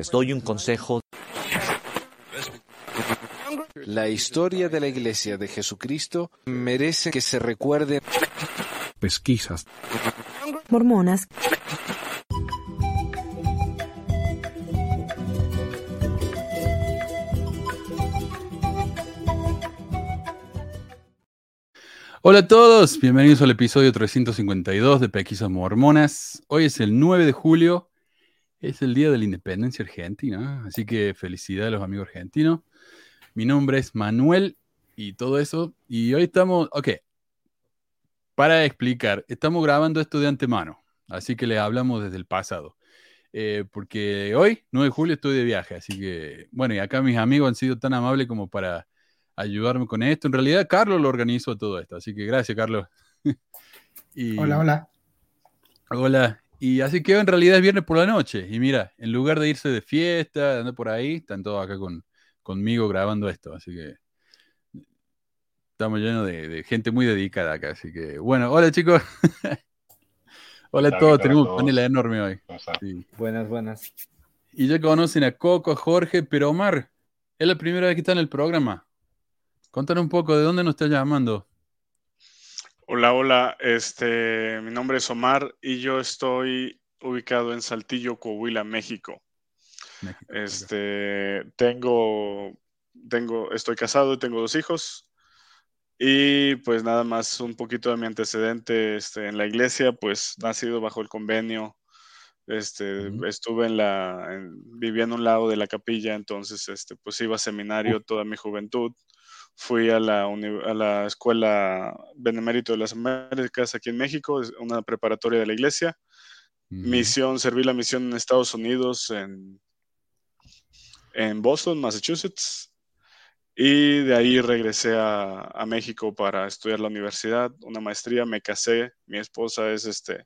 Les doy un consejo. La historia de la Iglesia de Jesucristo merece que se recuerde. Pesquisas. Mormonas. Hola a todos, bienvenidos al episodio 352 de Pesquisas Mormonas. Hoy es el 9 de julio, es el día de la independencia argentina, así que felicidades a los amigos argentinos. Mi nombre es Manuel y todo eso, y hoy estamos, ok, para explicar, estamos grabando esto de antemano, así que le hablamos desde el pasado. Eh, porque hoy, 9 de julio, estoy de viaje, así que, bueno, y acá mis amigos han sido tan amables como para ayudarme con esto. En realidad, Carlos lo organizó todo esto, así que gracias, Carlos. y, hola, hola. Hola. Y así que en realidad es viernes por la noche. Y mira, en lugar de irse de fiesta, andando por ahí, están todos acá con, conmigo grabando esto. Así que estamos llenos de, gente muy dedicada acá. Así que, bueno, hola chicos. hola a todos, tenemos un panel enorme hoy. Buenas, buenas. Y ya conocen a Coco, a Jorge, pero Omar, es la primera vez que está en el programa. Contanos un poco de dónde nos estás llamando. Hola, hola. Este, mi nombre es Omar y yo estoy ubicado en Saltillo, Coahuila, México. este, tengo, tengo, estoy casado y tengo dos hijos. Y pues nada más un poquito de mi antecedente este, en la iglesia, pues nacido bajo el convenio. Este, estuve en la, vivía en un lado de la capilla, entonces, este, pues iba a seminario toda mi juventud fui a la, a la Escuela Benemérito de las Américas aquí en México, una preparatoria de la iglesia. Misión, serví la misión en Estados Unidos, en, en Boston, Massachusetts. Y de ahí regresé a, a, México para estudiar la universidad, una maestría, me casé, mi esposa es este,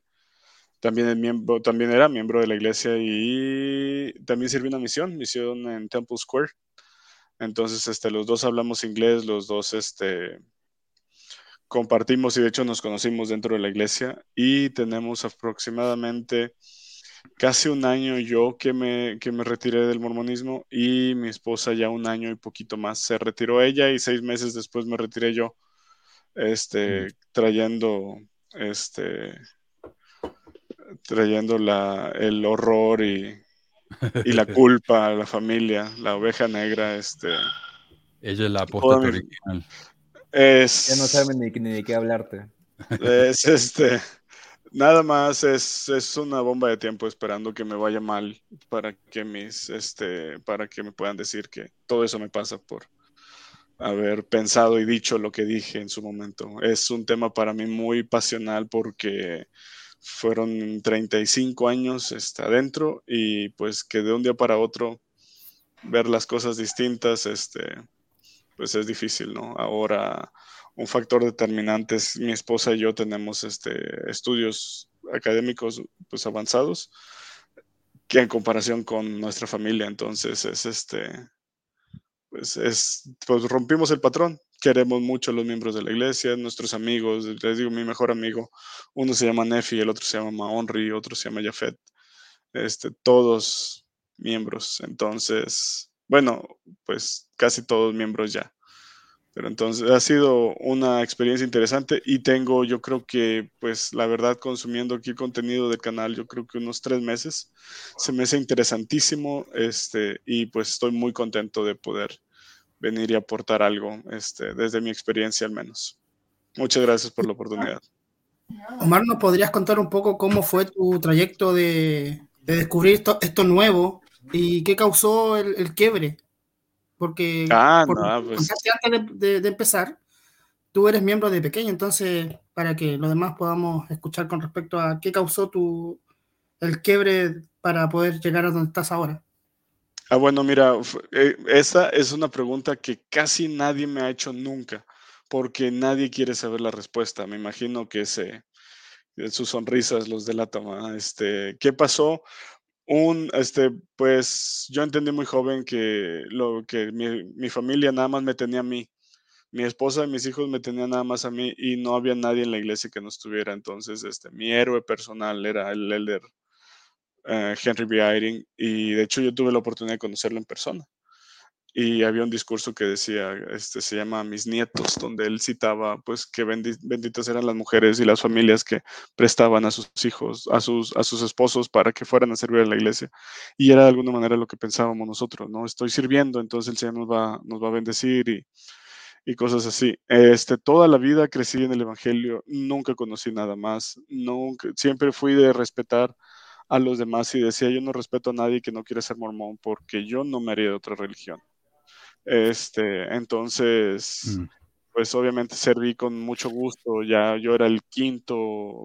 también, es miembro, también era miembro de la iglesia y también sirví una misión, misión en Temple Square, entonces, este, los dos hablamos inglés, los dos este, compartimos y de hecho nos conocimos dentro de la iglesia y tenemos aproximadamente casi un año yo que me, que me retiré del mormonismo y mi esposa ya un año y poquito más se retiró ella y seis meses después me retiré yo, este, trayendo, este, trayendo la, el horror y, y la culpa, la familia, la oveja negra, este. Ella es la apóstata original. Es, ya no saben ni, de qué hablarte. Es este. Nada más es, es, una bomba de tiempo esperando que me vaya mal para que mis, este, para que me puedan decir que todo eso me pasa por haber pensado y dicho lo que dije en su momento. Es un tema para mí muy pasional porque fueron 35 años este, adentro y pues que de un día para otro ver las cosas distintas, este, pues es difícil, ¿no? Ahora un factor determinante es mi esposa y yo tenemos este, estudios académicos pues avanzados que en comparación con nuestra familia, entonces es este, pues es, pues rompimos el patrón, queremos mucho a los miembros de la iglesia, nuestros amigos, les digo, mi mejor amigo, uno se llama Nefi, el otro se llama Maonri, otro se llama Jafet, este, todos miembros, entonces, bueno, pues casi todos miembros ya. Pero entonces ha sido una experiencia interesante y tengo, yo creo que, pues la verdad, consumiendo aquí contenido del canal, yo creo que unos tres meses, se me hace interesantísimo este, y pues estoy muy contento de poder venir y aportar algo, este, desde mi experiencia al menos. Muchas gracias por la oportunidad. Omar, ¿nos podrías contar un poco cómo fue tu trayecto de, descubrir esto, esto, nuevo y qué causó el, quiebre? Porque, ah, pues. antes de, empezar, tú eres miembro de pequeño, entonces para que los demás podamos escuchar con respecto a qué causó tu, el quiebre para poder llegar a donde estás ahora. Ah, bueno, mira, eh, esa es una pregunta que casi nadie me ha hecho nunca, porque nadie quiere saber la respuesta. Me imagino que ese, eh, sus sonrisas los delatan. Este, ¿qué pasó? Un, este, pues yo entendí muy joven que lo que mi, mi, familia nada más me tenía a mí. Mi esposa y mis hijos me tenían nada más a mí y no había nadie en la iglesia que no estuviera. Entonces, este, mi héroe personal era el elder eh, Henry B. Eyring, y de hecho yo tuve la oportunidad de conocerlo en persona. Y había un discurso que decía, este se llama Mis nietos, donde él citaba pues que bendi- benditas eran las mujeres y las familias que prestaban a sus hijos, a sus, a sus esposos para que fueran a servir a la iglesia. Y era de alguna manera lo que pensábamos nosotros, ¿no? Estoy sirviendo, entonces el Señor nos va, nos va a bendecir y, y cosas así. Este, toda la vida crecí en el Evangelio, nunca conocí nada más, nunca, siempre fui de respetar a los demás y decía, yo no respeto a nadie que no quiere ser mormón porque yo no me haría de otra religión. Este, entonces, Mm. pues obviamente serví con mucho gusto, ya yo era el quinto,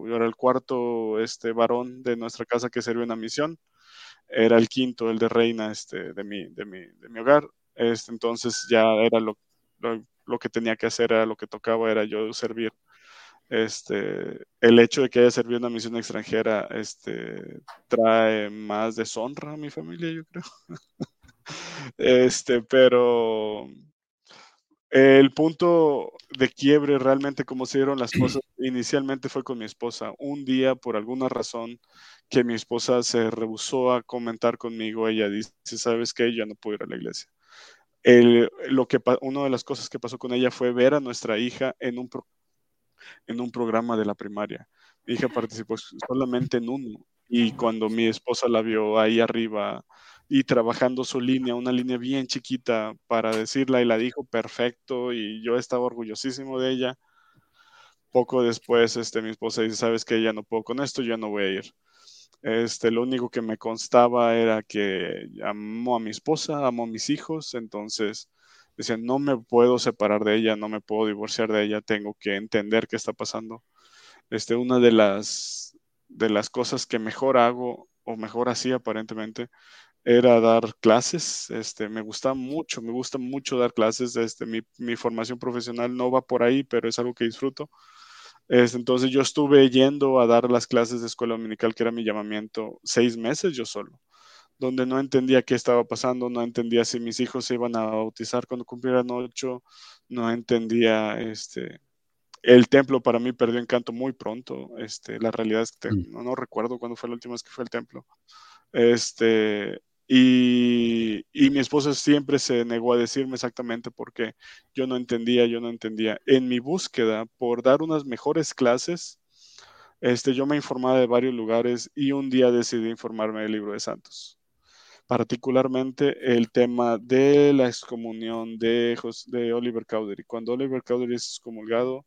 yo era el cuarto este varón de nuestra casa que sirvió en la misión, era el quinto, el de reina este, de, mi, de, mi, de mi hogar, este, entonces ya era lo, lo, lo que tenía que hacer, era lo que tocaba, era yo servir. Este, el hecho de que haya servido en una misión extranjera este, trae más deshonra a mi familia, yo creo. Este, pero el punto de quiebre realmente como se dieron las cosas inicialmente fue con mi esposa. Un día, por alguna razón, que mi esposa se rehusó a comentar conmigo, ella dice, ¿sabes qué? Ya no puedo ir a la iglesia. El, lo que, una de las cosas que pasó con ella fue ver a nuestra hija en un, en un programa de la primaria. Mi hija participó solamente en uno y cuando mi esposa la vio ahí arriba y trabajando su línea, una línea bien chiquita para decirla y la dijo perfecto y yo estaba orgullosísimo de ella. Poco después, este, mi esposa dice, sabes que ya no puedo con esto, ya no voy a ir. Este, lo único que me constaba era que amo a mi esposa, amo a mis hijos, entonces decía, no me puedo separar de ella, no me puedo divorciar de ella, tengo que entender qué está pasando. Este, una de las, de las cosas que mejor hago, o mejor hacía aparentemente, era dar clases. Este, me gusta mucho, me gusta mucho dar clases. Este, mi, mi formación profesional no va por ahí, pero es algo que disfruto. Este, entonces yo estuve yendo a dar las clases de escuela dominical, que era mi llamamiento, seis meses yo solo, donde no entendía qué estaba pasando, no entendía si mis hijos se iban a bautizar cuando cumplieran ocho, no entendía, este, el templo para mí perdió encanto muy pronto. Este, la realidad es que Mm. no, no recuerdo cuándo fue la última vez que fue al templo. Este, y, y mi esposa siempre se negó a decirme exactamente por qué. Yo no entendía, yo no entendía. En mi búsqueda por dar unas mejores clases, este, yo me informaba de varios lugares y un día decidí informarme del libro de Santos. Particularmente el tema de la excomunión de, de Oliver Cowdery. Cuando Oliver Cowdery es excomulgado,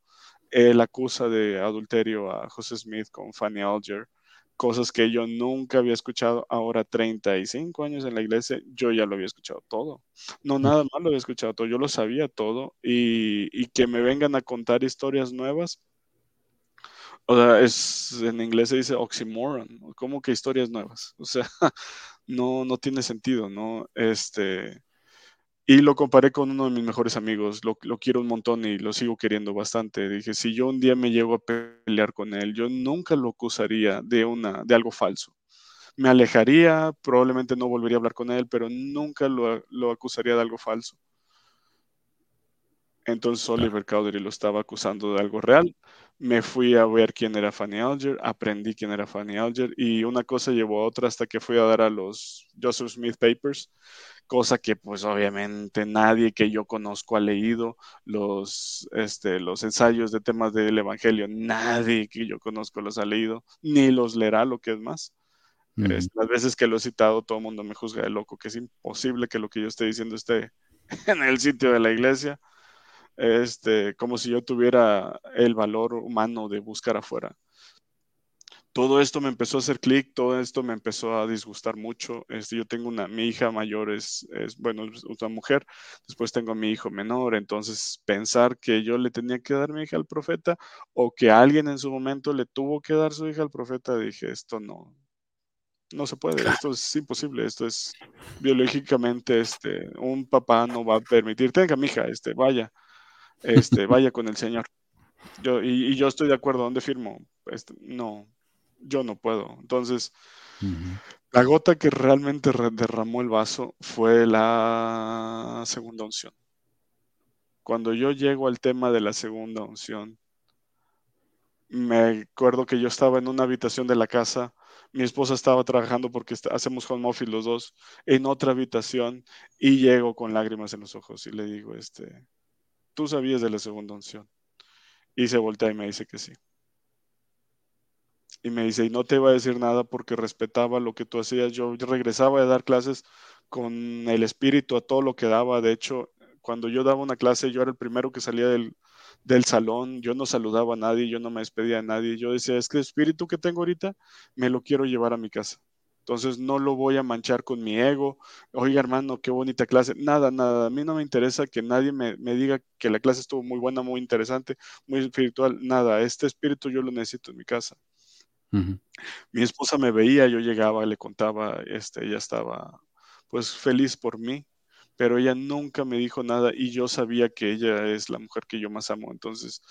él acusa de adulterio a José Smith con Fanny Alger, cosas que yo nunca había escuchado. Ahora, 35 años en la iglesia, yo ya lo había escuchado todo. No, nada más lo había escuchado todo, yo lo sabía todo. Y, y que me vengan a contar historias nuevas. O sea, es, en inglés se dice oxymoron, ¿no? ¿cómo que historias nuevas? O sea, no, no tiene sentido, ¿no? Este, y lo comparé con uno de mis mejores amigos, lo, lo quiero un montón y lo sigo queriendo bastante. Dije, si yo un día me llego a pelear con él, yo nunca lo acusaría de, una, de algo falso. Me alejaría, probablemente no volvería a hablar con él, pero nunca lo, lo acusaría de algo falso. Entonces Oliver Cowdery lo estaba acusando de algo real. Me fui a ver quién era Fanny Alger, aprendí quién era Fanny Alger y una cosa llevó a otra hasta que fui a dar a los Joseph Smith Papers, cosa que pues obviamente nadie que yo conozco ha leído, los, este, los ensayos de temas del Evangelio, nadie que yo conozco los ha leído, ni los leerá, lo que es más. Mm. Es- las veces que lo he citado, todo el mundo me juzga de loco, que es imposible que lo que yo esté diciendo esté en el sitio de la iglesia este, como si yo tuviera el valor humano de buscar afuera. Todo esto me empezó a hacer clic, todo esto me empezó a disgustar mucho. Este, yo tengo una, mi hija mayor es, es, bueno, es una mujer, después tengo a mi hijo menor, entonces pensar que yo le tenía que dar mi hija al profeta o que alguien en su momento le tuvo que dar su hija al profeta, dije, esto no, no se puede, esto es imposible, esto es biológicamente, este, un papá no va a permitir, tenga mi hija, este, vaya, este, vaya con el Señor. Yo, y, y yo estoy de acuerdo, ¿dónde firmo? Este, no, yo no puedo. Entonces, la gota que realmente re- derramó el vaso fue la segunda unción. Cuando yo llego al tema de la segunda unción, me acuerdo que yo estaba en una habitación de la casa, Mi esposa estaba trabajando porque hacemos home office los dos en otra habitación y llego con lágrimas en los ojos y le digo, este, tú sabías de la segunda unción. Y se voltea y me dice que sí. Y me dice, y no te iba a decir nada porque respetaba lo que tú hacías. Yo regresaba a dar clases con el espíritu a todo lo que daba. De hecho, cuando yo daba una clase, yo era el primero que salía del, del salón. Yo no saludaba a nadie, yo no me despedía de nadie. Yo decía, es que el espíritu que tengo ahorita me lo quiero llevar a mi casa. Entonces no lo voy a manchar con mi ego. Oiga, hermano, qué bonita clase. Nada, nada. A mí no me interesa que nadie me, me diga que la clase estuvo muy buena, muy interesante, muy espiritual. Nada, este espíritu yo lo necesito en mi casa. Mi esposa me veía, yo llegaba, le contaba, este, ella estaba pues feliz por mí, pero ella nunca me dijo nada y yo sabía que ella es la mujer que yo más amo, entonces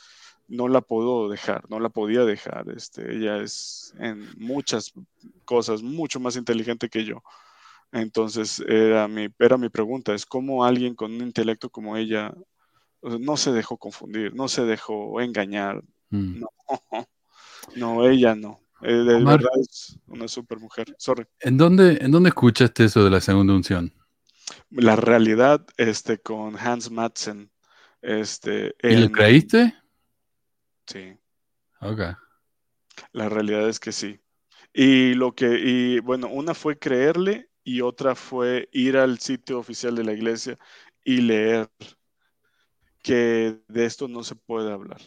no la puedo dejar, no la podía dejar. Este, ella es en muchas cosas mucho más inteligente que yo. Entonces era mi, era mi pregunta, es cómo alguien con un intelecto como ella no se dejó confundir, no se dejó engañar, Mm. no, no, ella no. Eh, de Omar. verdad es una super mujer. Sorry. ¿En dónde, ¿En dónde escuchaste eso de la segunda unción? La realidad, este, con Hans Madsen, este, ¿Y le creíste? Sí, Ok. la realidad es que sí. Y lo que, y bueno, una fue creerle y otra fue ir al sitio oficial de la iglesia y leer que de esto no se puede hablar.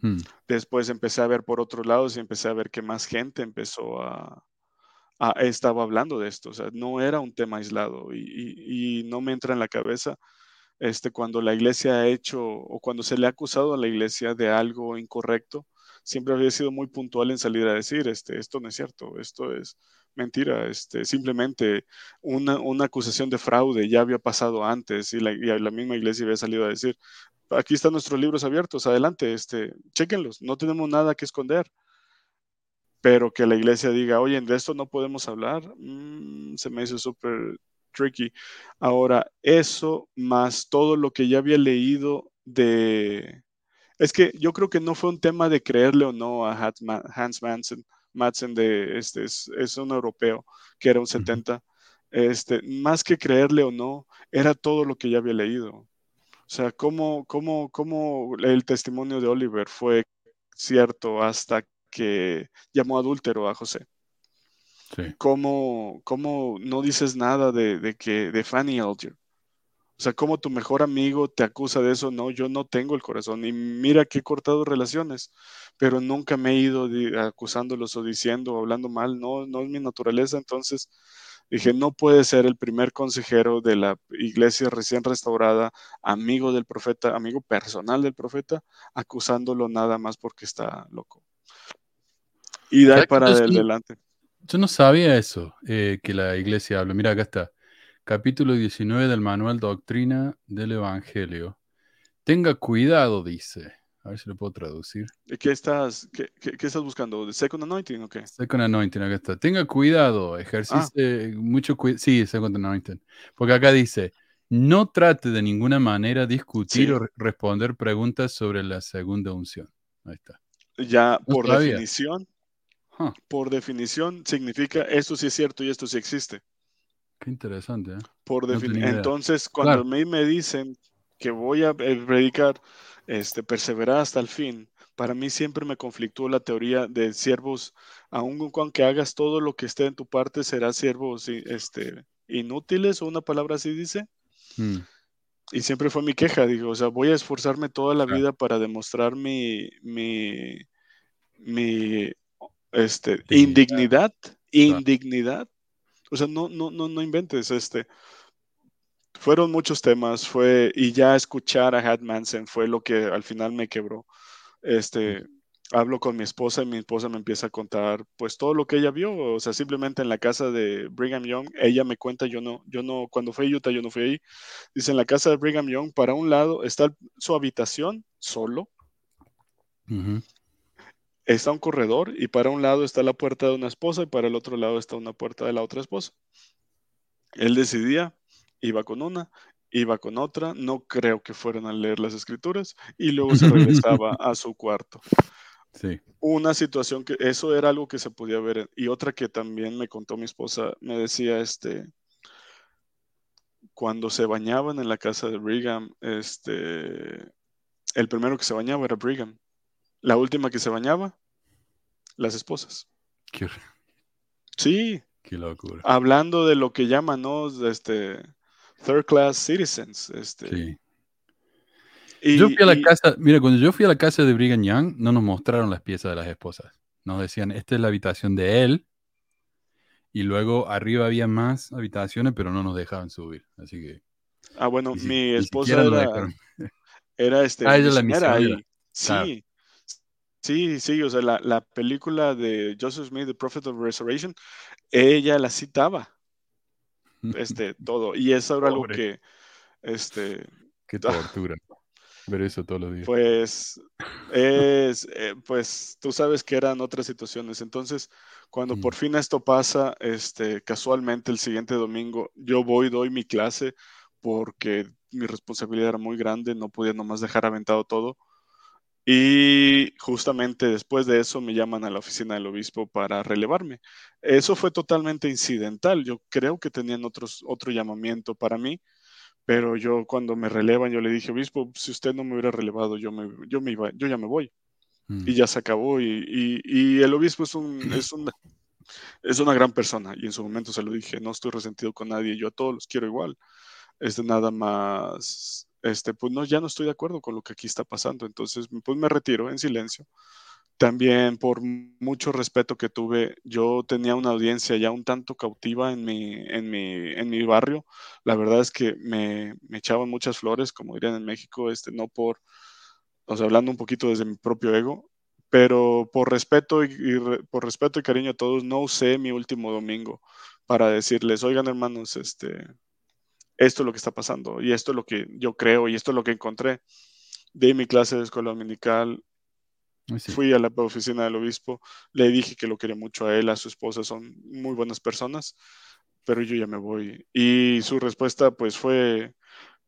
Mm. Después empecé a ver por otros lados y empecé a ver que más gente empezó a, a- estaba hablando de esto. O sea, no era un tema aislado y, y- y no me entra en la cabeza este, cuando la iglesia ha hecho o cuando se le ha acusado a la iglesia de algo incorrecto, siempre había sido muy puntual en salir a decir, este, esto no es cierto, esto es mentira, este, simplemente una, acusación de fraude ya había pasado antes y la, misma iglesia había salido a decir, aquí están nuestros libros abiertos, adelante, este, no tenemos nada que esconder. Pero que la iglesia diga, oye, de esto no podemos hablar, mm, se me hizo súper tricky. Ahora, eso más todo lo que ya había leído de... Es que yo creo que no fue un tema de creerle o no a Hans Ma- Hans Madsen, Madsen de, este, es, es un europeo que era un 70. Este, más que creerle o no, era todo lo que ya había leído. O sea, cómo, cómo, cómo el testimonio de Oliver fue cierto hasta que llamó adúltero a José. Sí. ¿Cómo, cómo no dices nada de, de que de Fanny Alger? O sea, cómo tu mejor amigo te acusa de eso. No, yo no tengo el corazón. Y mira que he cortado relaciones, pero nunca me he ido acusándolos o diciendo o hablando mal. No, no es mi naturaleza. Entonces dije, no puede ser el primer consejero de la iglesia recién restaurada, amigo del profeta, amigo personal del profeta, acusándolo nada más porque está loco. Y de ahí ¿Sabes que para adelante. Yo no sabía eso, eh, que la iglesia habla. Mira, acá está. Capítulo 19 del manual Doctrina del Evangelio. Tenga cuidado, dice. A ver si lo puedo traducir. ¿Y ¿Qué estás, qué, qué- qué estás buscando? ¿De Second Anointing o qué? Second Anointing, acá está. Tenga cuidado, ejercice mucho cuidado. Sí, Second Anointing. Porque acá dice, no trate de ninguna manera discutir Sí. o re- responder preguntas sobre la segunda unción. Ahí está. Ya No por sabía. definición, Huh, por definición significa esto sí es cierto y esto sí existe. qué interesante, ¿eh? Por No. Entonces, cuando Claro. a mí me dicen que voy a eh, predicar, este, perseverar hasta el fin, para mí siempre me conflictó la teoría de siervos, aun aunque hagas todo lo que esté en tu parte, serás siervos este, inútiles o una palabra así dice. Mm, Y siempre fue mi queja, digo, o sea, voy a esforzarme toda la Claro. vida para demostrar mi, mi, mi, este, Dignidad. indignidad, indignidad. O sea, no, no, no, no inventes, este. Fueron muchos temas, fue, y ya escuchar a Hat Manson fue lo que al final me quebró. Este, hablo con mi esposa y mi esposa me empieza a contar, pues, todo lo que ella vio, o sea, simplemente en la casa de Brigham Young, ella me cuenta, yo no, yo no, cuando fue a Utah, yo no fui ahí. Dice, en la casa de Brigham Young, para un lado está su habitación, solo, ujú. Está un corredor y para un lado está la puerta de una esposa y para el otro lado está una puerta de la otra esposa. Él decidía, iba con una, iba con otra, no creo que fueran a leer las escrituras y luego se regresaba a su cuarto. Sí. una situación que eso era algo que se podía ver y otra que también me contó mi esposa, me decía este cuando se bañaban en la casa de Brigham, este el primero que se bañaba era Brigham. La última que se bañaba, las esposas. Qué, Sí, qué locura. hablando de lo que llaman, ¿no? Este third class citizens, este Sí. y- Yo fui a la y- casa, mira, cuando yo fui a la casa de Brigham Young, no nos mostraron las piezas de las esposas. Nos decían, esta es la habitación de él. Y luego arriba había más habitaciones, pero no nos dejaban subir. Así que. ah, bueno, si- mi esposa era, era este Ah, ella la misionera misionera. ahí. Sí. Sí, sí, o sea, la, la película de Joseph Smith, The Prophet of Resurrection, ella la citaba, este, todo. Y eso era algo que, este, Qué tortura. Ver eso todos los días. pues, es, eh, pues, tú sabes que eran otras situaciones. Entonces, cuando Mm. por fin esto pasa, este, casualmente el siguiente domingo, yo voy, doy mi clase porque mi responsabilidad era muy grande, no podía nomás dejar aventado todo. Y justamente después de eso me llaman a la oficina del obispo para relevarme. Eso fue totalmente incidental. Yo creo que tenían otros, otro llamamiento para mí, pero yo cuando me relevan, yo le dije, obispo, si usted no me hubiera relevado, yo me, yo me iba, yo ya me voy. Mm. Y ya se acabó. Y, y- y el obispo es un, es un, es una gran persona. Y en su momento se lo dije, no estoy resentido con nadie, yo a todos los quiero igual. Este, nada más, este, pues no, ya no estoy de acuerdo con lo que aquí está pasando. Entonces, pues me retiro en silencio. También por mucho respeto que tuve, yo tenía una audiencia ya un tanto cautiva en mi, en mi, en mi barrio. La verdad es que me, me echaban muchas flores, como dirían en México, este, no por, o sea, hablando un poquito desde mi propio ego, pero por respeto y, por respeto y cariño a todos, no usé mi último domingo para decirles, oigan hermanos, este, esto es lo que está pasando y esto es lo que yo creo y esto es lo que encontré. Di mi clase de escuela dominical, sí. fui a la oficina del obispo, le dije que lo quería mucho a él, a su esposa, son muy buenas personas, pero yo ya me voy. Y su respuesta pues fue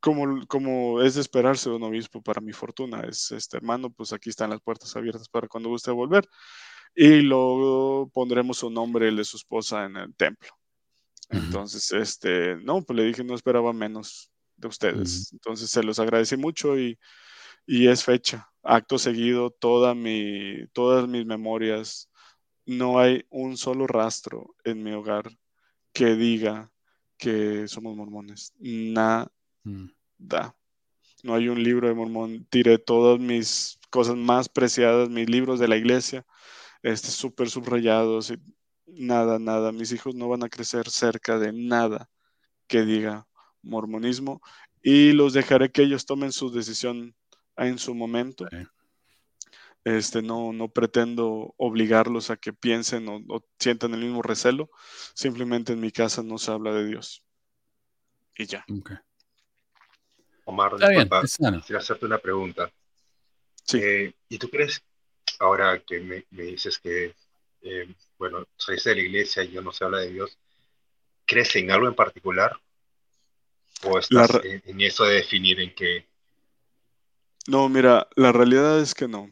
como, como es de esperarse de un obispo para mi fortuna, es este hermano, pues aquí están las puertas abiertas para cuando guste volver y luego pondremos su nombre, el de su esposa, en el templo. Entonces, este, no, pues le dije, no esperaba menos de ustedes. Entonces, se los agradecí mucho y, y es fecha. Acto seguido, toda mi, todas mis memorias, no hay un solo rastro en mi hogar que diga que somos mormones. Nada. Mm. No hay un libro de mormón. Tiré todas mis cosas más preciadas, mis libros de la iglesia, este, súper subrayados. Y nada, nada. Mis hijos no van a crecer cerca de nada que diga mormonismo y los dejaré que ellos tomen su decisión en su momento. Sí. Este, no, no pretendo obligarlos a que piensen o, o sientan el mismo recelo. Simplemente en mi casa no se habla de Dios. Y ya. Omar, disculpa, quisiera hacerte una pregunta. Sí. Eh, ¿y tú crees, ahora que me, me dices que, eh, bueno, sois de la iglesia y ya no se habla de Dios, ¿crees en algo en particular? ¿O estás en eso de definir en qué? No, mira, la realidad es que no.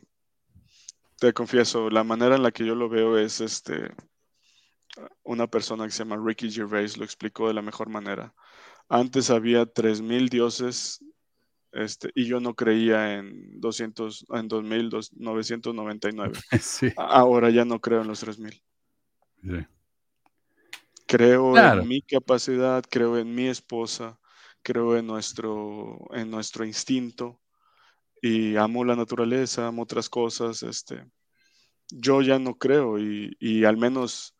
Te confieso, la manera en la que yo lo veo es este una persona que se llama Ricky Gervais lo explicó de la mejor manera. Antes había 3000 dioses este, y yo no creía en 200 en 2999. Sí, Ahora ya no creo en los 3000. Sí. Creo Claro. en mi capacidad, creo en mi esposa, creo en nuestro, en nuestro instinto y amo la naturaleza, amo otras cosas. Este, yo ya no creo y, y al menos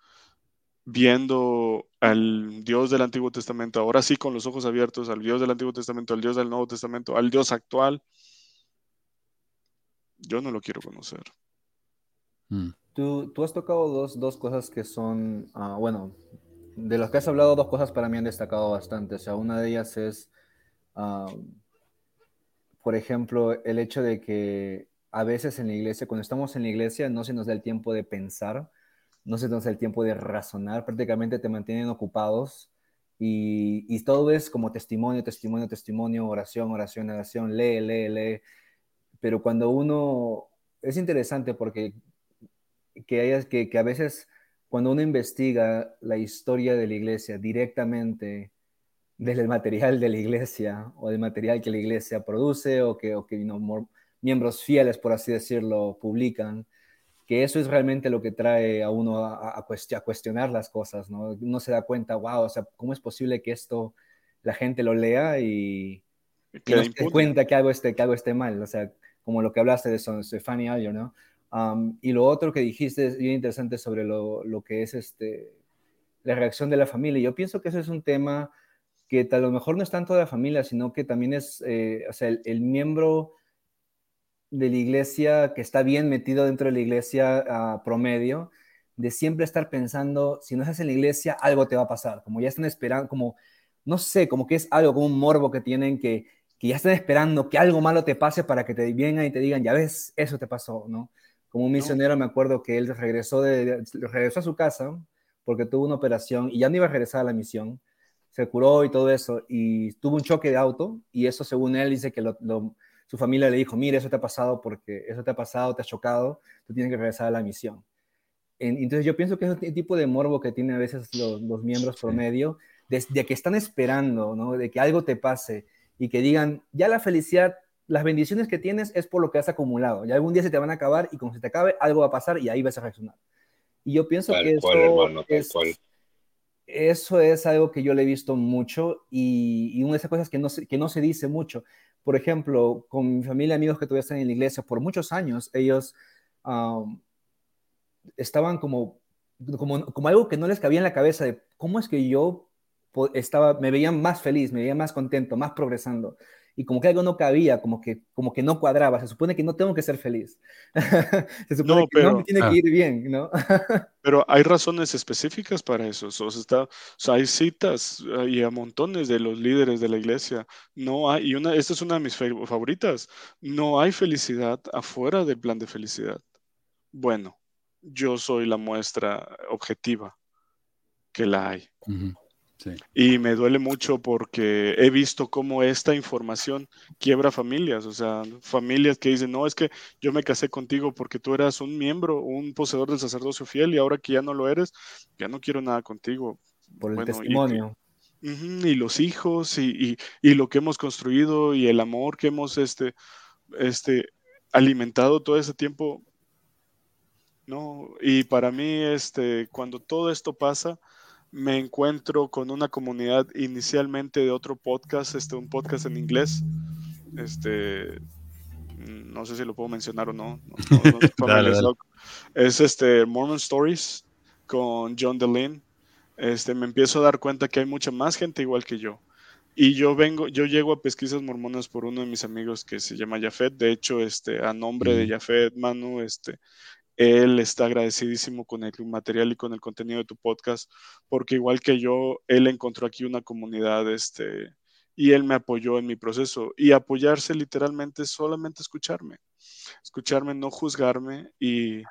viendo al Dios del Antiguo Testamento, ahora sí con los ojos abiertos, al Dios del Antiguo Testamento, al Dios del Nuevo Testamento, al Dios actual, yo no lo quiero conocer. Mm. Tú, tú has tocado dos, dos cosas que son, ah, bueno, de las que has hablado, dos cosas para mí han destacado bastante. O sea, una de ellas es, ah, por ejemplo, el hecho de que a veces en la iglesia, cuando estamos en la iglesia, no se nos da el tiempo de pensar, no se nos da el tiempo de razonar, prácticamente te mantienen ocupados y, y todo es como testimonio, testimonio, testimonio, oración, oración, oración, lee, lee, lee. Pero cuando uno es interesante porque que, hayas, que, que a veces cuando uno investiga la historia de la iglesia directamente desde el material de la iglesia o del material que la iglesia produce o que, o que miembros fieles, por así decirlo, publican, que eso es realmente lo que trae a uno a, a, cuestionar las cosas, ¿no? Uno se da cuenta, wow, o sea, ¿cómo es posible que esto la gente lo lea y, y no se dé cuenta que algo, esté, que algo esté mal? O sea, como lo que hablaste de Fanny Alger, ¿no? Um, y lo otro que dijiste es bien interesante sobre lo, lo, que es este, la reacción de la familia. Yo pienso que ese es un tema que a lo mejor no es tanto de la familia, sino que también es, eh, o sea, el, el, miembro de la iglesia que está bien metido dentro de la iglesia uh, promedio, de siempre estar pensando, si no estás en la iglesia, algo te va a pasar, como ya están esperando, como, no sé, como que es algo, como un morbo que tienen que, que ya están esperando que algo malo te pase para que te vengan y te digan, ya ves, eso te pasó, ¿no? Como un misionero me acuerdo que él regresó, de, regresó a su casa porque tuvo una operación y ya no iba a regresar a la misión, se curó y todo eso, y tuvo un choque de auto, y eso según él dice que lo, lo, su familia le dijo, mire, eso te ha pasado porque eso te ha pasado, te ha chocado, tú tienes que regresar a la misión. Entonces yo pienso que es el tipo de morbo que tienen a veces los, los miembros promedio, desde que están esperando, ¿no? De que algo te pase y que digan, ya la felicidad, las bendiciones que tienes es por lo que has acumulado, y algún día se te van a acabar y cuando se te acabe, algo va a pasar y ahí vas a reaccionar. Y yo pienso tal que cual, eso hermano, es, eso es algo que yo le he visto mucho y, y una de esas cosas que no, se, que no se dice mucho. Por ejemplo, con mi familia, amigos que todavía están en la iglesia, por muchos años, ellos um, estaban como, como, como algo que no les cabía en la cabeza de cómo es que yo estaba, me veía más feliz, me veía más contento, más progresando. Y como que algo no cabía, como que, como que no cuadraba. Se supone que no tengo que ser feliz. Se supone No, que no pero, me tiene ah, que ir bien, ¿no? pero hay razones específicas para eso. O sea, está, o sea, hay citas eh, y a montones de los líderes de la iglesia. No hay, y una, esta es una de mis fa- favoritas. No hay felicidad afuera del plan de felicidad. Bueno, yo soy la muestra objetiva que la hay. ujú, sí. Y me duele mucho porque he visto cómo esta información quiebra familias, o sea, familias que dicen, no, es que yo me casé contigo porque tú eras un miembro, un poseedor del sacerdocio fiel y ahora que ya no lo eres, ya no quiero nada contigo. Por el Bueno, y, que- testimonio. y los hijos y, y- y lo que hemos construido y el amor que hemos este, este, alimentado todo ese tiempo, no, y para mí, este, cuando todo esto pasa, me encuentro con una comunidad inicialmente de otro podcast, este, un podcast en inglés, este, mm, no sé si lo puedo mencionar o no, no, no- no estoy Dale, dale. familiarizado. Es este Mormon Stories con John DeLean. Este, me empiezo a dar cuenta que hay mucha más gente igual que yo. Y yo vengo, yo llego a pesquisas mormonas por uno de mis amigos que se llama Jafet. De hecho, este, a nombre de. Jafet, Manu, este, él está agradecidísimo con el material y con el contenido de tu podcast, porque igual que yo, él encontró aquí una comunidad, este, y él me apoyó en mi proceso. Y apoyarse literalmente es solamente escucharme, escucharme, no juzgarme y,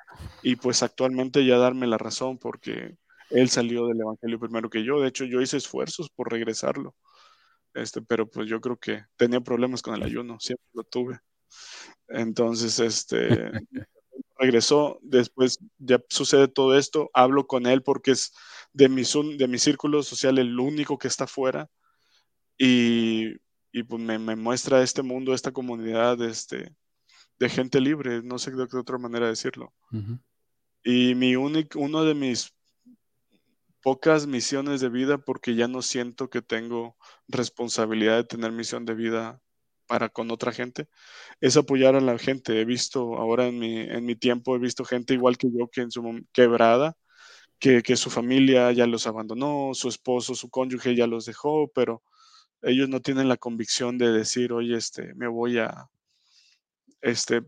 y pues actualmente ya darme la razón, porque él salió del Evangelio primero que yo. De hecho, yo hice esfuerzos por regresarlo. Este, pero pues yo creo que tenía problemas con el ayuno, siempre lo tuve. Entonces, este, regresó, después ya sucede todo esto, hablo con él porque es de mi, de mi círculo social el único que está afuera y, y pues me, me muestra este mundo, esta comunidad este, de gente libre, no sé de qué otra manera decirlo. Y mi único, uno de mis pocas misiones de vida, porque ya no siento que tengo responsabilidad de tener misión de vida para con otra gente, es apoyar a la gente. He visto ahora en mi, en mi tiempo, he visto gente igual que yo que en su quebrada, que, que su familia ya los abandonó, su esposo, su cónyuge ya los dejó, pero ellos no tienen la convicción de decir, oye, este, me voy a, este,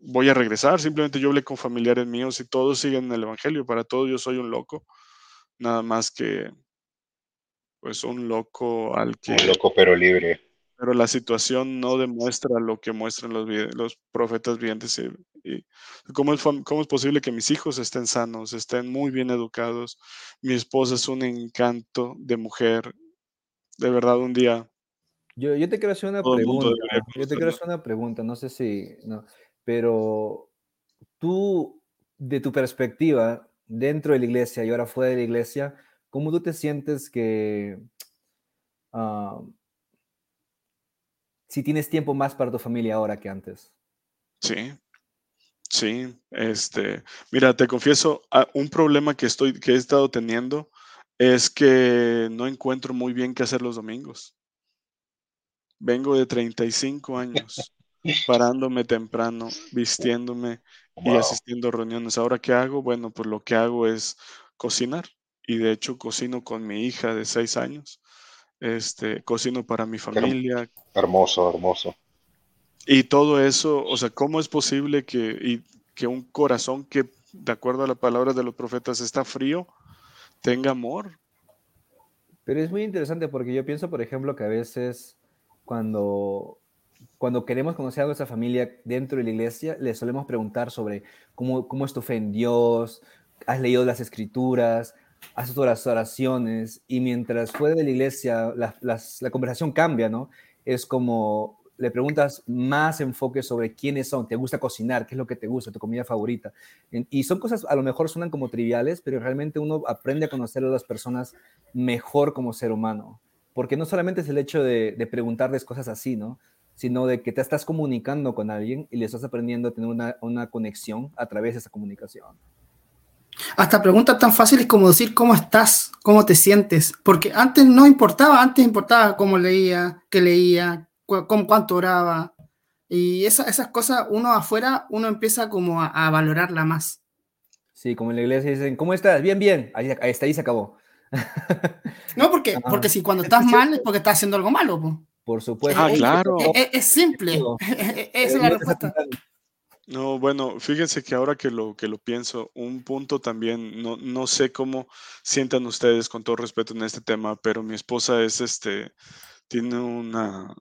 voy a regresar. Simplemente yo hablé con familiares míos y todos siguen en el Evangelio. Para todos yo soy un loco, nada más que, pues, un loco al Un que, loco pero libre. Pero la situación no demuestra lo que muestran los, los profetas vivientes. Y, y ¿cómo, es, ¿Cómo es posible que mis hijos estén sanos, estén muy bien educados? Mi esposa es un encanto de mujer. De verdad, un día Yo, yo te quiero hacer una pregunta. debería Yo te quiero hacer una pregunta. No sé si, no, pero tú, de tu perspectiva, dentro de la iglesia y ahora fuera de la iglesia, ¿cómo tú te sientes que ah, si tienes tiempo más para tu familia ahora que antes? Sí, sí, este, mira, te confieso, ah, un problema que estoy, que he estado teniendo es que no encuentro muy bien qué hacer los domingos. Vengo de 35 años parándome temprano, vistiéndome y asistiendo a reuniones. Ahora, ¿qué hago? Bueno, pues lo que hago es cocinar. Y de hecho, cocino con mi hija de 6 años. Este, cocino para mi familia. Hermoso, hermoso. Y todo eso, o sea, ¿cómo es posible que, y, que un corazón que, de acuerdo a la palabra de los profetas, está frío, tenga amor? Pero es muy interesante porque yo pienso, por ejemplo, que a veces cuando, cuando queremos conocer a nuestra familia dentro de la iglesia, le solemos preguntar sobre cómo, cómo es tu fe en Dios, has leído las escrituras, haces las oraciones, y mientras fuera de la iglesia la, las- la conversación cambia, ¿no? Es como le preguntas más enfoque sobre quiénes son, te gusta cocinar, qué es lo que te gusta, tu comida favorita. Y son cosas, a lo mejor suenan como triviales, pero realmente uno aprende a conocer a las personas mejor como ser humano. Porque no solamente es el hecho de, de preguntarles cosas así, ¿no? Sino de que te estás comunicando con alguien y le estás aprendiendo a tener una, una conexión a través de esa comunicación. Hasta preguntas tan fáciles como decir cómo estás, cómo te sientes, porque antes no importaba, antes importaba cómo leía, qué leía, cu- cómo, cuánto oraba, y esa- esas cosas uno afuera, uno empieza como a, a valorarla más. Sí, como en la iglesia dicen, ¿cómo estás? Bien, bien. Ahí, ahí está, ahí se acabó. No, porque, Ah. porque si cuando estás mal es porque estás haciendo algo malo, po. Por supuesto. Ah, claro. Es, es- es simple, Digo, esa es la respuesta. No, bueno, fíjense que ahora que lo, que lo pienso, un punto también, no, no sé cómo sientan ustedes con todo respeto en este tema, pero mi esposa es este, tiene una,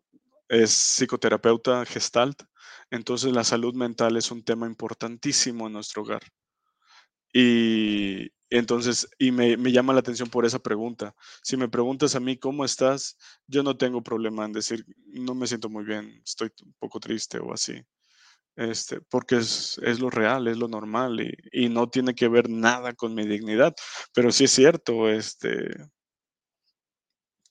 es psicoterapeuta gestalt, entonces la salud mental es un tema importantísimo en nuestro hogar. Y entonces, y me, me llama la atención por esa pregunta. Si me preguntas a mí cómo estás, yo no tengo problema en decir, no me siento muy bien, estoy un poco triste o así este, porque es, es lo real, es lo normal y, y no tiene que ver nada con mi dignidad. Pero sí es cierto, este,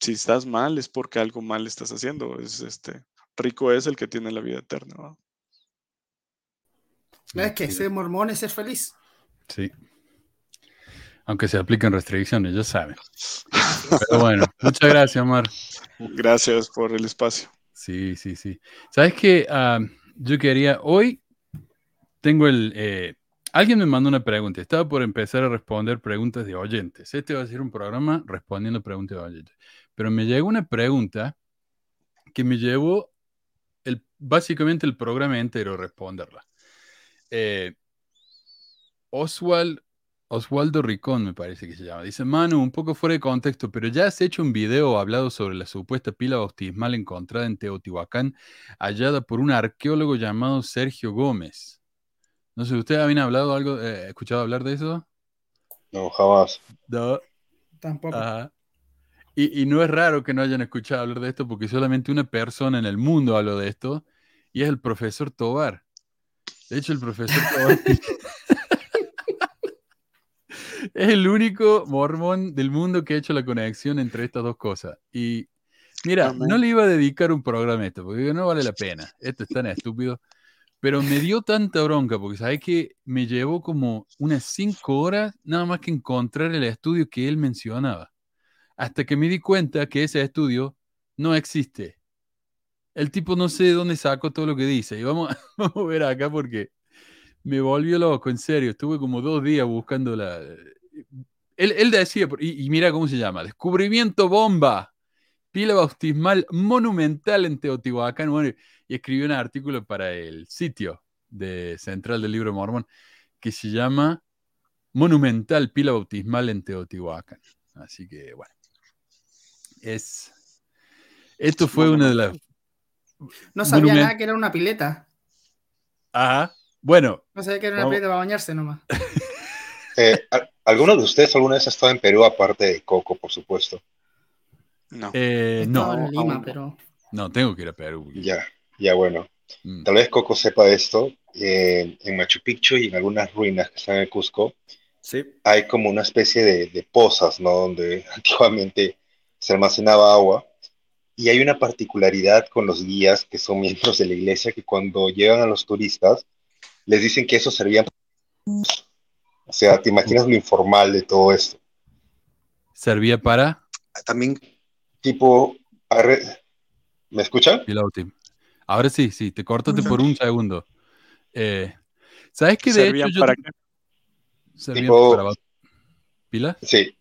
si estás mal es porque algo mal estás haciendo. Es, este, rico es el que tiene la vida eterna. ¿va? Es que ser mormón es ser feliz. Sí. Aunque se apliquen restricciones, ya saben. Pero bueno, muchas gracias, Omar. Gracias por el espacio. Sí, sí, sí. ¿Sabes qué? Ah, yo quería, hoy tengo el... eh, alguien me mandó una pregunta. Estaba por empezar a responder preguntas de oyentes. Este va a ser un programa respondiendo preguntas de oyentes. Pero me llegó una pregunta que me llevó el, básicamente el programa entero a responderla. Eh, Oswald, Oswaldo Ricón, me parece que se llama. Dice, Manu, un poco fuera de contexto, pero ya has hecho un video o hablado sobre la supuesta pila bautismal encontrada en Teotihuacán, hallada por un arqueólogo llamado Sergio Gómez. No sé, ¿ustedes habían hablado algo, eh, escuchado hablar de eso? No, jamás. No. Tampoco. Ajá. Y, y no es raro que no hayan escuchado hablar de esto porque solamente una persona en el mundo habló de esto y es el profesor Tobar. De hecho, el profesor Tobar es el único mormón del mundo que ha hecho la conexión entre estas dos cosas. Y mira, Amén. no le iba a dedicar un programa a esto porque no vale la pena. Esto es tan estúpido. Pero me dio tanta bronca porque sabes que me llevó como unas cinco horas nada más que encontrar el estudio que él mencionaba. Hasta que me di cuenta que ese estudio no existe. El tipo no sé de dónde sacó todo lo que dice. Y vamos, vamos a ver acá porque me volvió loco, en serio. Estuve como dos días buscando la. Él, él decía, y, y mira cómo se llama: Descubrimiento bomba. Pila bautismal monumental en Teotihuacán. Bueno, y escribió un artículo para el sitio de Central del Libro de Mormón que se llama Monumental Pila Bautismal en Teotihuacán. Así que, bueno. Es. Esto fue una de las. No sabía monument- nada que era una pileta. Ajá. Bueno, No sabía que era una Vamos. pileta para bañarse nomás. Eh, ¿al- ¿Alguno de ustedes alguna vez ha estado en Perú aparte de Coco, por supuesto? No. eh, no, en Lima, no. pero no, tengo que ir a Perú. Ya, ya bueno. Mm. Tal vez Coco sepa esto. eh, en Machu Picchu y en algunas ruinas que están en Cusco, Sí. hay como una especie de, de pozas, ¿no? Donde antiguamente se almacenaba agua. Y hay una particularidad con los guías que son miembros de la iglesia que cuando llegan a los turistas les dicen que eso servía. O sea, te imaginas lo informal de todo esto. Servía para También, tipo, arre- ¿me escuchan? Ahora sí, sí, te cortaste por un segundo. Eh, ¿Sabes que de ¿Servían hecho yo para te- qué? servían Tipo- para ¿Pilas? Sí,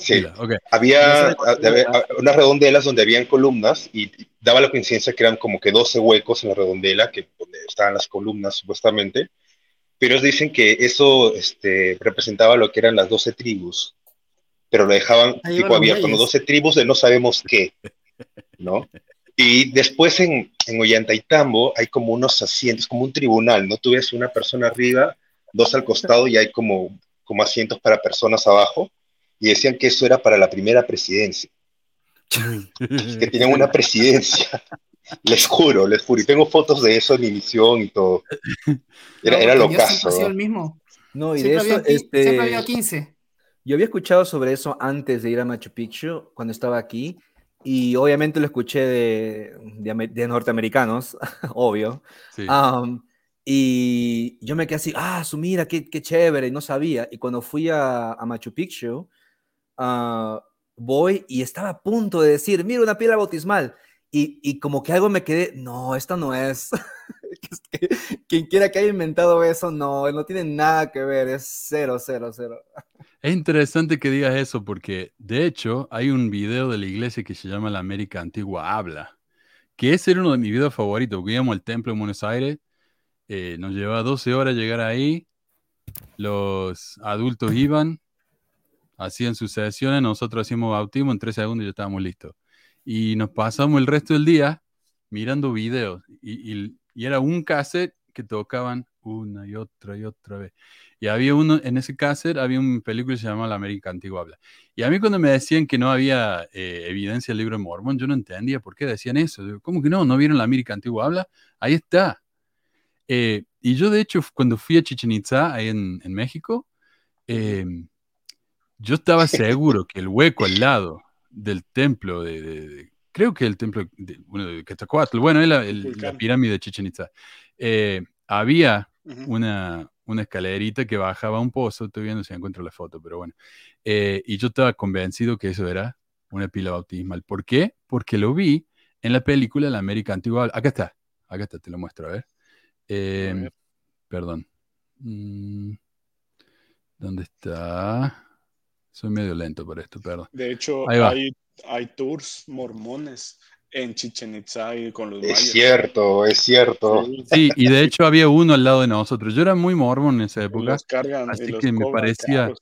sí. Pilas, ok. Había, unas redondelas donde habían columnas y daba la coincidencia que eran como que 12 huecos en la redondela, que donde estaban las columnas supuestamente, pero ellos dicen que eso este, representaba lo que eran las 12 tribus, pero lo dejaban Ahí tipo abierto, ¿no? reyes. 12 tribus de no sabemos qué, ¿no? Y después en, en Ollantaytambo hay como unos asientos, como un tribunal, ¿no? Tú ves una persona arriba, dos al costado y hay como, como asientos para personas abajo, y decían que eso era para la primera presidencia que tenían una presidencia. Les juro, les juro. Y tengo fotos de eso en mi misión y todo. Era, No, era lo caso. sido el mismo. No, y de Siempre eso, había, este, siempre había 15. yo había escuchado sobre eso antes de ir a Machu Picchu, cuando estaba aquí, y obviamente lo escuché de, de de norteamericanos, obvio. Sí. Am, y yo me quedé así, ah, su mira, qué, qué chévere, y no sabía. Y cuando fui a, a Machu Picchu, ah, voy y estaba a punto de decir, mira, una piedra bautismal. Y, y como que algo me quedé, no, esta no es. Es Quien quiera que haya inventado eso, no, no tiene nada que ver, es cero, cero, cero. Es interesante que digas eso porque, de hecho, hay un video de la iglesia que se llama La América Antigua Habla, que era uno de mis videos favoritos, porque íbamos al templo en Buenos Aires, eh, nos llevaba 12 horas llegar ahí, los adultos iban, hacían sus sesiones, nosotros hacíamos bautismo, en tres segundos ya estábamos listos. Y nos pasamos el resto del día mirando videos, y, y- y era un cassette que tocaban una y otra y otra vez. Y había uno, en ese cassette había una película que se llamaba La América Antigua Habla. Y a mí cuando me decían que no había eh, evidencia del libro de Mormón, yo no entendía por qué decían eso. Digo, ¿Cómo que no? ¿No vieron La América Antigua Habla? Ahí está. Eh, y yo de hecho cuando fui a Chichen Itza, ahí en, en México, eh, yo estaba seguro que el hueco al lado del templo de, de- de- creo que el templo de, bueno, de Quetzalcóatl, bueno, es la, el- la pirámide de Chichen Itza, eh, había Ujú. una, una escalerita que bajaba a un pozo, estoy viendo si encuentro la foto, pero bueno. Eh, y yo estaba convencido que eso era una pila bautismal. ¿Por qué? Porque lo vi en la película La América Antigua. Acá está, acá está, te lo muestro, a ver. Eh, ver. Perdón. Mm, ¿Dónde está? Soy medio lento por esto, perdón. De hecho, Ahí va. hay, hay tours mormones en Chichen Itza y con los Es mayas. cierto, es cierto. Sí, y de hecho había uno al lado de nosotros. Yo era muy mormón en esa época. los cargan así los que me parecía- caros.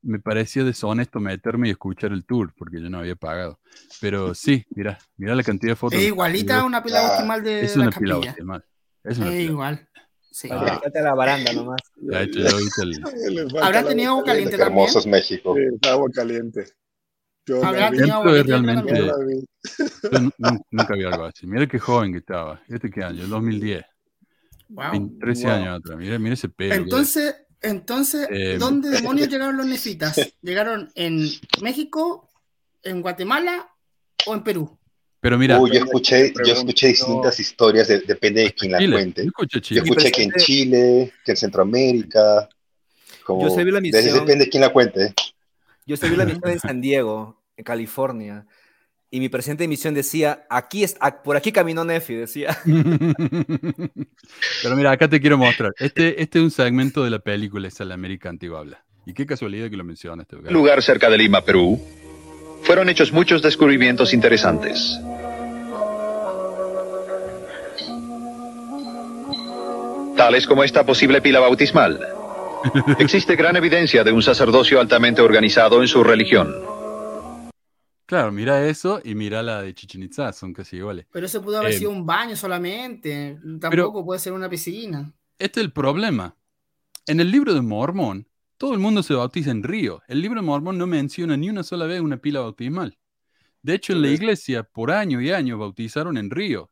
me parecía deshonesto meterme y escuchar el tour porque yo no había pagado. Pero sí, mira, mira la cantidad de fotos. Es igualita a una pila Ah, bautismal de, Es de la una pila bautismal. Es una Es pila. igual. Sí. Ah. Falta la baranda nomás. Les falta ¿Habrá tenido agua caliente Qué también? hermoso es México. Sí, agua caliente. Yo ¿Habrá tenido agua caliente realmente- yo también? la vi. yo nu- nu- nunca vi algo así. Mira qué joven que estaba. ¿Este qué año? El 2010. Wow. 20, 13 wow. años atrás. Mira, mira ese pelo. que- Entonces, entonces, Eh, ¿dónde demonios llegaron los nefitas? ¿Llegaron en México, en Guatemala o en Perú? Pero mira, Uy, yo escuché, yo escuché distintas historias, de- depende de quién la Chile. Yo cuente. escuché Yo Chile. escuché que en presente- Chile, que en Centroamérica. Como, Yo sé vi la de- misión. Depende de quién la cuente. Yo estuve la misión en San Diego, en California, y mi presidente de misión decía, aquí es, a- por aquí caminó Nefi, decía. Pero mira, acá te quiero mostrar. Este, este es un segmento de la película, esa la América Antigua habla. Y qué casualidad que lo mencionaste. lugar cerca de Lima, Perú, fueron hechos muchos descubrimientos interesantes. Tales como esta posible pila bautismal. Existe gran evidencia de un sacerdocio altamente organizado en su religión. Claro, mira eso y mira la de Chichen Itza, son casi iguales. Pero eso pudo haber Eh, sido un baño solamente. Tampoco puede ser una piscina. Este es el problema. En el libro de Mormón, todo el mundo se bautiza en río. El libro de Mormón no menciona ni una sola vez una pila bautismal. De hecho, en la iglesia, por años y años, bautizaron en río.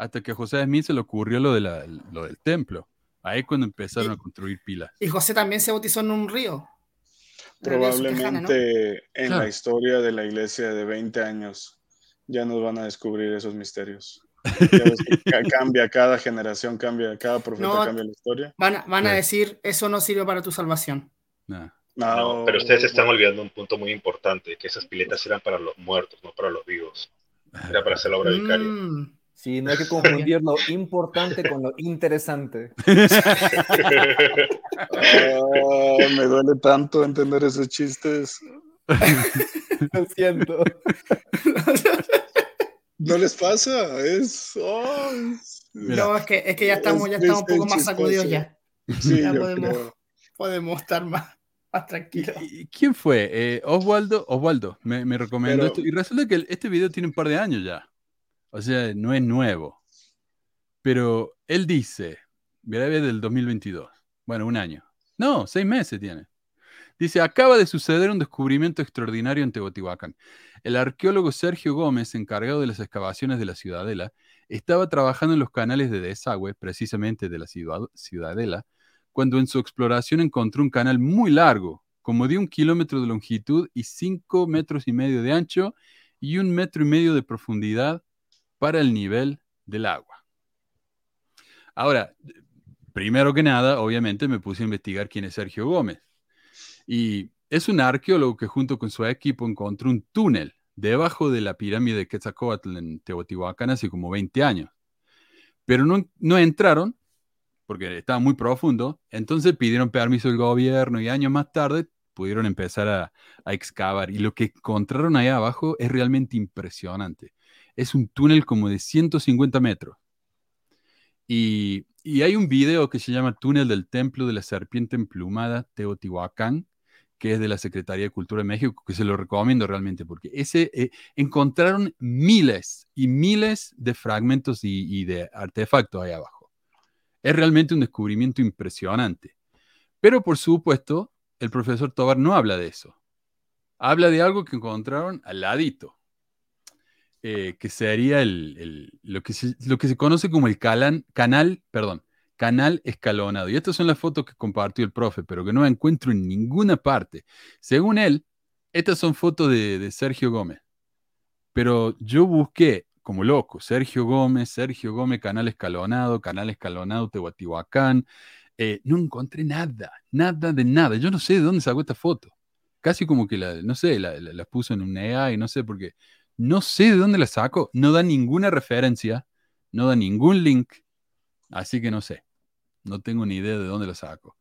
Hasta que a José Smith se le ocurrió lo, de la- lo del templo. Ahí es cuando empezaron a construir pilas. Y José también se bautizó en un río. Probablemente en la historia de la iglesia de 20 años ya nos van a descubrir esos misterios. cambia, cada generación cambia, cada profeta cambia la historia. Van, a, van a decir, eso no sirve para tu salvación. No. No, pero ustedes están olvidando un punto muy importante, que esas piletas eran para los muertos, no para los vivos. Era para hacer la obra vicaria. Mm. Sí, no hay que confundir lo importante con lo interesante. Ah, me duele tanto entender esos chistes. Lo siento. No les pasa, es. no, es que, es que ya estamos, ya estamos un poco más sacudidos ya. Sí, ya podemos, podemos estar más, más tranquilos. ¿Quién fue? Eh, Oswaldo, Oswaldo me, me recomendó esto. Y resulta que este video tiene un par de años ya. O sea, no es nuevo. Pero él dice, breve del 2022. Bueno, un año. No, seis meses tiene. Dice, acaba de suceder un descubrimiento extraordinario en Teotihuacán. El arqueólogo Sergio Gómez, encargado de las excavaciones de la ciudadela, estaba trabajando en los canales de desagüe, precisamente de la ciudadela, cuando en su exploración encontró un canal muy largo, como de un kilómetro de longitud y cinco metros y medio de ancho y un metro y medio de profundidad para el nivel del agua. Ahora, primero que nada, obviamente me puse a investigar quién es Sergio Gómez. Y es un arqueólogo que junto con su equipo encontró un túnel debajo de la pirámide de Quetzalcóatl en Teotihuacán hace como 20 años. Pero no, no entraron porque estaba muy profundo, entonces pidieron permiso del gobierno y años más tarde pudieron empezar a, a excavar. Y lo que encontraron ahí abajo es realmente impresionante es un túnel como de 150 metros. Y, hay un video que se llama Túnel del Templo de la Serpiente Emplumada Teotihuacán, que es de la Secretaría de Cultura de México, que se lo recomiendo realmente, porque ese eh, encontraron miles y miles de fragmentos y, de artefactos ahí abajo. Es realmente un descubrimiento impresionante. Pero por supuesto, el profesor Tobar no habla de eso. Habla de algo que encontraron al ladito. Eh, que sería el, lo, que se, lo que se conoce como el canal, perdón, canal escalonado. Y estas son las fotos que compartió el profe, pero que no encuentro en ninguna parte. Según él, estas son fotos de, Sergio Gómez. Pero yo busqué como loco, Sergio Gómez, Sergio Gómez, canal escalonado, canal escalonado, Teotihuacán. Eh, no encontré nada, nada de nada. Yo no sé de dónde sacó esta foto. Casi como que la, no sé, la, la, la puso en un AI, no sé, porque no sé de dónde la saco. No da ninguna referencia, no da ningún link. Así que no sé. No tengo ni idea de dónde la saco.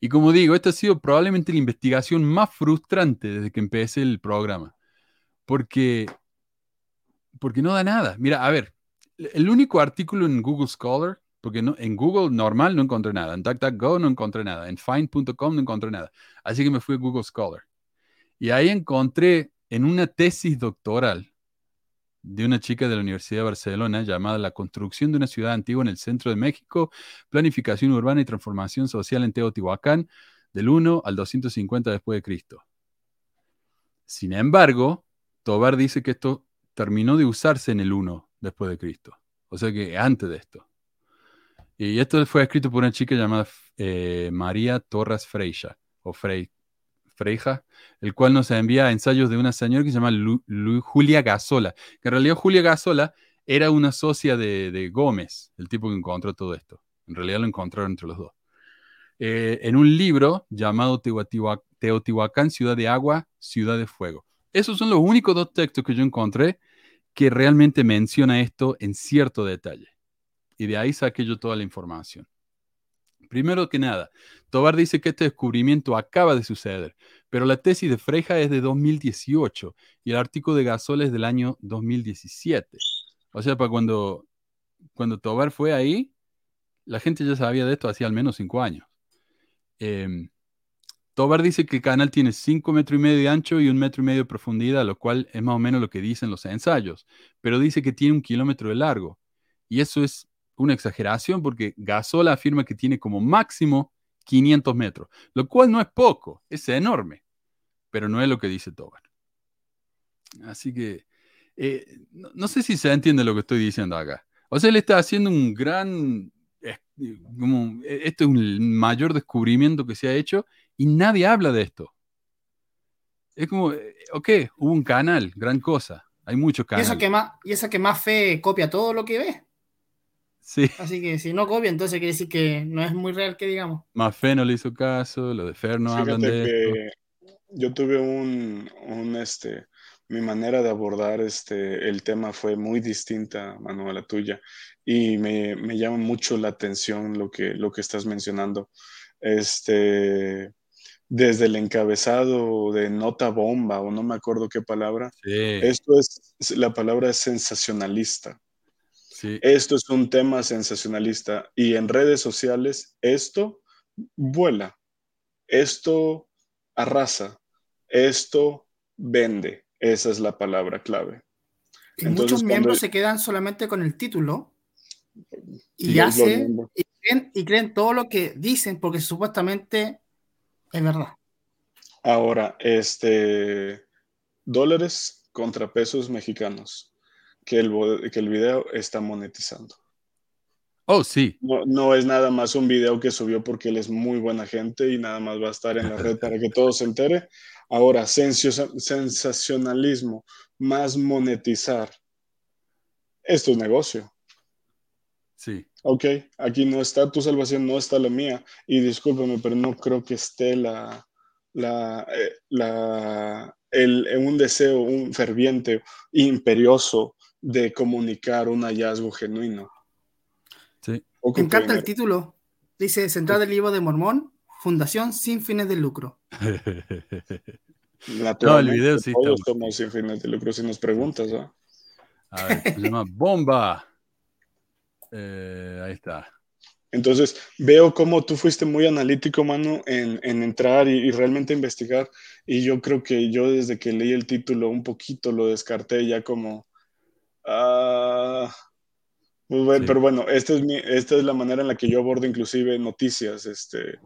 Y como digo, esta ha sido probablemente la investigación más frustrante desde que empecé el programa. Porque, porque no da nada. Mira, a ver, el único artículo en Google Scholar, porque no, en Google normal no encontré nada, en DuckDuckGo no encontré nada, en Find.com no encontré nada. Así que me fui a Google Scholar. Y ahí encontré en una tesis doctoral de una chica de la Universidad de Barcelona llamada La construcción de una ciudad antigua en el centro de México, planificación urbana y transformación social en Teotihuacán del 1 al 250 después de Cristo. Sin embargo, Tobar dice que esto terminó de usarse en el 1 después de Cristo, o sea que antes de esto. Y esto fue escrito por una chica llamada eh, María Torres Freixa, o Frey, Freija, el cual nos envía ensayos de una señora que se llama Julia Gasola, que en realidad Julia Gasola era una socia de, Gómez, el tipo que encontró todo esto. En realidad lo encontraron entre los dos. Eh, en un libro llamado Teotihuacán, Ciudad de Agua, Ciudad de Fuego. Esos son los únicos dos textos que yo encontré que realmente menciona esto en cierto detalle. Y de ahí saqué yo toda la información. Primero que nada, Tobar dice que este descubrimiento acaba de suceder, pero la tesis de Freja es de 2018 y el artículo de Gasol es del año 2017. O sea, para cuando, cuando Tobar fue ahí, la gente ya sabía de esto hacía al menos cinco años. Em, Tobar dice que el canal tiene cinco metros y medio de ancho y un metro y medio de profundidad, lo cual es más o menos lo que dicen los ensayos, pero dice que tiene un kilómetro de largo. Y eso es una exageración porque Gasol afirma que tiene como máximo 500 metros, lo cual no es poco, es enorme, pero no es lo que dice Tobar. Así que eh, no, sé si se entiende lo que estoy diciendo acá. O sea, él está haciendo un gran como, eh, esto es un mayor descubrimiento que se ha hecho y nadie habla de esto. Es como, eh, ok, hubo un canal, gran cosa. Hay muchos Y canales. esa, que más, y esa que más fe copia todo lo que ve. Sí, Así que si no copia, entonces quiere decir que no es muy real que digamos. más fe no le hizo caso, lo de Fer no hablan de esto. que yo tuve un, un, este, mi manera de abordar este, el tema fue muy distinta, Manu, a la tuya. Y me, me llama mucho la atención lo que, lo que estás mencionando. Este, desde el encabezado de nota bomba, o no me acuerdo qué palabra, Sí, esto es, la palabra es sensacionalista. Sí, Esto es un tema sensacionalista y en redes sociales esto vuela, esto arrasa, esto vende. Esa es la palabra clave. Y Entonces, muchos miembros cuando- se quedan solamente con el título y hacen y creen, y creen todo lo que dicen porque supuestamente es verdad. Ahora, este, dólares contra pesos mexicanos, que el, que el video está monetizando. Oh, sí. No, no es nada más un video que subió porque él es muy buena gente y nada más va a estar en la red para que todo se entere. Ahora, sensacionalismo más monetizar. Esto es negocio. Sí. Ok, aquí no está tu salvación, no está la mía. Y discúlpame, pero no creo que esté la, la, eh, la, el, un deseo, un ferviente, imperioso de comunicar un hallazgo genuino. Sí. Me encanta el título. Dice Central del Libro de Mormón, Fundación sin fines de lucro. Naturalmente, video sí todos somos sin fines de lucro si nos preguntas, ¿ah? A ver, se llama Bomba. Eh, ahí está. Entonces, veo cómo tú fuiste muy analítico, mano, en, en entrar y, y realmente investigar. Y yo creo que yo desde que leí el título un poquito lo descarté ya como... pues bueno, Sí. Pero bueno, esta es, mi, esta es la manera en la que yo abordo inclusive noticias. Este,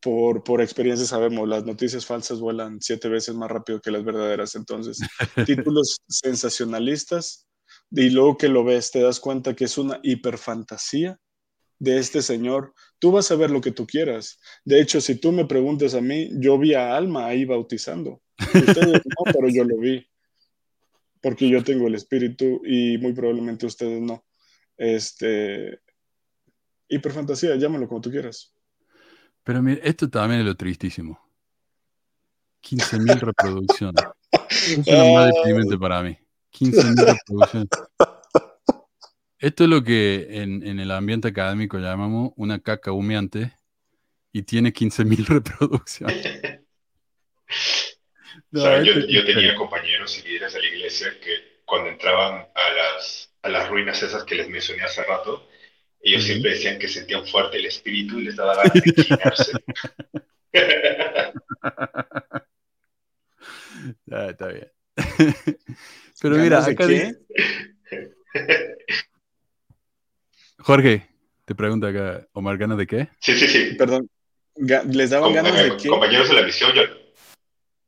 por, por experiencia sabemos, las noticias falsas vuelan siete veces más rápido que las verdaderas. Entonces, títulos sensacionalistas y luego que lo ves te das cuenta que es una hiperfantasía de este señor. Tú vas a ver lo que tú quieras. De hecho, si tú me preguntas a mí, yo vi a Alma ahí bautizando. Ustedes no, pero yo lo vi. Porque yo tengo el espíritu y muy probablemente ustedes no. Este hiperfantasía, llámalo como tú quieras. Pero mira, esto también es lo tristísimo. 15.000 reproducciones. Eso es lo más deprimente para mí. 15.000 reproducciones. Esto es lo que en, en el ambiente académico llamamos una caca humeante y tiene 15.000 reproducciones. Yo, tenía compañeros y líderes de la iglesia que cuando entraban a las, a las ruinas esas que les mencioné hace rato, ellos siempre decían que sentían fuerte el espíritu y les daba ganas de inclinarse. Ah, está bien. Pero mira, ¿Ganas de acá dice- Jorge, te pregunta acá, Omar, ¿ganas de qué? Sí, sí, sí. Perdón, ¿les daban Com- ganas de qué? compañeros de la misión, yo-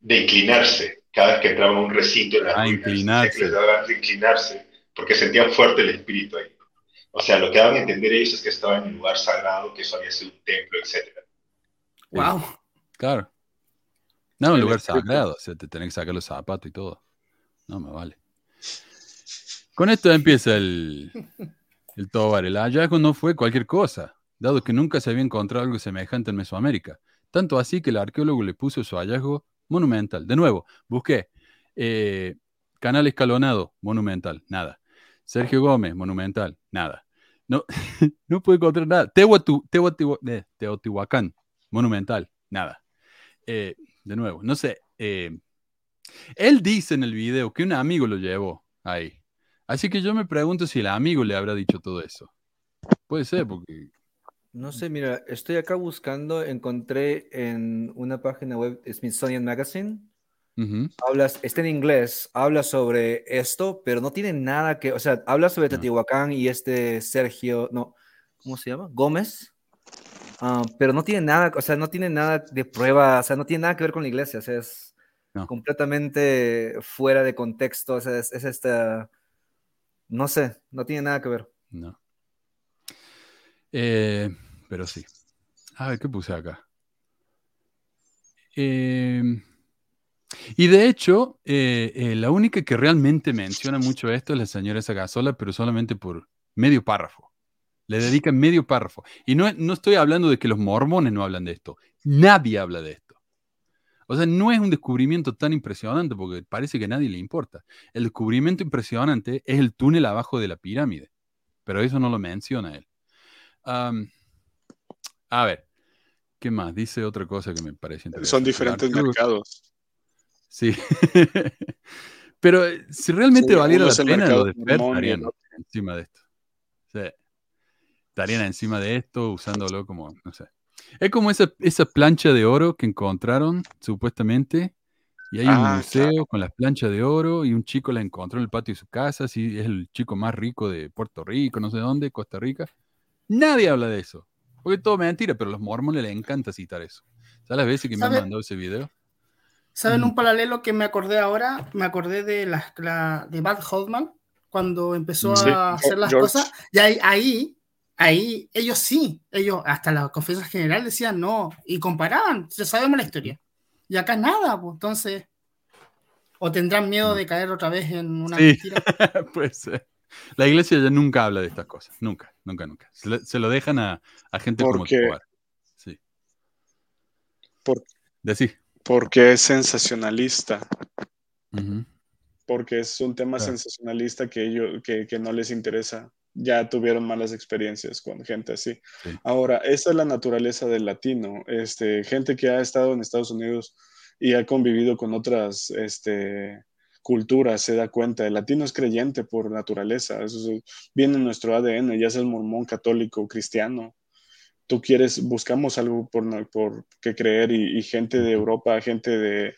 de inclinarse cada vez que entraban a un recinto en las Ah, ruinas. inclinarse. De inclinarse porque sentían fuerte el espíritu ahí. O sea, lo que daban a entender ellos es que estaban en un lugar sagrado, que eso había sido un templo, etc. Wow. Claro. No, un lugar sagrado, o sea, te tenés que sacar los zapatos y todo. No me vale. Con esto empieza el, el tobar. El hallazgo no fue cualquier cosa, dado que nunca se había encontrado algo semejante en Mesoamérica. Tanto así que el arqueólogo le puso su hallazgo monumental. De nuevo, busqué eh, canal escalonado, monumental, nada. Sergio Gómez, monumental, nada. No, no pude encontrar nada. Tehuatu- eh, Teotihuacán, monumental, nada. Eh, de nuevo, no sé. él dice en el video que un amigo lo llevó ahí. Así que yo me pregunto si el amigo le habrá dicho todo eso. Puede ser, porque. No sé, mira, estoy acá buscando, encontré en una página web Smithsonian Magazine, hablas, está en inglés, habla sobre esto, pero no tiene nada que, o sea, habla sobre No. Teotihuacán y este Sergio, no, ¿cómo se llama? Gómez, Ah, pero no tiene nada, o sea, no tiene nada de prueba, o sea, no tiene nada que ver con la iglesia, o sea, es No. completamente fuera de contexto, o sea, es, es esta, no sé, no tiene nada que ver. no. Eh, pero sí. A ver, ¿qué puse acá? Eh, y de hecho, eh, eh, la única que realmente menciona mucho esto es la señora Sagasola, pero solamente por medio párrafo. Le dedican medio párrafo. Y no, no estoy hablando de que los mormones no hablan de esto. Nadie habla de esto. O sea, no es un descubrimiento tan impresionante porque parece que a nadie le importa. El descubrimiento impresionante es el túnel abajo de la pirámide, pero eso no lo menciona él. A ver, ¿qué más? Dice otra cosa que me parece interesante. Son diferentes Arturo- mercados. Sí. Pero eh, si realmente Sí, valiera la pena, de Fed estarían encima de esto. Sí. Estarían encima de esto, usándolo como, no sé. Es como esa, esa plancha de oro que encontraron, supuestamente, y hay un Ah, museo claro. con las planchas de oro y un chico la encontró en el patio de su casa, sí, es el chico más rico de Puerto Rico, no sé dónde, Costa Rica. Nadie habla de eso, porque es todo mentira, pero a los mormones les encanta citar eso. ¿Sabes las veces que me han ¿Sabe? mandado ese video? ¿Saben Mm. un paralelo que me acordé ahora? Me acordé de la, la- de Bad Holdman cuando empezó Sí, a hacer las George. cosas. Y ahí, ahí, ahí, ellos sí, ellos hasta la conferencia general decían no y comparaban, ya sabemos la historia. Y acá nada, pues entonces. O tendrán miedo de caer otra vez en una Sí. mentira. pues la iglesia ya nunca habla de estas cosas. Nunca, nunca, nunca. Se, le- se lo dejan a, a gente como Porque- Escobar. Sí. Por- Decí. Porque es sensacionalista. Porque es un tema Claro. sensacionalista que, ellos, que, que no les interesa. Ya tuvieron malas experiencias con gente así. Sí. Ahora, esa es la naturaleza del latino. Este, gente que ha estado en Estados Unidos y ha convivido con otras este, culturas se da cuenta. El latino es creyente por naturaleza. Eso es- viene en nuestro ADN, ya seas mormón, católico, cristiano. Tú quieres, buscamos algo por, por que creer y, y gente de Europa, gente de,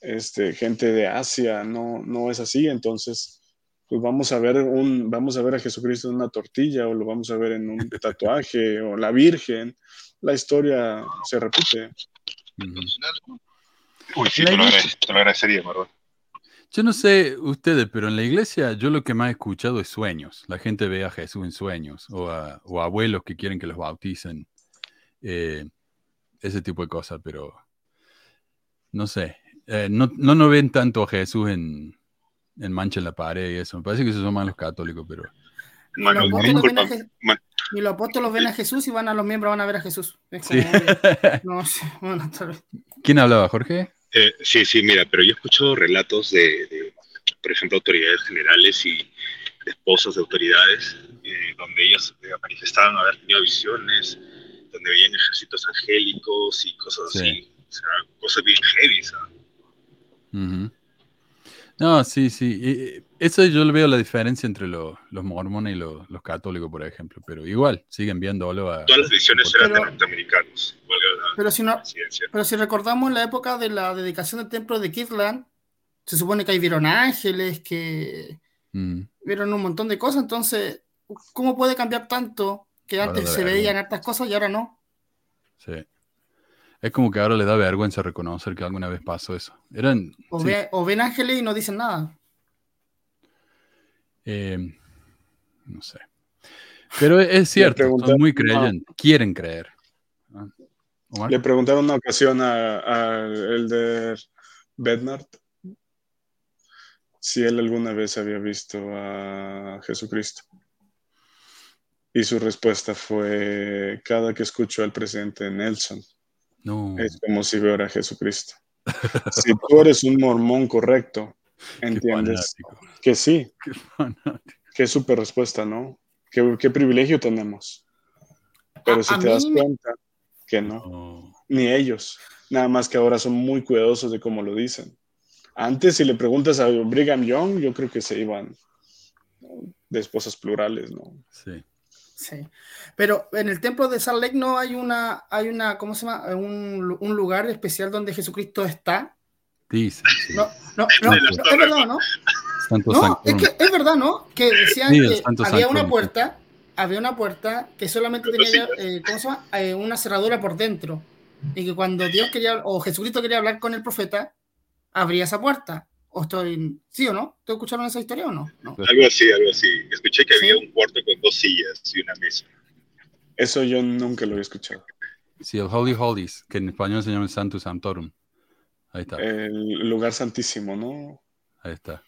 este, gente de Asia, no, no es así. Entonces, pues vamos a ver un, vamos a ver a Jesucristo en una tortilla o lo vamos a ver en un tatuaje o la Virgen. La historia se repite. Uy, sí, te lo, iglesia- agradec- te lo agradecería, Margot. Yo no sé ustedes, pero en la iglesia yo lo que más he escuchado es sueños. La gente ve a Jesús en sueños o, a, o abuelos que quieren que los bauticen. Eh, ese tipo de cosas, pero no sé. Eh, no, no ven tanto a Jesús en, en mancha en la pared y eso. Me parece que esos son más los católicos, pero Ni los, apóstoles ven a Je- los apóstoles ven a Jesús y van a los miembros van a ver a Jesús. Es sí. no sé, bueno. ¿Quién hablaba, Jorge? Eh, sí, sí, mira, pero yo escucho relatos de, de, por ejemplo, autoridades generales y de esposas de autoridades, eh, donde ellas eh, manifestaban haber tenido visiones, donde veían ejércitos angélicos y cosas Sí. así. O sea, cosas bien heavy, ¿sabes? No, sí, sí. Eh, Eso yo le veo la diferencia entre lo- los mormones y lo- los católicos, por ejemplo. Pero igual, siguen viéndolo a... Todas las visiones eran de Pero- norteamericanos, la Pero si no. Pero si recordamos la época de la dedicación del templo de Kirtland, se supone que ahí vieron ángeles, que Mm, vieron un montón de cosas, entonces, ¿cómo puede cambiar tanto que antes se veían hartas cosas y ahora no? sí. Es como que ahora le da vergüenza reconocer que alguna vez pasó eso. Eran... O, sí, ve- o ven ángeles y no dicen nada. Eh, no sé. Pero es, cierto, son muy creyentes. Quieren creer. Ah, Omar. Le preguntaron una ocasión a, a Elder Bednard si él alguna vez había visto a Jesucristo. Y su respuesta fue, cada que escucho al presidente Nelson, No. es como si veo a Jesucristo. si tú eres un mormón correcto, entiendes que sí, qué fanático. súper respuesta, ¿no? ¿Qué, qué privilegio tenemos. Pero A- si a te das me- cuenta que no, No. ni ellos. Nada más que ahora son muy cuidadosos de cómo lo dicen. Antes, si le preguntas a Brigham Young, yo creo que se iban ¿no? de esposas plurales, ¿no? Sí. Sí. Pero en el templo de Salt Lake no hay una, hay una, ¿cómo se llama? Un, un lugar especial donde Jesucristo está. Dice. sí. No, no, no, no, es verdad, ¿no? Santo No, es que es verdad, ¿no? Que decían Sí, que Santo había una puerta, había una puerta que solamente tenía eh, ¿cómo se llama? Eh, una cerradura por dentro. Y que cuando Dios quería, o Jesucristo quería hablar con el profeta, abría esa puerta. ¿O estoy, sí o no? ¿Te escucharon esa historia o no? No. Algo así, algo así. Escuché que Sí. había un cuarto con dos sillas y una mesa. Eso yo nunca lo había escuchado. Sí, el Holy Holies, que en español se llama el Santus Sanctorum. Ahí está, El lugar santísimo, ¿no? ahí está.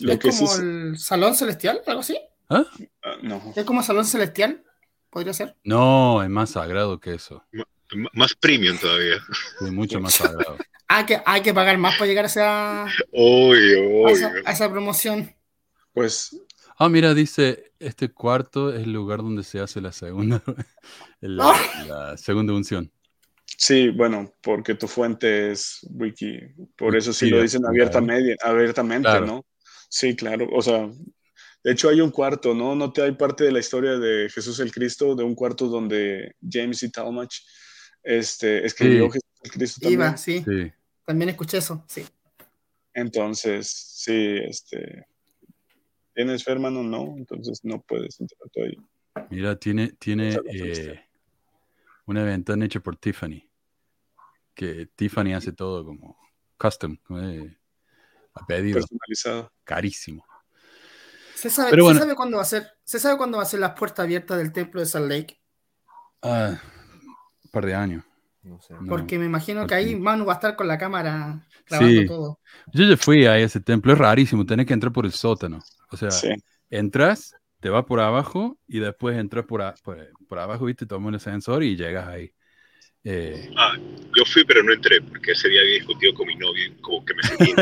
Lo ¿Es que como es- el salón celestial? ¿Algo así? ¿Ah? Ah, no. ¿Es como salón celestial? ¿Podría ser? No, es más sagrado que eso. M- Más premium todavía. Es mucho más sagrado. Hay que, hay que pagar más para llegar a esa, Obvio, a esa, obvio. a esa promoción. Pues Ah, mira, dice, este cuarto es el lugar donde se hace la segunda, la, ¡Ah! la segunda unción. Sí, bueno, porque tu fuente es wiki. Por eso sí lo dicen claro. abiertamente, abiertamente, Claro. ¿no? Sí, claro. O sea, de hecho hay un cuarto, ¿no? No te hay parte de la historia de Jesús el Cristo, de un cuarto donde James y Talmach este, escribió Sí. Jesús el Cristo también. Iba, sí. Sí. También escuché eso, sí. Entonces, sí, este. ¿Tienes fe, hermano? No, entonces no puedes entrar tú ahí. Mira, tiene, tiene eh, una ventana hecha por Tiffany. Que Tiffany hace todo como custom, eh, a pedido, Personalizado. carísimo. ¿Se sabe, Pero ¿se sabe cuándo va a ser? ¿Se sabe cuándo va a ser las puertas abiertas del templo de Salt Lake? Ah, un par de años. No sé. No. Porque me imagino que ahí Manu va a estar con la cámara grabando Sí. todo. Yo ya fui a ese templo, es rarísimo, tenés que entrar por el sótano. O sea, Sí. entras, te vas por abajo y después entras por, a- por, por abajo, viste, tomas un ascensor y llegas ahí. Eh, Ah, yo fui, pero no entré, porque ese día había discutido con mi novio y como que me sentí.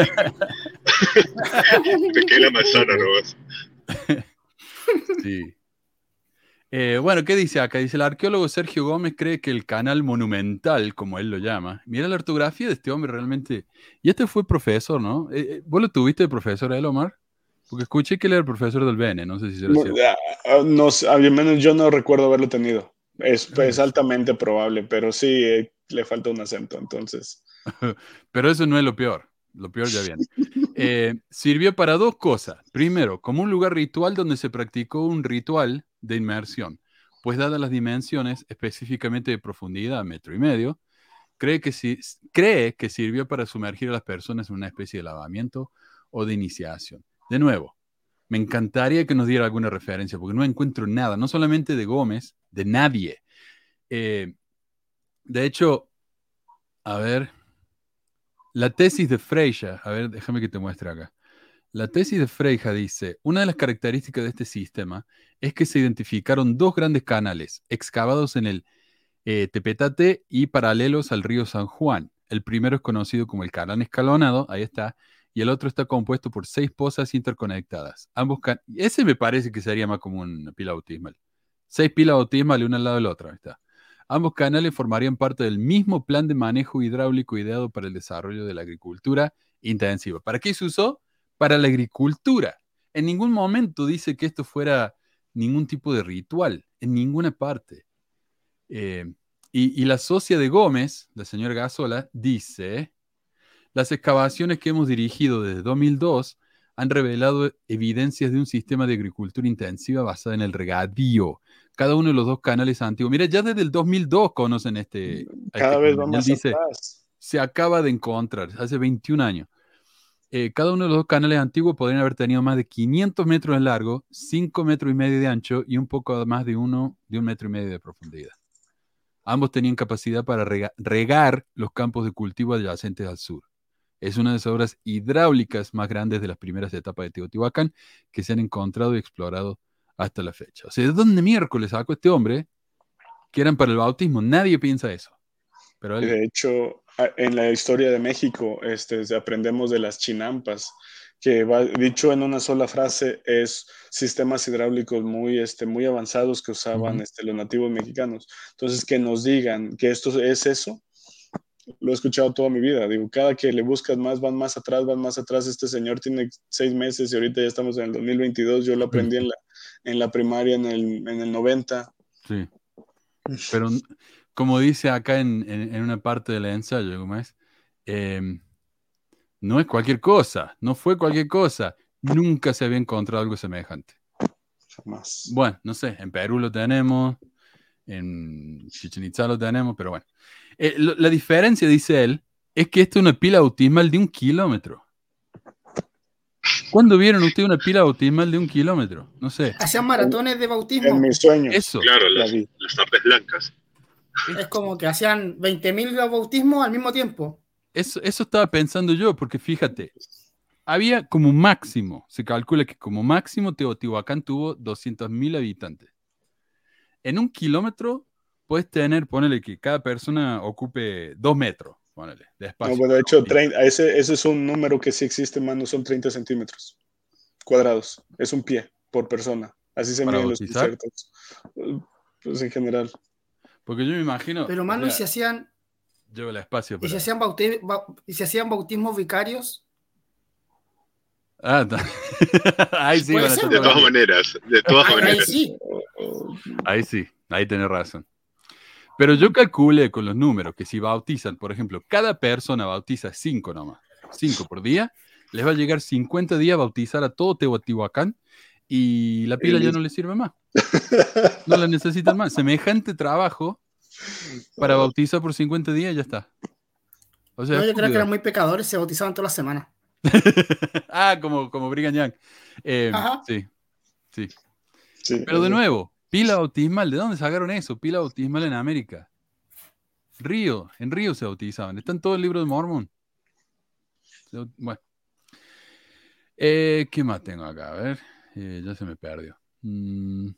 Me quedé la manzana nomás. sí. Eh, bueno, ¿qué dice acá? Dice, el arqueólogo Sergio Gómez cree que el canal monumental, como él lo llama, mira la ortografía de este hombre realmente. Y este fue profesor, ¿no? Eh, eh, ¿Vos lo tuviste de profesor, él, Omar? Porque escuché que él era el profesor del Bene, no sé si será Mu- cierto. ah, ah, No, al menos yo no recuerdo haberlo tenido. Es, es altamente probable, pero sí eh, le falta un acento, entonces. Pero eso no es lo peor. Lo peor ya viene. Eh, sirvió para dos cosas. Primero, como un lugar ritual donde se practicó un ritual de inmersión. Pues dadas las dimensiones, específicamente de profundidad, metro y medio, cree que, si, cree que sirvió para sumergir a las personas en una especie de lavamiento o de iniciación. De nuevo, me encantaría que nos diera alguna referencia, porque no encuentro nada, no solamente de Gómez, de nadie. Eh, de hecho, a ver, la tesis de Freya, a ver, déjame que te muestre acá. La tesis de Freya dice, una de las características de este sistema es que se identificaron dos grandes canales excavados en el eh, Tepetate y paralelos al río San Juan. El primero es conocido como el canal escalonado, ahí está, y el otro está compuesto por seis pozas interconectadas. Ambos ese me parece que sería más como una pila bautismal. Seis pilas bautismales una al lado de la otra, está. Ambos canales formarían parte del mismo plan de manejo hidráulico ideado para el desarrollo de la agricultura intensiva. ¿Para qué se usó? Para la agricultura. En ningún momento dice que esto fuera ningún tipo de ritual, en ninguna parte. Eh, y, y la socia de Gómez, la señora Gasola, dice, las excavaciones que hemos dirigido desde 2002 han revelado evidencias de un sistema de agricultura intensiva basada en el regadío. Cada uno de los dos canales antiguos. Mira, ya desde el 2002 conocen este. a Cada este vez canal. va Él más dice, atrás. se acaba de encontrar, hace 21 años. Eh, cada uno de los dos canales antiguos podrían haber tenido más de 500 metros de largo, 5 metros y medio de ancho y un poco más de, uno, de un metro y medio de profundidad. Ambos tenían capacidad para rega- regar los campos de cultivo adyacentes al sur. Es una de las obras hidráulicas más grandes de las primeras etapas de Teotihuacán que se han encontrado y explorado hasta la fecha. O sea, ¿de dónde miércoles sacó este hombre que eran para el bautismo? Nadie piensa eso. Pero él, De hecho, en la historia de México este, aprendemos de las chinampas, que va, dicho en una sola frase es sistemas hidráulicos muy, este, muy avanzados que usaban este, los nativos mexicanos. Entonces, que nos digan que esto es eso, lo he escuchado toda mi vida. Digo, cada que le buscas más, van más atrás, van más atrás. Este señor tiene seis meses y ahorita ya estamos en el 2022. Yo lo aprendí en la, en la primaria en el, en el 90. Sí. Pero como dice acá en, en- en una parte del ensayo, ¿cómo es? Em, no es cualquier cosa, no fue cualquier cosa. Nunca se había encontrado algo semejante. Jamás. Bueno, no sé, en Perú lo tenemos, en Chichen Itza lo tenemos, pero bueno. Eh, lo- la diferencia, dice él, es que esto es una pila bautismal de un kilómetro. ¿Cuándo vieron ustedes una pila bautismal de un kilómetro? No sé. Hacían maratones de En bautismo. mis sueños. Eso. Claro, La las, vi. las tardes blancas. Es como que hacían 20.000 bautismos al mismo tiempo. Eso, eso estaba pensando yo, porque fíjate, había como máximo, se calcula que como máximo Teotihuacán tuvo 200.000 habitantes. En un kilómetro puedes tener, ponele que cada persona ocupe dos metros, ponele, de No, espacio. bueno, de hecho, 30, ese, ese es un número que sí existe, mano, son 30 centímetros cuadrados. Es un pie por persona. Así se ¿Para miden los bautizar? conciertos. Pues en general. Porque yo me imagino. Pero o mano, y sea, si hacían, lleva el espacio. y para- si hacían, bauti- bau- y si hacían bautismos vicarios, Ah, está. Ahí sí, van a De ¿no? todas maneras, de todas ahí, ahí maneras. sí. Ahí sí, ahí tenés razón. Pero yo calculé con los números que si bautizan, por ejemplo, cada persona bautiza cinco nomás, cinco por día, les va a llegar 50 días a bautizar a todo Teotihuacán y la pila ya no les sirve más. No la necesitan más. Semejante trabajo para bautizar por 50 días y ya está. O sea, No, yo creo que eran muy pecadores, se bautizaban toda la semana. ah, como, como Brigham Young. Eh, Ajá. sí, sí. Sí, Pero de nuevo, pila bautismal, ¿de dónde sacaron eso? Pila bautismal en América. Río, en Río se bautizaban. Está en todo el libro de Mormon. Bueno. Eh, ¿Qué más tengo acá? A ver, eh, ya se me perdió. Mm.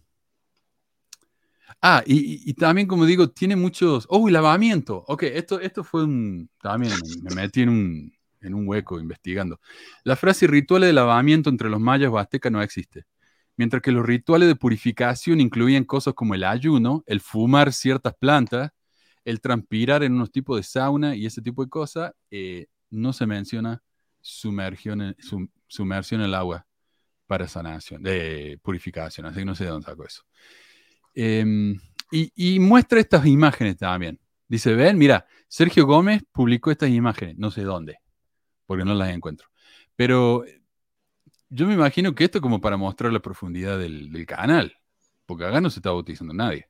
Ah, y, también, como digo, tiene muchos. ¡Oh, y lavamiento! Ok, esto, esto fue un. También me metí en un, en un hueco investigando. La frase rituales de lavamiento entre los mayas o aztecas no existe. Mientras que los rituales de purificación incluían cosas como el ayuno, el fumar ciertas plantas, el transpirar en unos tipos de sauna y ese tipo de cosas, eh, no se menciona sumergión en, sumersión en el agua para sanación, de purificación, así que no sé de dónde saco eso. Em, y, y muestra estas imágenes también. Dice, ven, mira, Sergio Gómez publicó estas imágenes, no sé dónde, porque no las encuentro. Pero yo me imagino que esto es como para mostrar la profundidad del, del canal, porque acá no se está bautizando nadie.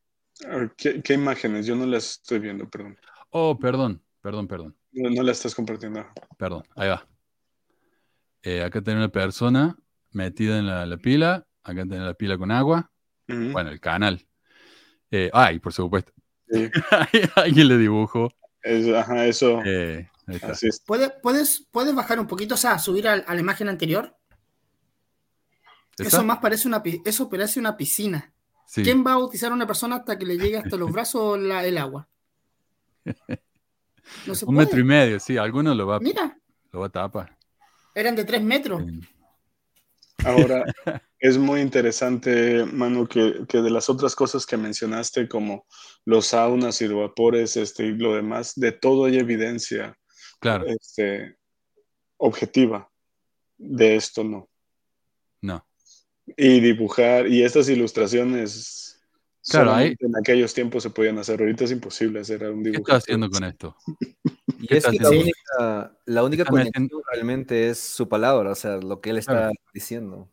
A ver, ¿Qué, qué imágenes? Yo no las estoy viendo, perdón. Oh, perdón, perdón, perdón, No, no las estás compartiendo. perdón, ahí va. Eh, acá tiene una persona metida en la, la pila, acá tiene la pila con agua, bueno, el canal. Eh, ay, por supuesto, Sí, alguien le dibujó. es- ajá, eso. eh, ahí está. así es. ¿Puedes, puedes, puedes bajar un poquito, o sea, subir a, la imagen anterior? Eso más parece una, eso parece una piscina. Sí. ¿Quién va a bautizar a una persona hasta que le llegue hasta los brazos la- el agua? No se Un puede. metro y medio, sí, alguno lo va, Mira, lo va a tapar. eran de tres metros. Sí. Ahora, es muy interesante, Manu, que, que de las otras cosas que mencionaste, como los saunas y los vapores este, y lo demás, de todo hay evidencia Claro, este, objetiva. De esto no. no. Y dibujar, y estas ilustraciones, Claro, solamente en aquellos tiempos se podían hacer. Ahorita es imposible hacer un ¿Qué dibujo. está haciendo con esto? Y ¿Qué es que la única, la única conexión realmente es su palabra, o sea, lo que él está Claro. diciendo.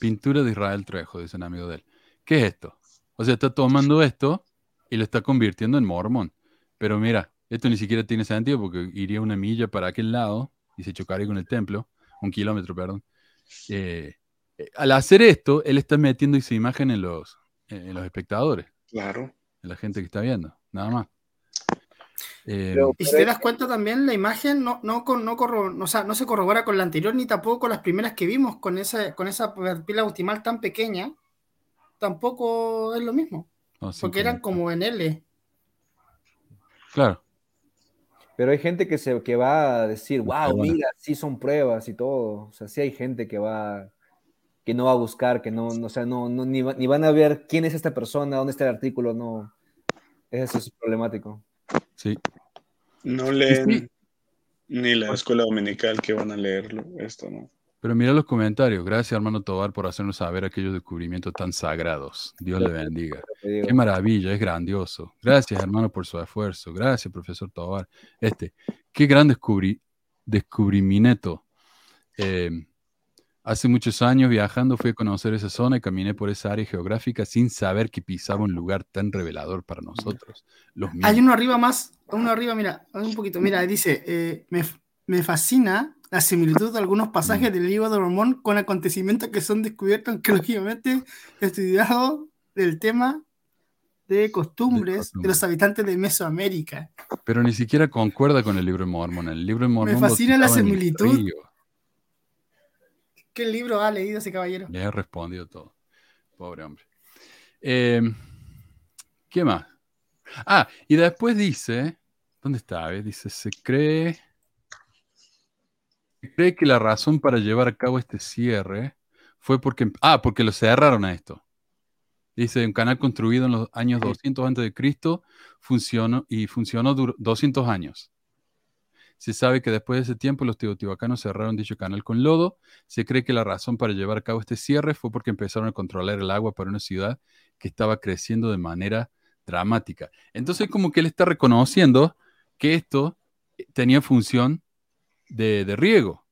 Pintura de Israel Trejo, dice un amigo de él. ¿Qué es esto? O sea, está tomando esto y lo está convirtiendo en mormón. Pero mira, esto ni siquiera tiene sentido porque iría una milla para aquel lado y se chocaría con el templo, un kilómetro, perdón. Eh, al hacer esto, él está metiendo esa imagen en los, en los espectadores, Claro. en la gente que está viendo, nada más. Eh, Pero- Y si te das cuenta también, la imagen no, no, con- no, corro- o sea, no se corrobora con la anterior ni tampoco con las primeras que vimos, con esa, con esa pila optimal tan pequeña, tampoco es lo mismo, no, sí, porque eran como en L. Claro, Pero hay gente que, se, que va a decir, wow, mira, sí son pruebas y todo. O sea, sí hay gente que va, que no va a buscar, que no, no, o sea, no, no- ni, va- ni van a ver quién es esta persona, dónde está el artículo, no. Eso es problemático. sí. No leen ni la escuela dominical que van a leerlo. Esto no. Pero mira los comentarios. Gracias, hermano Tobar, por hacernos saber aquellos descubrimientos tan sagrados. Dios le bendiga. Qué maravilla, es grandioso. Gracias, hermano, por su esfuerzo. Gracias, profesor Tobar. Este, qué gran descubri descubrimiento. Eh, hace muchos años viajando fui a conocer esa zona y caminé por esa área geográfica sin saber que pisaba un lugar tan revelador para nosotros. Los Hay mismos. uno arriba más, uno arriba, mira, un poquito, mira, dice, eh, me, me fascina la similitud de algunos pasajes del libro de Mormón con acontecimientos que son descubiertos arqueológicamente estudiados del tema de costumbres de los habitantes de Mesoamérica. Pero ni siquiera concuerda con el libro de Mormón. El libro de Mormón Me fascina la similitud. ¿Qué libro ha leído ese caballero? Le he respondido todo. Pobre hombre. Eh, ¿Qué más? Ah, y después dice, ¿dónde está? Ver, Dice, se cree, se cree que la razón para llevar a cabo este cierre fue porque, ah, porque lo cerraron a esto. Dice, un canal construido en los años 200 antes de Cristo funcionó y funcionó dur- 200 años. Se sabe que después de ese tiempo los teotihuacanos cerraron dicho canal con lodo. Se cree que la razón para llevar a cabo este cierre fue porque empezaron a controlar el agua para una ciudad que estaba creciendo de manera dramática. Entonces como que él está reconociendo que esto tenía función de, de riego.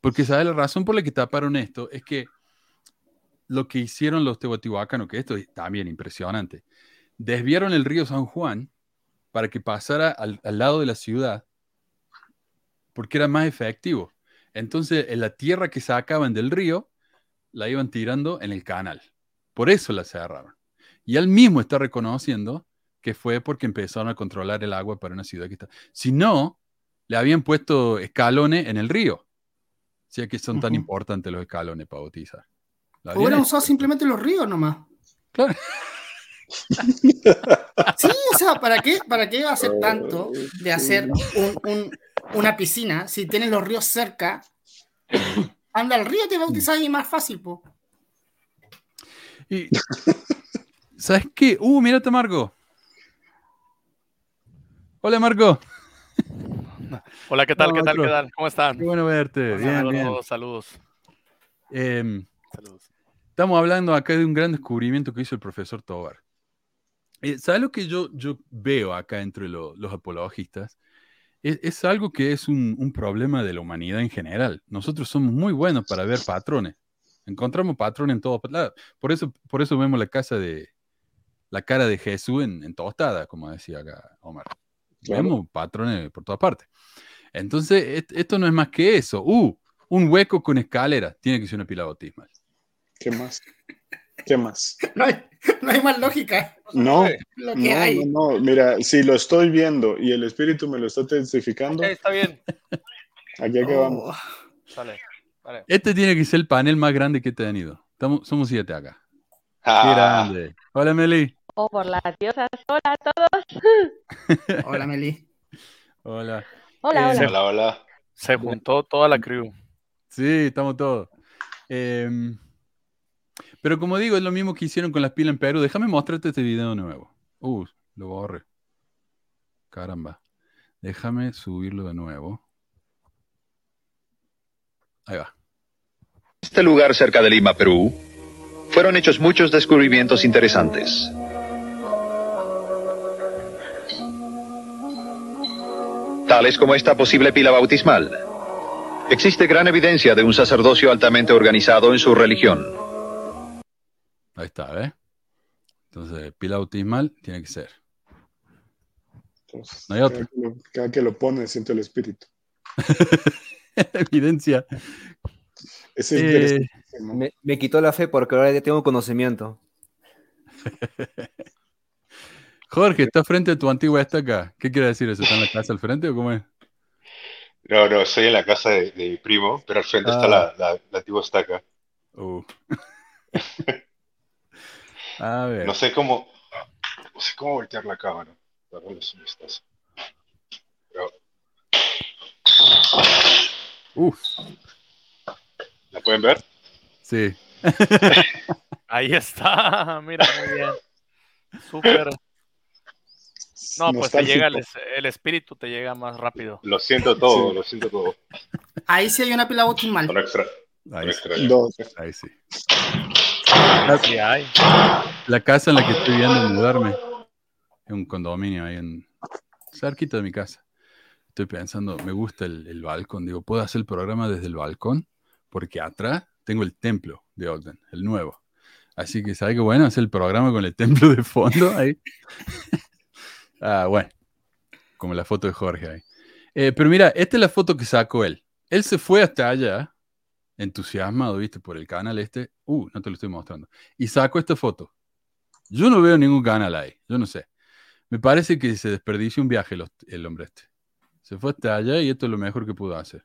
Porque sabe la razón por la que taparon esto es que lo que hicieron los teotihuacanos, que esto es también impresionante, desviaron el río San Juan para que pasara al, al lado de la ciudad porque era más efectivo. Entonces, en la tierra que sacaban del río, la iban tirando en el canal. Por eso la cerraron. Y él mismo está reconociendo que fue porque empezaron a controlar el agua para una ciudad que está. Si no, le habían puesto escalones en el río. O sea que son tan importantes los escalones para bautizar. La Hubieran usado simplemente los ríos nomás. Claro. Sí, o sea, ¿para qué, para qué hacer tanto de hacer un- un- una piscina si tienes los ríos cerca? Anda al río, te bautizas y es más fácil, po. Y, ¿Sabes qué? Uh, mírate, Marco. Hola, Marco. Hola, ¿qué tal? No, ¿Qué tal? otro. ¿Qué tal? ¿Cómo están? Qué bueno verte. Bien, saludos, bien. saludos. Em, Saludos. Estamos hablando acá de un gran descubrimiento que hizo el profesor Tobar. Eh, ¿Sabes lo que yo, yo veo acá entre lo- los apologistas? Es, es algo que es un, un problema de la humanidad en general. Nosotros somos muy buenos para ver patrones. Encontramos patrones en todos lados. Por eso, por eso vemos la casa de la cara de Jesús en, en tostada, como decía acá Omar. Claro. Vemos patrones por todas partes. Entonces, et- esto no es más que eso. Uh, un hueco con escalera. Tiene que ser una pila bautismal. ¿Qué más? ¿Qué más? No hay, no hay más lógica. No, Lo que no, hay. no, no. Mira, si lo estoy viendo y el espíritu me lo está testificando, Ok, está bien. aquí acabamos. Oh, Sale. Vale. Este tiene que ser el panel más grande que he tenido. Estamos, somos siete acá. Qué Ah, grande. Hola, Meli. O por las diosas. Hola a todos. hola, Meli. Hola. Hola, Eh, hola. hola, hola. Se juntó toda la crew. Sí, estamos todos. Em, pero como digo, es lo mismo que hicieron con las pilas en Perú. Déjame mostrarte este video nuevo. Uh, lo borré. Caramba. Déjame subirlo de nuevo. Ahí va. este lugar cerca de Lima, Perú, fueron hechos muchos descubrimientos interesantes. Tales como esta posible pila bautismal. Existe gran evidencia de un sacerdocio altamente organizado en su religión. Ahí está, ¿ves? Entonces, pila bautismal tiene que ser. Entonces, No hay otro. Cada que, lo, cada que lo pone, siento el espíritu. Evidencia. Es Eh. Me, me quitó la fe porque ahora ya tengo conocimiento. Jorge, está frente a tu antigua estaca. ¿Qué quiere decir eso? ¿Está en la casa al frente o cómo es? No, no, estoy en la casa de, de mi primo, pero al frente está Ah. la, la, la antigua estaca. Uh. A ver. No sé cómo, no sé cómo voltear la cámara. para darles un vistazo. Pero, Uf, ¿La pueden ver? sí. Ahí está. Mira, muy bien. Súper. No, pues te llega el, el espíritu, te llega más rápido. Lo siento todo, Sí. lo siento todo. Ahí sí hay una pila extra, Ahí. Dos. ahí sí. Sí hay. La casa en la que estoy viendo mudarme es un condominio ahí en cerquita de mi casa. Estoy pensando, me gusta el, balcón. Digo, ¿puedo hacer el programa desde el balcón? Porque atrás tengo el templo de Ogden, el nuevo. Así que, ¿sabe qué bueno? Hacer el programa con el templo de fondo ahí. ah, bueno. Como la foto de Jorge ahí. Eh, pero mira, esta es la foto que sacó él. Él se fue hasta allá, entusiasmado, viste, por el canal este. Uh, no te lo estoy mostrando. Y sacó esta foto. Yo no veo ningún canal ahí, yo no sé. Me parece que se desperdició un viaje el, hombre este. Se fue hasta allá y esto es lo mejor que pudo hacer.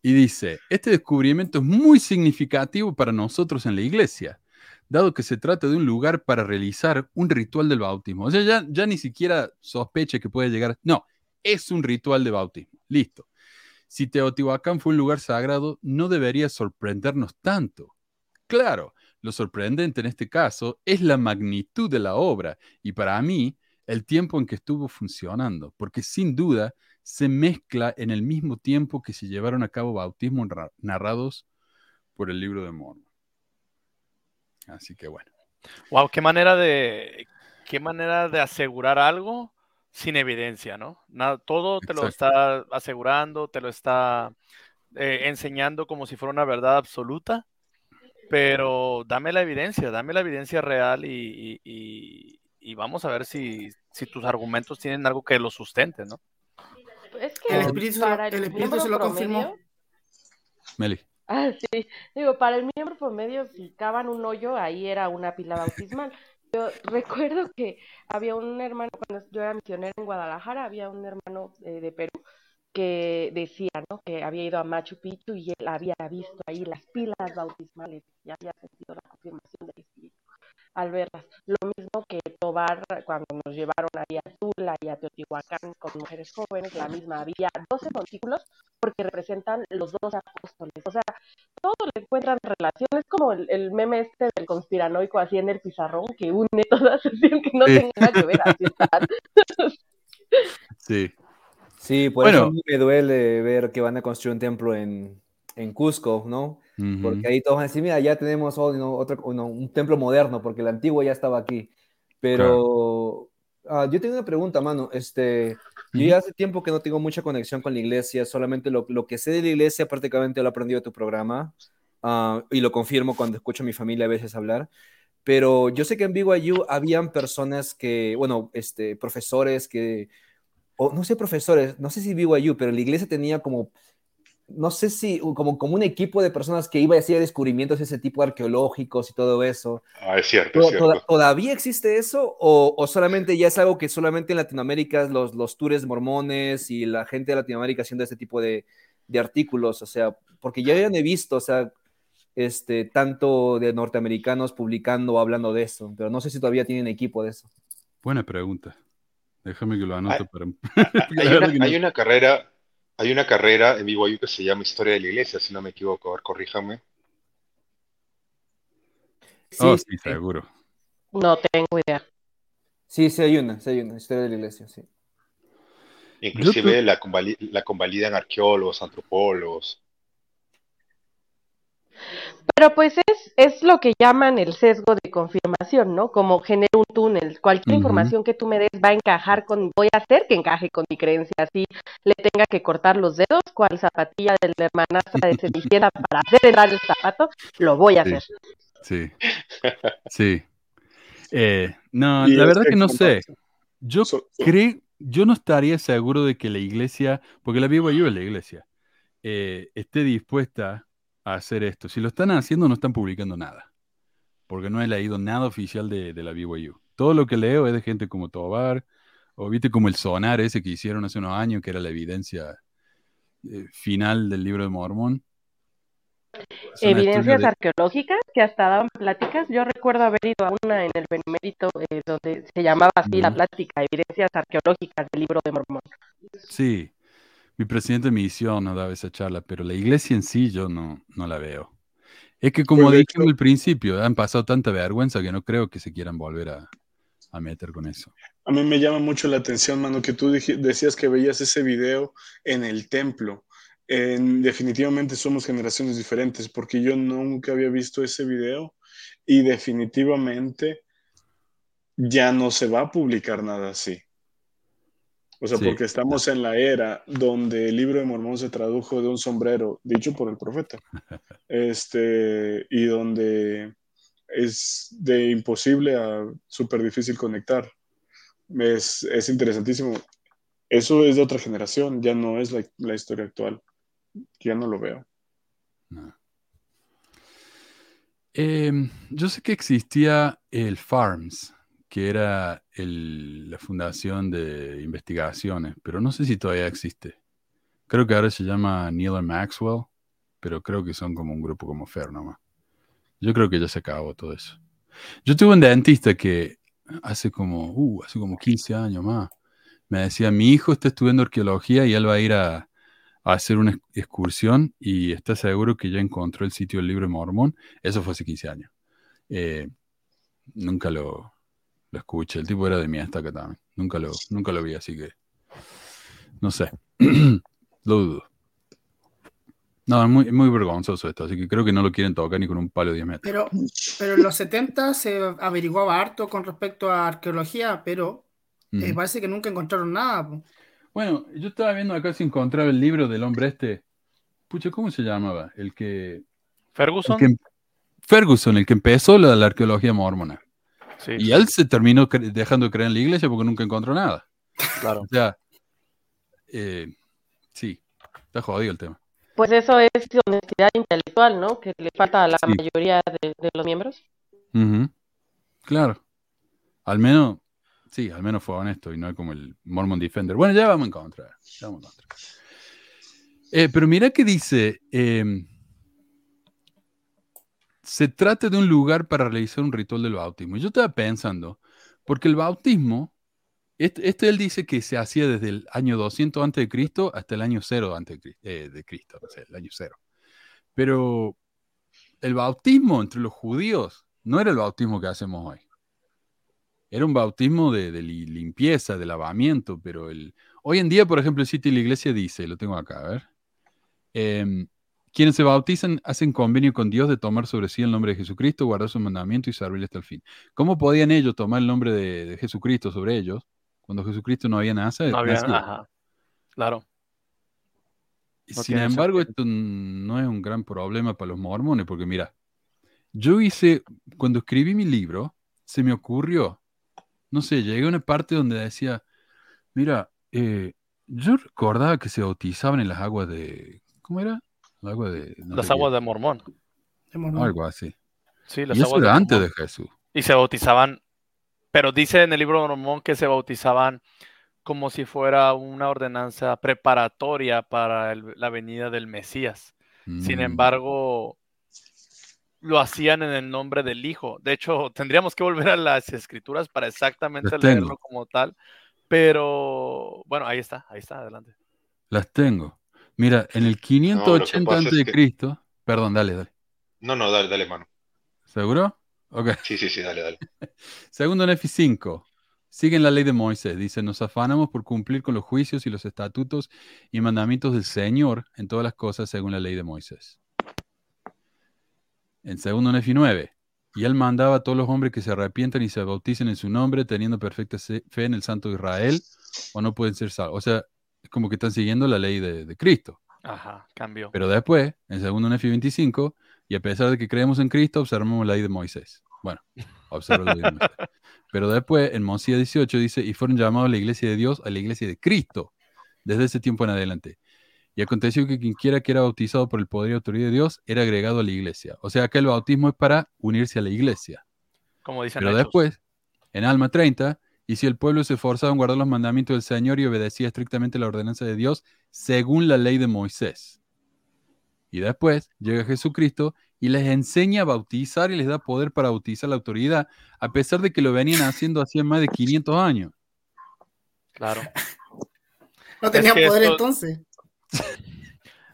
Y dice, este descubrimiento es muy significativo para nosotros en la iglesia, dado que se trata de un lugar para realizar un ritual del bautismo. O sea, ya, ya ni siquiera sospeche que puede llegar. No, es un ritual de bautismo. Listo. Si Teotihuacán fue un lugar sagrado, no debería sorprendernos tanto. Claro, lo sorprendente en este caso es la magnitud de la obra y para mí el tiempo en que estuvo funcionando, porque sin duda se mezcla en el mismo tiempo que se llevaron a cabo bautismos narrados por el libro de Mormon. Así que bueno. Wow, qué manera de qué manera de asegurar algo sin evidencia, ¿no? Nada, todo te lo está asegurando, te lo está eh, enseñando como si fuera una verdad absoluta, pero dame la evidencia, dame la evidencia real y, y, vamos a ver si, si, tus argumentos tienen algo que lo sustente, ¿no? Es que el espíritu, para el, espíritu se lo confirmó. Meli. Ah, sí. Digo, para el miembro promedio, si cavan un hoyo, ahí era una pila bautismal. Yo recuerdo que había un hermano, cuando yo era misionero en Guadalajara, había un hermano eh, de Perú que decía, ¿no? Que había ido a Machu Picchu y él había visto ahí las pilas bautismales y había sentido la confirmación del Espíritu al verlas. Lo mismo que Tobar cuando nos llevaron ahí a Tula y a Teotihuacán con mujeres jóvenes, la misma. Había 12 montículos porque representan los dos apóstoles. O sea, todos le encuentran relaciones como el, meme este del conspiranoico así en el pizarrón que une todas, así que no sí. nada que ver. Así están. sí. Sí, por eso me duele ver que van a construir un templo en, en Cusco, ¿no? Porque ahí todos van a decir, mira, ya tenemos otro, un templo moderno, porque el antiguo ya estaba aquí. Pero ah, yo tengo una pregunta, mano. Este, Yo ya hace tiempo que no tengo mucha conexión con la iglesia, solamente lo, lo que sé de la iglesia prácticamente lo he aprendido de tu programa uh, y lo confirmo cuando escucho a mi familia a veces hablar. Pero yo sé que en BYU habían personas que, bueno, este, profesores que, o no sé profesores, no sé si BYU, pero la iglesia tenía como no sé si como, como un equipo de personas que iba a hacer descubrimientos ese tipo arqueológicos y todo eso. Ah, es cierto. Es cierto. ¿Todavía existe eso o, o, solamente ya es algo que solamente en Latinoamérica los, los tours mormones y la gente de Latinoamérica haciendo este tipo de, de artículos? O sea, porque ya he visto, o sea, este, tanto de norteamericanos publicando o hablando de eso, pero no sé si todavía tienen equipo de eso. Buena pregunta. Déjame que lo anote para... hay una carrera hay una carrera en BYU que se llama Historia de la Iglesia, si no me equivoco, a ver, corríjame. oh, sí, seguro. No tengo idea. Sí, sí hay una, sí hay una, Historia de la Iglesia, sí. Inclusive la, la convalidan arqueólogos, antropólogos. Pero pues es, es lo que llaman el sesgo de confirmación, ¿no? Como genero un túnel. Cualquier información que tú me des va a encajar con, voy a hacer que encaje con mi creencia. Así le tenga que cortar los dedos, cual zapatilla de la hermanastra de Cenicienta para hacer entrar el zapato, lo voy a hacer. Sí, sí. Eh, no, la verdad que no sé. Yo creo, yo no estaría seguro de que la iglesia, porque la vivo yo en la iglesia, eh, esté dispuesta a hacer esto. Si lo están haciendo, no están publicando nada. Porque no he leído nada oficial de, la BYU. Todo lo que leo es de gente como Tobar, o viste como el sonar ese que hicieron hace unos años, que era la evidencia eh, final del libro de Mormón. Evidencias arqueológicas que hasta daban pláticas. Yo recuerdo haber ido a una en el Benemérito eh, donde se llamaba así la plática, Evidencias arqueológicas del libro de Mormón. Sí, mi presidente de misión no daba esa charla, pero la iglesia en sí yo no, no la veo. Es que como dije al principio, han pasado tanta vergüenza que no creo que se quieran volver a, a meter con eso. A mí me llama mucho la atención, mano, que tú decías que veías ese video en el templo. En, definitivamente somos generaciones diferentes porque yo nunca había visto ese video y definitivamente ya no se va a publicar nada así. O sea, porque estamos en la era donde el libro de Mormón se tradujo de un sombrero dicho por el profeta. Este, y donde es de imposible a súper difícil conectar. Es, es, interesantísimo. Eso es de otra generación, ya no es la, la historia actual. Yo no lo veo. No. Em, yo sé que existía el FARMS, que era la Fundación de Investigaciones, pero no sé si todavía existe. Creo que ahora se llama Neil Maxwell, pero creo que son como un grupo como FER nomás. Yo creo que ya se acabó todo eso. Yo tuve un dentista que hace como, uh, hace como 15 años más, me decía, mi hijo está estudiando arqueología y él va a ir a, hacer una ex- excursión y está seguro que ya encontró el sitio del libro Mormón. Eso fue hace 15 años. Eh, nunca lo, lo escuché. El tipo era de mi estaca también. Nunca lo, nunca lo vi, así que no sé. lo dudo. No, es muy, vergonzoso esto, así que creo que no lo quieren tocar ni con un palo de 10 metros. Pero, pero en los 70 se averiguaba harto con respecto a arqueología, pero eh, parece que nunca encontraron nada. po. Bueno, yo estaba viendo acá si encontraba el libro del hombre este. Pucha, ¿cómo se llamaba? El que. el Ferguson. que em- Ferguson, el que empezó la, la arqueología mormona. Sí, Y él se terminó cre- dejando de creer en la iglesia porque nunca encontró nada. claro. O sea, eh, sí, está jodido el tema. Pues eso es honestidad intelectual, ¿no? Que le falta a la Sí. mayoría de, de los miembros. Claro. Al menos, sí, al menos fue honesto y no como el Mormon Defender. Bueno, ya vamos a encontrar. ya vamos a encontrar. Eh, pero mira que dice, em, se trata de un lugar para realizar un ritual del bautismo. Yo estaba pensando, porque el bautismo, este, este él dice que se hacía desde el año 200 antes de Cristo hasta el año 0 antes eh, de Cristo, no sé, el año 0. Pero el bautismo entre los judíos no era el bautismo que hacemos hoy. Era un bautismo de, de li- limpieza, de lavamiento, pero el... hoy en día, por ejemplo, el sitio de la iglesia dice, lo tengo acá, a ver, em, quienes se bautizan hacen convenio con Dios de tomar sobre sí el nombre de Jesucristo, guardar sus mandamientos y servirle hasta el fin. ¿Cómo podían ellos tomar el nombre de, de Jesucristo sobre ellos cuando Jesucristo no había nace- No había, nacido? ajá. Claro. no Sin embargo, sentido. esto no es un gran problema para los mormones, porque mira, yo hice, cuando escribí mi libro, se me ocurrió, no sé, llegué a una parte donde decía, mira, eh, yo recordaba que se bautizaban en las aguas de, ¿cómo era? El agua de, no Las qué, aguas de Mormón. de Mormón. algo así. Sí, las Y eso aguas de antes de Jesús. Y se bautizaban, pero dice en el libro de Mormón que se bautizaban como si fuera una ordenanza preparatoria para el- la venida del Mesías. Sin Mm, embargo, lo hacían en el nombre del Hijo. De hecho, tendríamos que volver a las escrituras para exactamente Las tengo. leerlo como tal. Pero bueno, ahí está, ahí está, adelante. las tengo. Mira, en el que 580 pasa es antes de Cristo, perdón, dale, dale. No, no, dale, dale, mano. ¿Seguro? Ok. Sí, sí, sí, dale, dale. Segundo Nefi 5. Siguen la ley de Moisés. Dice, nos afanamos por cumplir con los juicios y los estatutos y mandamientos del Señor en todas las cosas según la ley de Moisés. En segundo Nefi 9. Y él mandaba a todos los hombres que se arrepientan y se bauticen en su nombre, teniendo perfecta fe en el Santo Israel, o no pueden ser salvos. O sea, es como que están siguiendo la ley de, de Cristo. Ajá, cambió. Pero después, en segundo Nefi 25, y a pesar de que creemos en Cristo, observamos la ley de Moisés. Bueno, observa la ley de Moisés. Pero después, en Mosía 18 dice, y fueron llamados la iglesia de Dios a la iglesia de Cristo, desde ese tiempo en adelante. Y aconteció que quien quiera que era bautizado por el poder y autoridad de Dios era agregado a la iglesia. O sea que el bautismo es para unirse a la iglesia. Como dicen Pero Hechos. después, en Alma 30, y si el pueblo se esforzaba en guardar los mandamientos del Señor y obedecía estrictamente la ordenanza de Dios según la ley de Moisés. Y después llega Jesucristo y les enseña a bautizar y les da poder para bautizar la autoridad, a pesar de que lo venían haciendo hacía más de 500 años. Claro. No tenía que poder esto- entonces.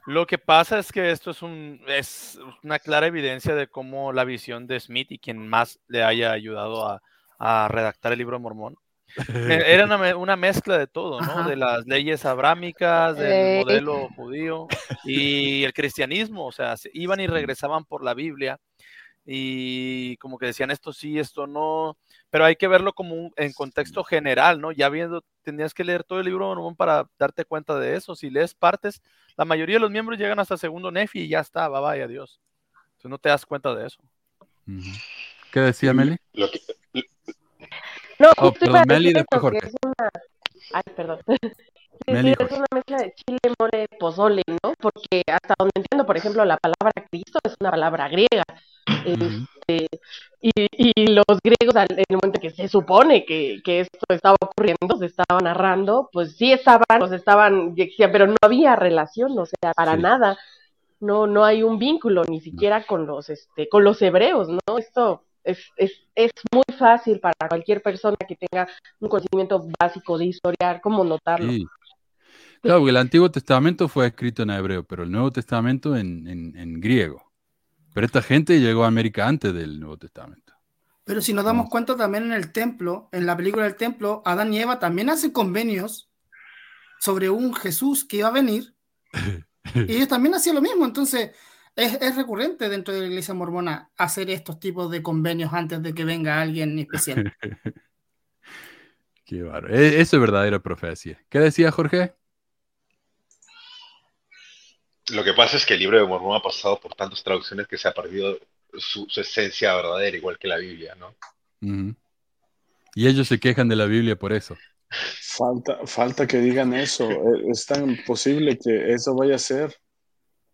Lo que pasa es que esto es, un, es una clara evidencia de cómo la visión de Smith y quien más le haya ayudado a, a redactar el libro de Mormón era una, me- una mezcla de todo, ¿no? Ajá. De las leyes abrámicas, del Ey. modelo judío y el cristianismo, o sea, se iban y regresaban por la Biblia y como que decían esto sí, esto no, pero hay que verlo como un- en contexto general, ¿no? Ya viendo, tendrías que leer todo el libro de Mormón para darte cuenta de eso. Si lees partes, la mayoría de los miembros llegan hasta segundo Nefi y ya está, bye bye, adiós. Entonces no te das cuenta de eso. ¿Qué decía Meli? Lo que, No, Oh, justo iba a perdón, Meli, decir después eso, que Jorge. es una... Ay, perdón. es una mezcla de chile, mole, pozole, ¿no? Porque hasta donde entiendo, por ejemplo, la palabra Cristo es una palabra griega. Este, y, y, los griegos, en el momento que se supone que, que, esto estaba ocurriendo, se estaba narrando, pues sí estaban, pues estaban, pero no había relación, o sea, para nada. No, no hay un vínculo, ni siquiera con los, este, con los hebreos, ¿no? Esto es, es, es muy fácil para cualquier persona que tenga un conocimiento básico de historiar, cómo notarlo. Claro, porque el Antiguo Testamento fue escrito en hebreo, pero el Nuevo Testamento en, en, en griego. Pero esta gente llegó a América antes del Nuevo Testamento. Pero si nos damos cuenta también en el templo, en la película del templo, Adán y Eva también hacen convenios sobre un Jesús que iba a venir. y ellos también hacían lo mismo. Entonces, es, es, recurrente dentro de la iglesia mormona hacer estos tipos de convenios antes de que venga alguien especial. Qué bárbaro. E, eso es verdadera profecía. ¿Qué decía Jorge? Lo que pasa es que el libro de Mormón ha pasado por tantas traducciones que se ha perdido su, su esencia verdadera, igual que la Biblia, ¿no? Uh -huh. Y ellos se quejan de la Biblia por eso. Falta, falta que digan eso. Es tan posible que eso vaya a ser.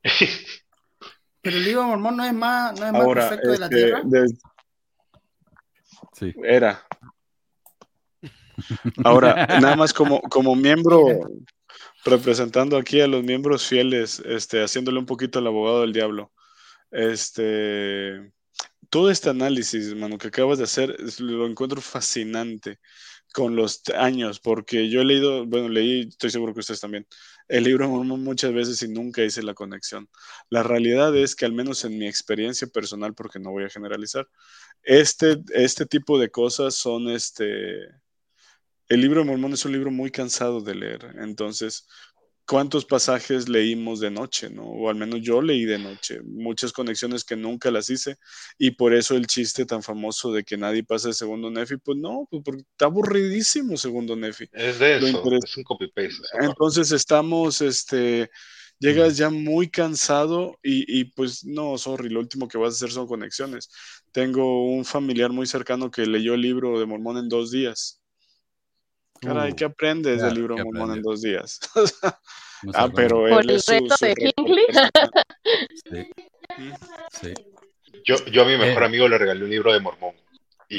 Pero el libro de Mormón no es más, no es más perfecto de la este, tierra. de- Sí. Era. Ahora, nada más como, como miembro, representando aquí a los miembros fieles, este, haciéndole un poquito el abogado del diablo. Este, todo este análisis, mano, que acabas de hacer, lo encuentro fascinante con los años, porque yo he leído, bueno, leí, estoy seguro que ustedes también, el libro muchas veces y nunca hice la conexión. La realidad es que al menos en mi experiencia personal, porque no voy a generalizar, este, este tipo de cosas son este... El libro de Mormón es un libro muy cansado de leer, entonces, ¿cuántos pasajes leímos de noche, no? O al menos yo leí de noche, muchas conexiones que nunca las hice, y por eso el chiste tan famoso de que nadie pasa de segundo Nefi, pues no, pues porque está aburridísimo segundo Nefi. Es de eso, es un copy-paste. esa parte. Entonces estamos, este, llegas ya muy cansado y, y, pues no, sorry, lo último que vas a hacer son conexiones. Tengo un familiar muy cercano que leyó el libro de Mormón en dos días. Caray, Uh, ¿qué aprendes claro, del libro ¿qué de Mormón en dos días? No ah, pero Por él el es su, reto su de. Sí, sí. Yo, yo a mi mejor Eh. amigo le regalé un libro de Mormón. Y,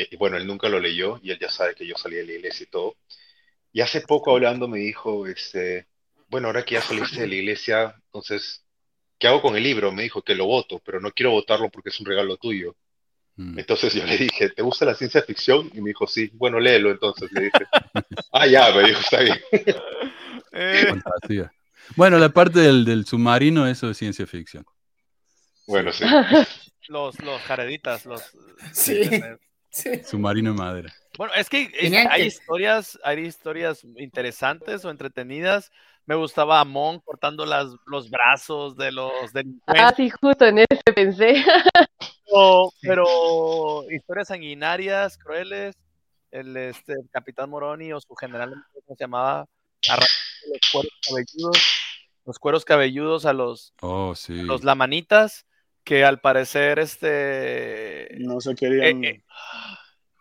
y- y, bueno, él nunca lo leyó y él ya sabe que yo salí de la iglesia y todo. Y hace poco hablando me dijo, este, bueno, ahora que ya saliste de la iglesia, entonces, ¿qué hago con el libro? Me dijo que lo voto, pero no quiero votarlo porque es un regalo tuyo. Mm. Entonces yo le dije, ¿te gusta la ciencia ficción? Y me dijo, sí, bueno, léelo entonces, le dije. Ah, ya, me dijo, está bien. Eh, Fantasía. Bueno, la parte del, del submarino, eso es ciencia ficción. Bueno, sí. los, los jareditas, los... Sí. Sí. Submarino de madera. Bueno, es que hay historias, hay historias interesantes o entretenidas. Me gustaba Amon cortando las, los brazos de los Ah, delincuentes, sí, justo en ese pensé. pero, pero historias sanguinarias, crueles. El, este, el capitán Moroni o su general, ¿cómo se llamaba? Arrancando los cueros cabelludos, los cueros cabelludos a los, Oh, sí. los lamanitas, que al parecer este No se querían. eh, eh,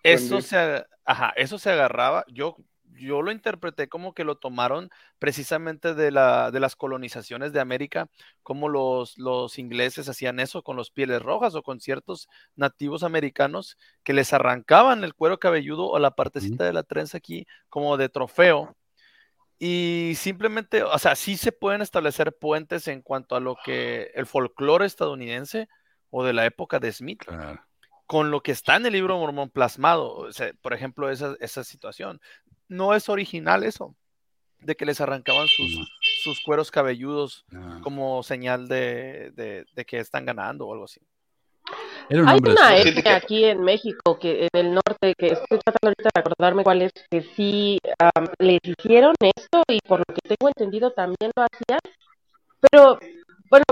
eso se, ajá, eso se agarraba. Yo, yo lo interpreté como que lo tomaron precisamente de, la, de las colonizaciones de América, como los, los ingleses hacían eso con los pieles rojas o con ciertos nativos americanos que les arrancaban el cuero cabelludo o la partecita de la trenza aquí como de trofeo. Y simplemente, o sea, sí se pueden establecer puentes en cuanto a lo que el folclore estadounidense o de la época de Smith Claro. Con lo que está en el libro de Mormón plasmado. O sea, por ejemplo, esa, esa situación. No es original eso, de que les arrancaban sus, No, sus cueros cabelludos no. como señal de, de- de que están ganando o algo así. Era un Hay una etnia aquí en México, que en el norte, que estoy tratando ahorita de acordarme cuál es, que sí am, les hicieron esto y por lo que tengo entendido también lo hacían. Pero bueno,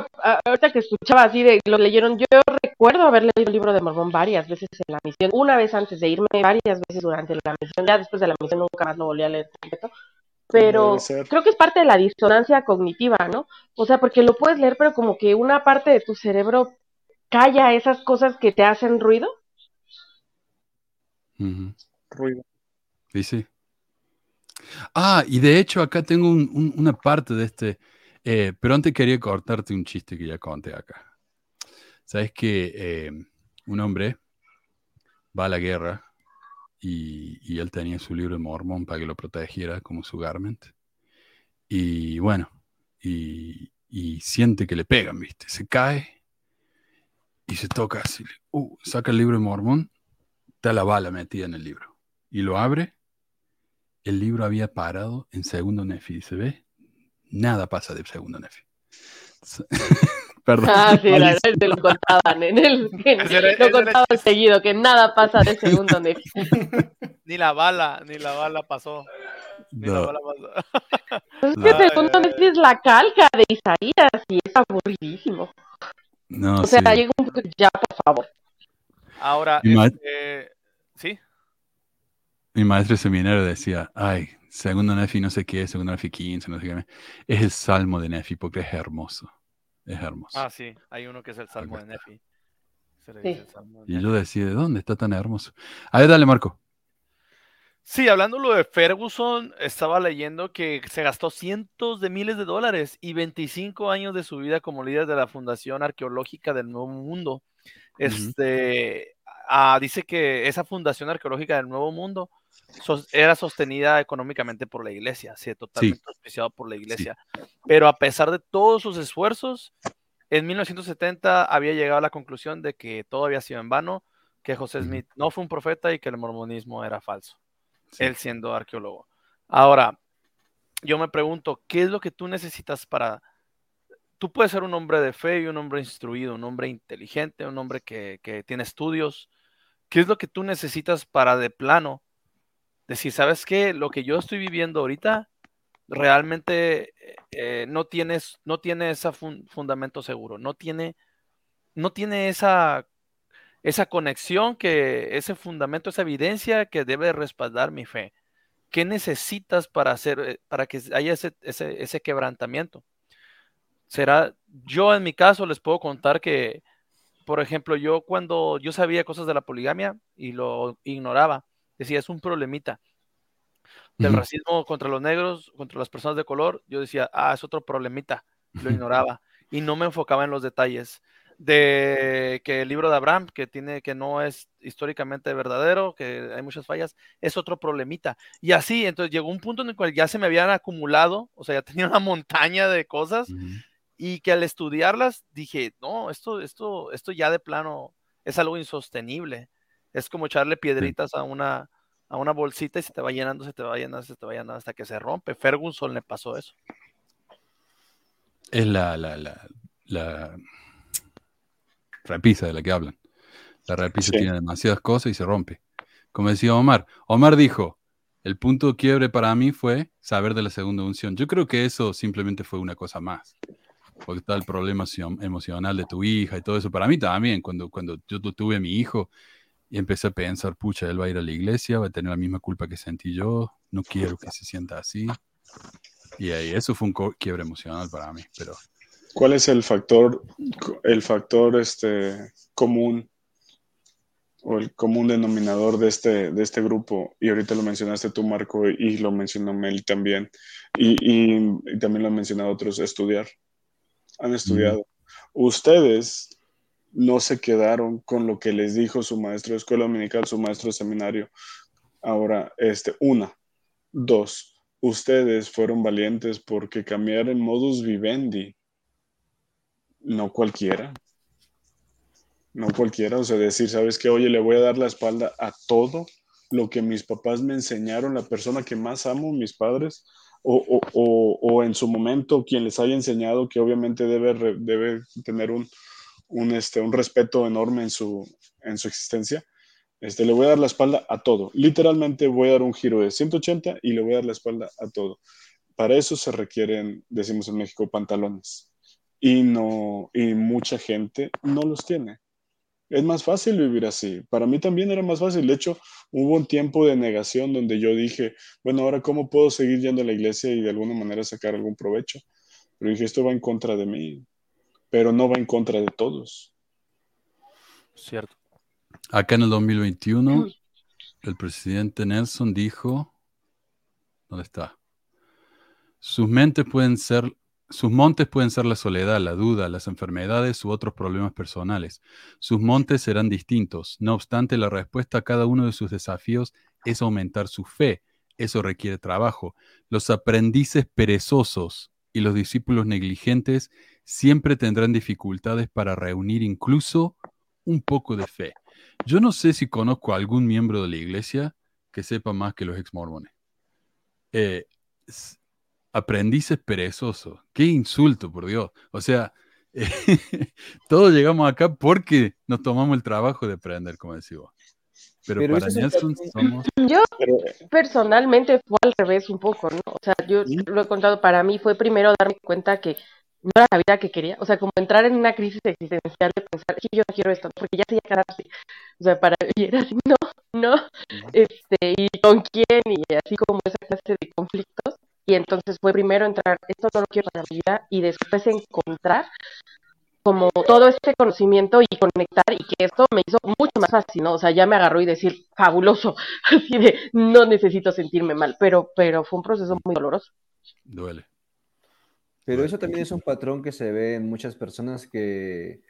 ahorita que escuchaba así de lo leyeron, yo recuerdo haber leído el libro de Mormón varias veces en la misión, una vez antes de irme, varias veces durante la misión, ya después de la misión nunca más lo volví a leer completo. Pero creo que es parte de la disonancia cognitiva, ¿no? O sea, porque lo puedes leer, pero como que una parte de tu cerebro calla esas cosas que te hacen ruido. Ruido. Sí, sí. Ah, y de hecho acá tengo un- un- una parte de este, eh, pero antes quería cortarte un chiste que ya conté acá. Sabes que eh, un hombre va a la guerra y, y él tenía su libro de Mormón para que lo protegiera como su garment. Y bueno, y, siente que le pegan, ¿viste? Se cae y se toca así. Uh, saca el libro de Mormón, está la bala metida en el libro. Y lo abre, el libro había parado en segundo Nefi. Dice, ¿ve? Nada pasa de segundo Nefi. Perdón. Ah, sí, era, malísimo. te lo contaban en el. en- lo contaban el- seguido, que nada pasa de segundo Nefi. Ni la bala, ni la bala pasó. Ni la No, bala pasó. Es No. que segundo Nefi es la calca de Isaías y es aburridísimo. no, O sea, sí. llega un que ya, por favor. Ahora, este, sí, Mi maestro de seminario decía, ay, segundo Nefi no sé qué, segundo Nefi 15, no sé qué. Es el salmo de Nefi porque es hermoso. Es hermoso. ah, sí, hay uno que es el Salmo de. Nefi. Se le Sí. dice el Salmo de Y Nefi. yo decía, ¿de dónde está tan hermoso? A ver, dale, Marco. Sí, hablando lo de Ferguson, estaba leyendo que se gastó cientos de miles de dólares y 25 años de su vida como líder de la Fundación Arqueológica del Nuevo Mundo. Este, ah, dice que esa Fundación Arqueológica del Nuevo Mundo era sostenida económicamente por la iglesia, sí, totalmente auspiciado por la iglesia. Pero a pesar de todos sus esfuerzos, en 1970 había llegado a la conclusión de que todo había sido en vano, que José. Smith no fue un profeta y que el mormonismo era falso Sí. él siendo arqueólogo. Ahora, yo me pregunto, ¿qué es lo que tú necesitas para... Tú puedes ser un hombre de fe y un hombre instruido, un hombre inteligente, un hombre que, que tiene estudios. ¿Qué es lo que tú necesitas para de plano decir, sabes qué? Lo que yo estoy viviendo ahorita realmente eh, no, tienes, no tiene ese fun- fundamento seguro, no tiene, no tiene esa, esa conexión, que, ese fundamento, esa evidencia que debe respaldar mi fe. ¿Qué necesitas para hacer, eh, para que haya ese, ese, ese quebrantamiento? Será, yo en mi caso les puedo contar que, por ejemplo, yo cuando yo sabía cosas de la poligamia y lo ignoraba, decía, es un problemita. Del racismo contra los negros, contra las personas de color, yo decía, ah, es otro problemita. Lo ignoraba y no me enfocaba en los detalles de que el libro de Abraham, que tiene que no es históricamente verdadero, que hay muchas fallas, es otro problemita. Y así, entonces llegó un punto en el cual ya se me habían acumulado, o sea, ya tenía una montaña de cosas y que al estudiarlas dije, no, esto, esto, esto ya de plano es algo insostenible. Es como echarle piedritas a una, a una bolsita y se te va llenando, se te va llenando, se te va llenando hasta que se rompe. Ferguson le pasó eso. Es la, la, la, la repisa de la que hablan. La repisa Sí. tiene demasiadas cosas y se rompe. Como decía Omar, Omar dijo, el punto de quiebre para mí fue saber de la segunda unción. Yo creo que eso simplemente fue una cosa más. Porque está el problema emo- emocional de tu hija y todo eso. Para mí también, cuando, cuando yo tu- tuve a mi hijo y empecé a pensar, pucha, él va a ir a la iglesia, va a tener la misma culpa que sentí yo, no quiero que se sienta así. Y ahí, eso fue un quiebre emocional para mí. Pero ¿Cuál es el factor, el factor este, común o el común denominador de este, de este grupo? Y ahorita lo mencionaste tú, Marco, y lo mencionó Mel también. Y, y- y también lo han mencionado otros, estudiar. Han estudiado. Ustedes no se quedaron con lo que les dijo su maestro de escuela dominical, su maestro de seminario. Ahora, este, una. Dos, ustedes fueron valientes porque cambiar en modus vivendi no cualquiera. No cualquiera, o sea, decir, ¿sabes qué? Oye, le voy a dar la espalda a todo lo que mis papás me enseñaron, la persona que más amo, mis padres, o, o- o- o en su momento quien les haya enseñado que obviamente debe, debe tener un, un, este, un respeto enorme en su, en su existencia. Este, le voy a dar la espalda a todo. Literalmente voy a dar un giro de 180 y le voy a dar la espalda a todo. Para eso se requieren, decimos en México, pantalones y no y mucha gente no los tiene. Es más fácil vivir así. Para mí también era más fácil. De hecho, hubo un tiempo de negación donde yo dije, bueno, ahora cómo puedo seguir yendo a la iglesia y de alguna manera sacar algún provecho. Pero dije, esto va en contra de mí, pero no va en contra de todos. Cierto. acá en el 2021, el presidente Nelson dijo ¿Dónde está? Sus mentes pueden ser, sus montes pueden ser la soledad, la duda, las enfermedades u otros problemas personales. Sus montes serán distintos. No obstante, la respuesta a cada uno de sus desafíos es aumentar su fe. Eso requiere trabajo. Los aprendices perezosos y los discípulos negligentes siempre tendrán dificultades para reunir incluso un poco de fe. Yo no sé si conozco a algún miembro de la iglesia que sepa más que los ex mormones. Eh, aprendices perezosos. Qué insulto, por Dios. O sea, todos llegamos acá porque nos tomamos el trabajo de aprender, como decimos. Pero, para Nelson somos... Yo personalmente fue al revés un poco, ¿no? O sea, yo lo he contado, para mí fue primero darme cuenta que no era la vida que quería, o sea, como entrar en una crisis existencial de pensar, que yo no quiero esto, porque ya se iba a O sea, para mí era así, no, no, este, y con quién, y así como esa clase de conflictos. Y entonces fue primero entrar, esto no lo quiero para la vida, y después encontrar como todo este conocimiento y conectar y que esto me hizo mucho más fácil, ¿no? O sea, ya me agarró y decir, fabuloso, así de, no necesito sentirme mal, pero, pero fue un proceso muy doloroso. Duele. Pero eso también es un patrón que se ve en muchas personas que,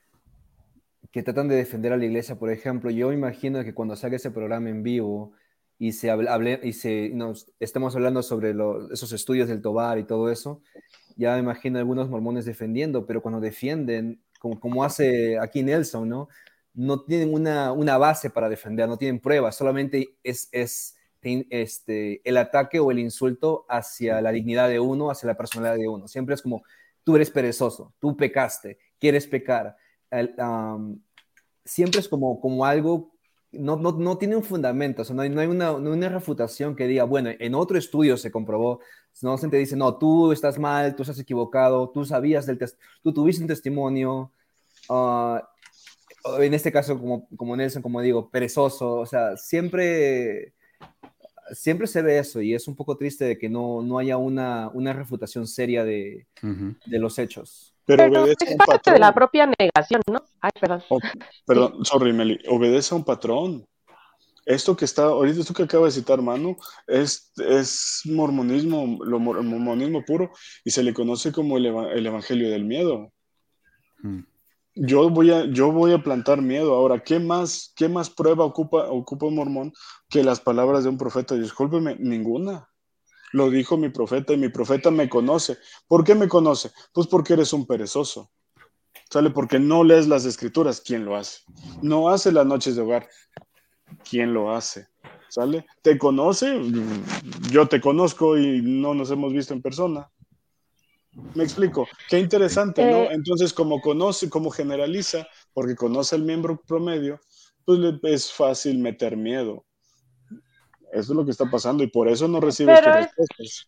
que tratan de defender a la iglesia. Por ejemplo, yo imagino que cuando salga ese programa en vivo y se hable, y se nos estamos hablando sobre esos estudios del Tobar y todo eso, ya imagino algunos mormones defendiendo, pero cuando defienden como, hace aquí Nelson, ¿no? No tienen una, una, base para defender, no tienen pruebas, solamente es, es este, el ataque o el insulto hacia la dignidad de uno, hacia la personalidad de uno. Siempre es como, tú eres perezoso, tú pecaste, quieres pecar. siempre es como, como algo, no, no, no tiene un fundamento, o sea, no hay, no hay una, una, refutación que diga, bueno, en otro estudio se comprobó, no se te dice, no, tú estás mal, tú estás equivocado, tú sabías del tú tuviste un testimonio, Ah, en este caso, como, como Nelson, como digo, perezoso, o sea, siempre, siempre se ve eso y es un poco triste de que no, no haya una, una refutación seria de, de los hechos. Pero, obedece es parte de la propia negación, ¿no? Ay, perdón. Oh, perdón, sorry, Meli, obedece a un patrón. Esto que está, ahorita esto que acaba de citar Manu, es, es mormonismo, lo, mormonismo puro, y se le conoce como el, el evangelio del miedo. Mm yo voy a, yo voy a plantar miedo. Ahora, ¿qué más, qué más prueba ocupa, ocupa un mormón que las palabras de un profeta? Discúlpeme, ninguna. Lo dijo mi profeta y mi profeta me conoce. ¿Por qué me conoce? Pues porque eres un perezoso. ¿Sale? Porque no lees las escrituras. ¿Quién lo hace? No hace las noches de hogar. ¿Quién lo hace? ¿Sale? ¿Te conoce? Yo te conozco y no nos hemos visto en persona. Me explico. Qué interesante, ¿no? Eh, Entonces, como conoce, como generaliza, porque conoce el miembro promedio, pues es fácil meter miedo. Eso es lo que está pasando y por eso no recibes tus respuestas.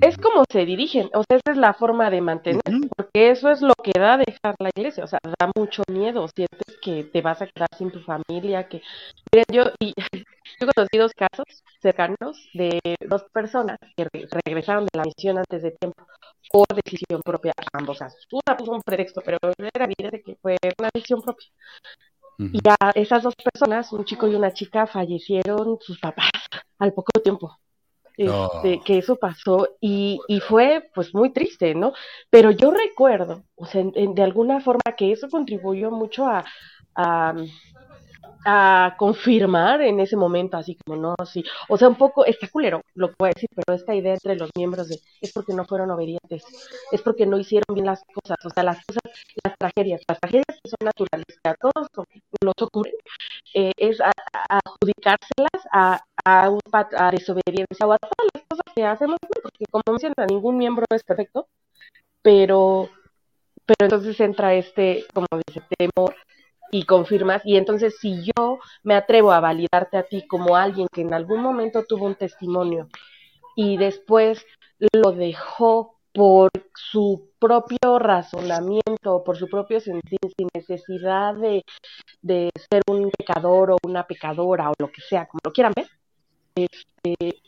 Es como se dirigen, o sea, esa es la forma de mantener, porque eso es lo que da dejar la iglesia, o sea, da mucho miedo, sientes que te vas a quedar sin tu familia, que miren, yo y yo conocí dos casos cercanos de dos personas que regresaron de la misión antes de tiempo por decisión propia, ambos casos. Una puso un pretexto, pero era evidente que fue una decisión propia. Y a esas dos personas, un chico y una chica, fallecieron sus papás al poco tiempo. Este, que eso pasó y, y, fue pues muy triste, ¿no? Pero yo recuerdo, o sea, de alguna forma que eso contribuyó mucho a, a, a confirmar en ese momento, así como no, sí, o sea, un poco, está culero lo que voy a decir, pero esta idea entre los miembros de es porque no fueron obedientes, es porque no hicieron bien las cosas, o sea, las cosas, las tragedias, las tragedias que son naturales, que a todos nos ocurren, eh, es adjudicárselas a, a, a desobediencia o a todas las cosas que hacemos, porque como menciona, ningún miembro es perfecto, pero, pero entonces entra este, como dice, temor y confirmas. Y entonces si yo me atrevo a validarte a ti como alguien que en algún momento tuvo un testimonio y después lo dejó por su propio razonamiento, por su propio sentir, sin necesidad de, de ser un pecador o una pecadora o lo que sea, como lo quieran ver, este,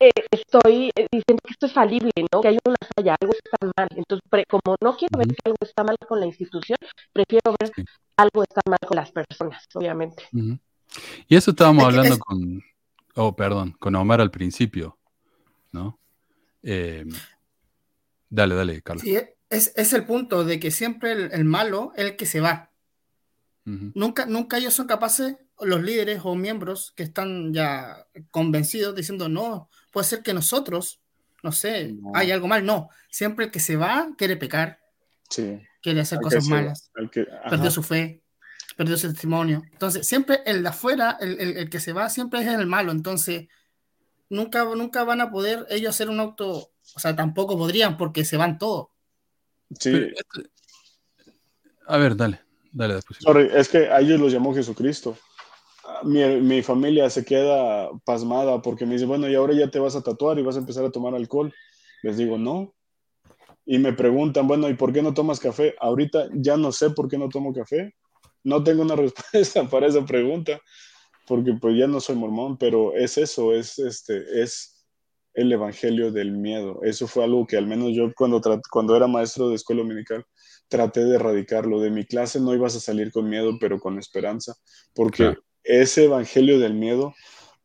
eh, estoy diciendo que esto es falible, ¿no? Que hay una falla, algo está mal. Entonces, como no quiero ver que algo está mal con la institución, prefiero ver algo está mal con las personas, obviamente. Y eso estábamos hablando con, oh, perdón, con Omar al principio. ¿no? Eh, dale, dale, Carlos. Sí, es, es el punto de que siempre el, el malo es el que se va. Nunca, nunca ellos son capaces, los líderes o miembros que están ya convencidos diciendo, no, puede ser que nosotros, no sé, No. hay algo mal. No, siempre el que se va quiere pecar, Sí. Quiere hacer Al cosas malas, al que- perdió su fe, perdió su testimonio. Entonces, siempre el de afuera, el, el- el que se va, siempre es el malo. Entonces, nunca, nunca van a poder ellos hacer un auto, o sea, tampoco podrían porque se van todos. Sí, Pero esto- A ver, dale, dale después. sorry, es que a ellos los llamó Jesucristo. Mi, mi familia se queda pasmada porque me dice, bueno, y ahora ya te vas a tatuar y vas a empezar a tomar alcohol. Les digo, no. Y me preguntan, bueno, ¿y por qué no tomas café? Ahorita ya no sé por qué no tomo café. No tengo una respuesta para esa pregunta, porque pues ya no soy mormón, pero es eso, es este, es el evangelio del miedo. Eso fue algo que al menos yo cuando, cuando era maestro de escuela dominical traté de erradicarlo. De mi clase no ibas a salir con miedo, pero con esperanza, porque Claro. ese evangelio del miedo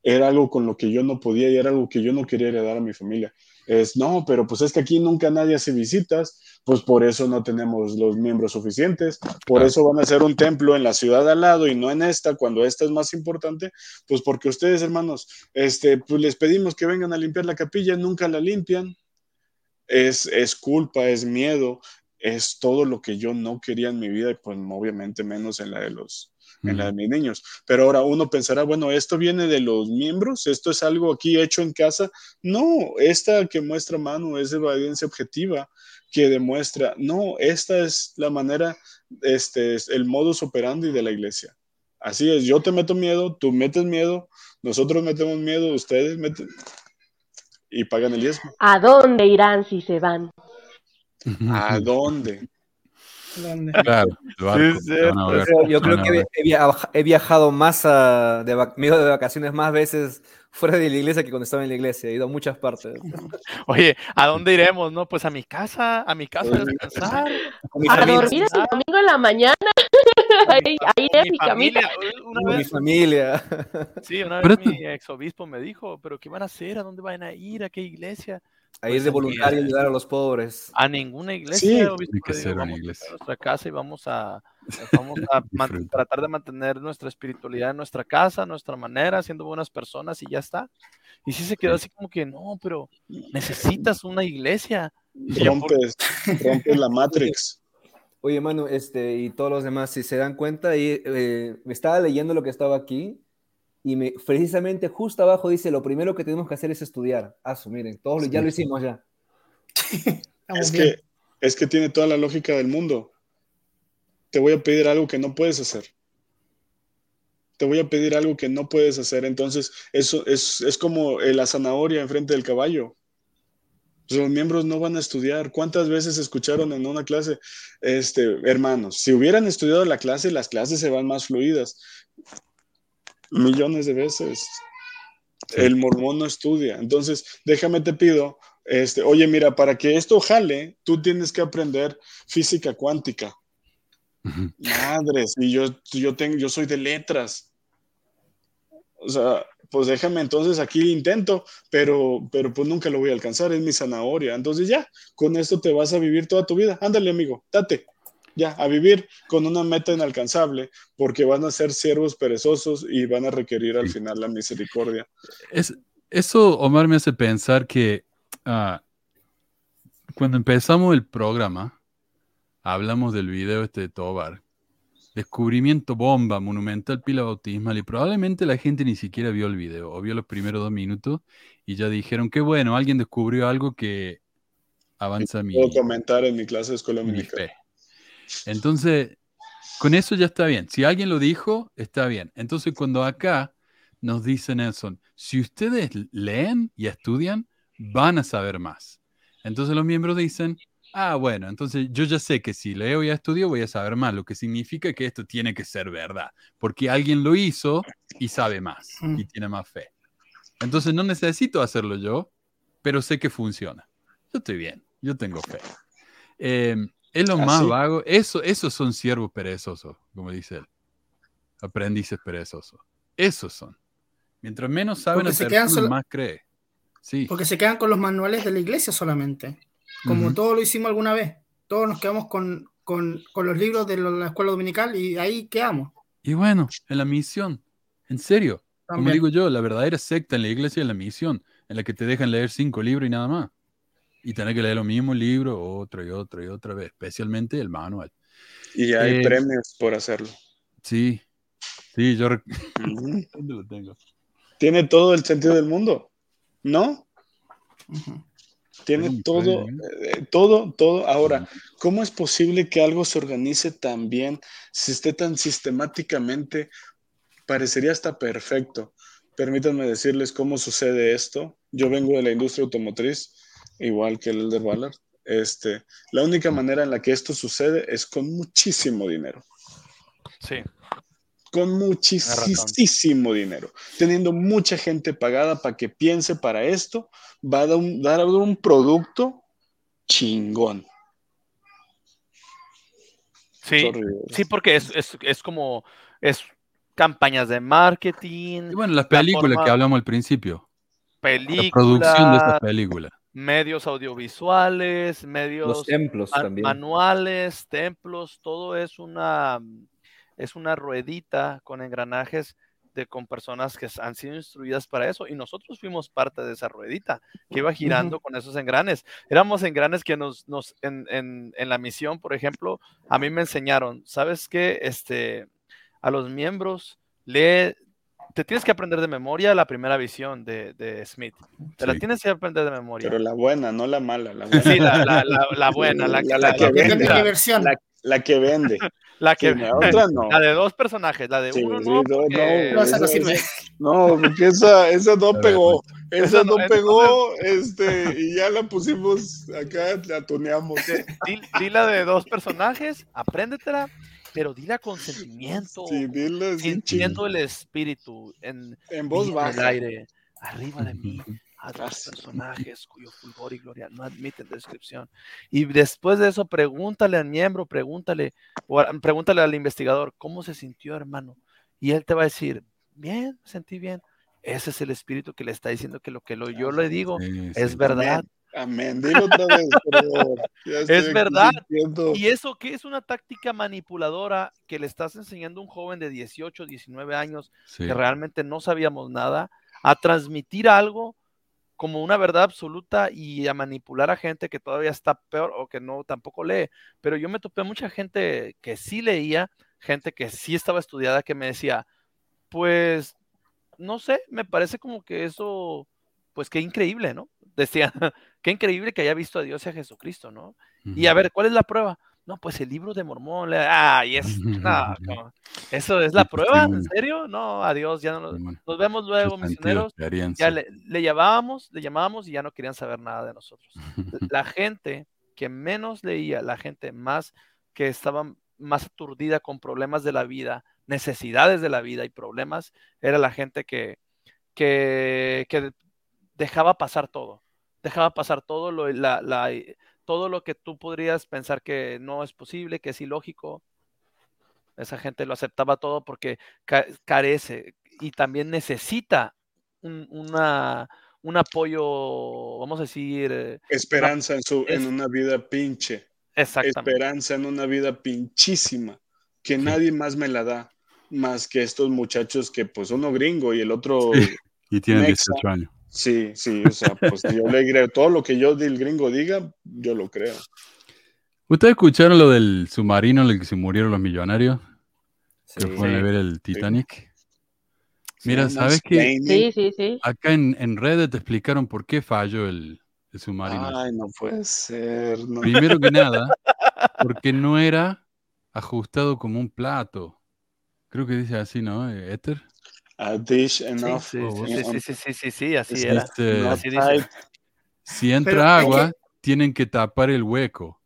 era algo con lo que yo no podía y era algo que yo no quería heredar a mi familia. Es, no, pero pues es que aquí nunca nadie hace visitas, pues por eso no tenemos los miembros suficientes, por eso van a hacer un templo en la ciudad al lado y no en esta, cuando esta es más importante, pues porque ustedes, hermanos, este, pues les pedimos que vengan a limpiar la capilla, nunca la limpian. Es, es culpa, es miedo, es todo lo que yo no quería en mi vida y pues obviamente menos en la de los en la de mis niños. Pero ahora uno pensará, bueno, esto viene de los miembros, esto es algo aquí hecho en casa. No, esta que muestra Manu es evidencia objetiva que demuestra, no, esta es la manera, este es el modus operandi de la iglesia. Así es, yo te meto miedo, tú metes miedo, nosotros metemos miedo, ustedes meten y pagan el diezmo. ¿A dónde irán si se van? ¿A dónde? ¿Dónde? Claro, el barco, Sí, a ver, Yo, yo creo a que he, via- he viajado más a, de, vac- me he ido de vacaciones más veces fuera de la iglesia que cuando estaba en la iglesia. He ido a muchas partes. Oye, ¿a dónde iremos? No, pues a mi casa, a mi casa a descansar. A familia. dormir el domingo en la mañana. ahí, ahí es mi familia. Una Con mi vez, familia. sí, una Pero vez mi exobispo me dijo, ¿pero qué van a hacer? ¿A dónde van a ir? ¿A qué iglesia? A ir Pues de aquí, voluntario a ayudar a los pobres. A ninguna iglesia. Sí, obispo, tiene que ser una iglesia. a nuestra casa y vamos a, vamos a tratar de mantener nuestra espiritualidad en nuestra casa, nuestra manera, siendo buenas personas y ya está. Y sí se quedó así como que, no, pero necesitas una iglesia. Y yo, ¿por Rompes, rompes la Matrix. Oye, Manu, este, y todos los demás, si se dan cuenta, y, eh, me estaba leyendo lo que estaba aquí y me, precisamente justo abajo dice, lo primero que tenemos que hacer es estudiar. Ah, miren, todos ya lo hicimos ya. Es bien. que, es que tiene toda la lógica del mundo. Te voy a pedir algo que no puedes hacer. Te voy a pedir algo que no puedes hacer. Entonces, eso es, es como eh, la zanahoria enfrente del caballo. Los miembros no van a estudiar. ¿Cuántas veces escucharon en una clase, este, hermanos, si hubieran estudiado la clase, las clases se van más fluidas? Millones de veces. El mormón no estudia. Entonces, déjame te pido, este, oye, mira, para que esto jale, tú tienes que aprender física cuántica. Madres, y yo, yo, tengo, yo soy de letras. O sea, pues déjame entonces aquí intento, pero, pero pues nunca lo voy a alcanzar, es mi zanahoria. Entonces ya, con esto te vas a vivir toda tu vida. Ándale, amigo, date. Ya, a vivir con una meta inalcanzable, porque van a ser siervos perezosos y van a requerir al final la misericordia. Es, eso, Omar, me hace pensar que ah, cuando empezamos el programa, hablamos del video este de Tobar. Descubrimiento bomba, monumental pila bautismal, y probablemente la gente ni siquiera vio el video, o vio los primeros dos minutos, y ya dijeron que bueno, alguien descubrió algo que avanza mi, Puedo comentar en mi clase de escuela dominical. Entonces, con eso ya está bien. Si alguien lo dijo, está bien. Entonces, cuando acá nos dice Nelson, si ustedes leen y estudian, van a saber más. Entonces los miembros dicen, ah, bueno, entonces yo ya sé que si leo y estudio voy a saber más, lo que significa que esto tiene que ser verdad, porque alguien lo hizo y sabe más y tiene más fe. Entonces no necesito hacerlo yo, pero sé que funciona. Yo estoy bien, yo tengo fe. Eh, es lo ¿Ah, más sí? vago. Eso, esos son siervos perezosos, como dice él. Aprendices perezosos. Esos son. Mientras menos saben Porque se quedan personal, solo- más cree. Sí. Porque se quedan con los manuales de la iglesia solamente. Como Ujú. todos lo hicimos alguna vez. Todos nos quedamos con, con- con los libros de la escuela dominical y ahí quedamos. Y bueno, en la misión, en serio, como digo yo, la verdadera secta en la iglesia es la misión, en la que te dejan leer cinco libros y nada más. Y tener que leer lo mismo libro otra y otra y otra vez, especialmente el manual. Y hay Eh, premios por hacerlo. Sí, sí, yo... rec-. ¿Dónde lo tengo? Tiene todo el sentido del mundo, ¿no? Tiene todo, eh, todo, todo. Ahora, ¿cómo es posible que algo se organice tan bien, si esté tan sistemáticamente? Parecería hasta perfecto. Permítanme decirles cómo sucede esto. Yo vengo de la industria automotriz, igual que el Elder Ballard. Este, la única manera en la que esto sucede es con muchísimo dinero. Sí. con muchísimo dinero, teniendo mucha gente pagada para que piense para esto, va a dar un, dar un producto chingón. Sí, Sorry. sí, porque es, es, es como, es campañas de marketing, Y bueno, las La películas forma- que hablamos al principio, la películas, producción de estas películas. Medios audiovisuales, medios Los templos también. manuales, templos, todo es una, es una ruedita con engranajes de, con personas que han sido instruidas para eso y nosotros fuimos parte de esa ruedita que iba girando con esos engranes. Éramos engranes que nos, nos en, en- en la misión, por ejemplo, a mí me enseñaron, ¿sabes qué? Este, a los miembros lee, te tienes que aprender de memoria la primera visión de, de Smith. Te la tienes que aprender de memoria. Pero la buena, no la mala. La, buena. Sí, la, la- la- la buena, la, La- que- la que vende. La, la que vende. la que- Sí, la otra no. la de dos personajes, la de Sí, uno sí, no, no, porque- No, esa no esa- sirve. No, porque esa, esa no pegó. Esa Esa no- pegó, este, y ya la pusimos acá, la tuneamos. di, di la de dos personajes, apréndetela, pero dila con sentimiento, Sí, dile así, sintiendo el espíritu en, en voz en el baja. aire, arriba de mí, a dos Gracias. personajes cuyo fulgor y gloria no admiten descripción. Y después de eso, pregúntale al miembro, pregúntale, o pregúntale al investigador, ¿cómo se sintió, hermano? Y él te va a decir, bien, sentí bien. Ese es el espíritu que le está diciendo que lo que lo, yo le digo Sí, es verdad. Amén. Dilo otra vez, por aquí verdad. ¿Y eso qué es una táctica manipuladora que le estás enseñando a un joven de 18, 19 años Sí. que realmente no sabíamos nada, a transmitir algo como una verdad absoluta y a manipular a gente que todavía está peor o que no tampoco lee? Pero yo me topé mucha gente que sí leía, gente que sí estaba estudiada, que me decía, pues, no sé, me parece como que eso, pues qué increíble, ¿no? Decía, qué increíble que haya visto a Dios y a Jesucristo, ¿no? Y a ver, ¿cuál es la prueba? No, pues el libro de Mormón. le- Ah, y es. No, no. ¿Eso es la prueba? ¿En serio? No, adiós, ya no nos, vemos luego, misioneros. Ya le, le llamábamos, le llamábamos y ya no querían saber nada de nosotros. La gente que menos leía, la gente más que estaba más aturdida con problemas de la vida, necesidades de la vida y problemas, era la gente que, que, que dejaba pasar todo. Dejaba pasar todo lo, la, la- todo lo que tú podrías pensar que no es posible, que es ilógico. Esa gente lo aceptaba todo porque ca- carece y también necesita un, una, un apoyo, vamos a decir, eh, Esperanza en, su, Es- en una vida pinche. exactamente. Esperanza en una vida pinchísima. Que nadie más me la da. Más que estos muchachos que, pues, uno gringo y el otro. Sí. Y tienen Mexa. 18 años. Sí, sí, o sea, pues yo le creo. Todo lo que yo del gringo diga, yo lo creo. ¿Ustedes escucharon lo del submarino en el que se murieron los millonarios? Sí. Que fueron a ver el Titanic. Mira, ¿sabes qué? Sí, sí, sí. Acá en, en Reddit te explicaron por qué falló el, el submarino. Ay, no puede ser. No. Primero que nada, porque no era ajustado como un plato. Creo que dice así, ¿no? Eh, Éter. A dish Sí, enough. sí, sí, sí, sí, sí, sí, sí, así Es era. Este, si entra Pero es agua, tienen que tapar el hueco.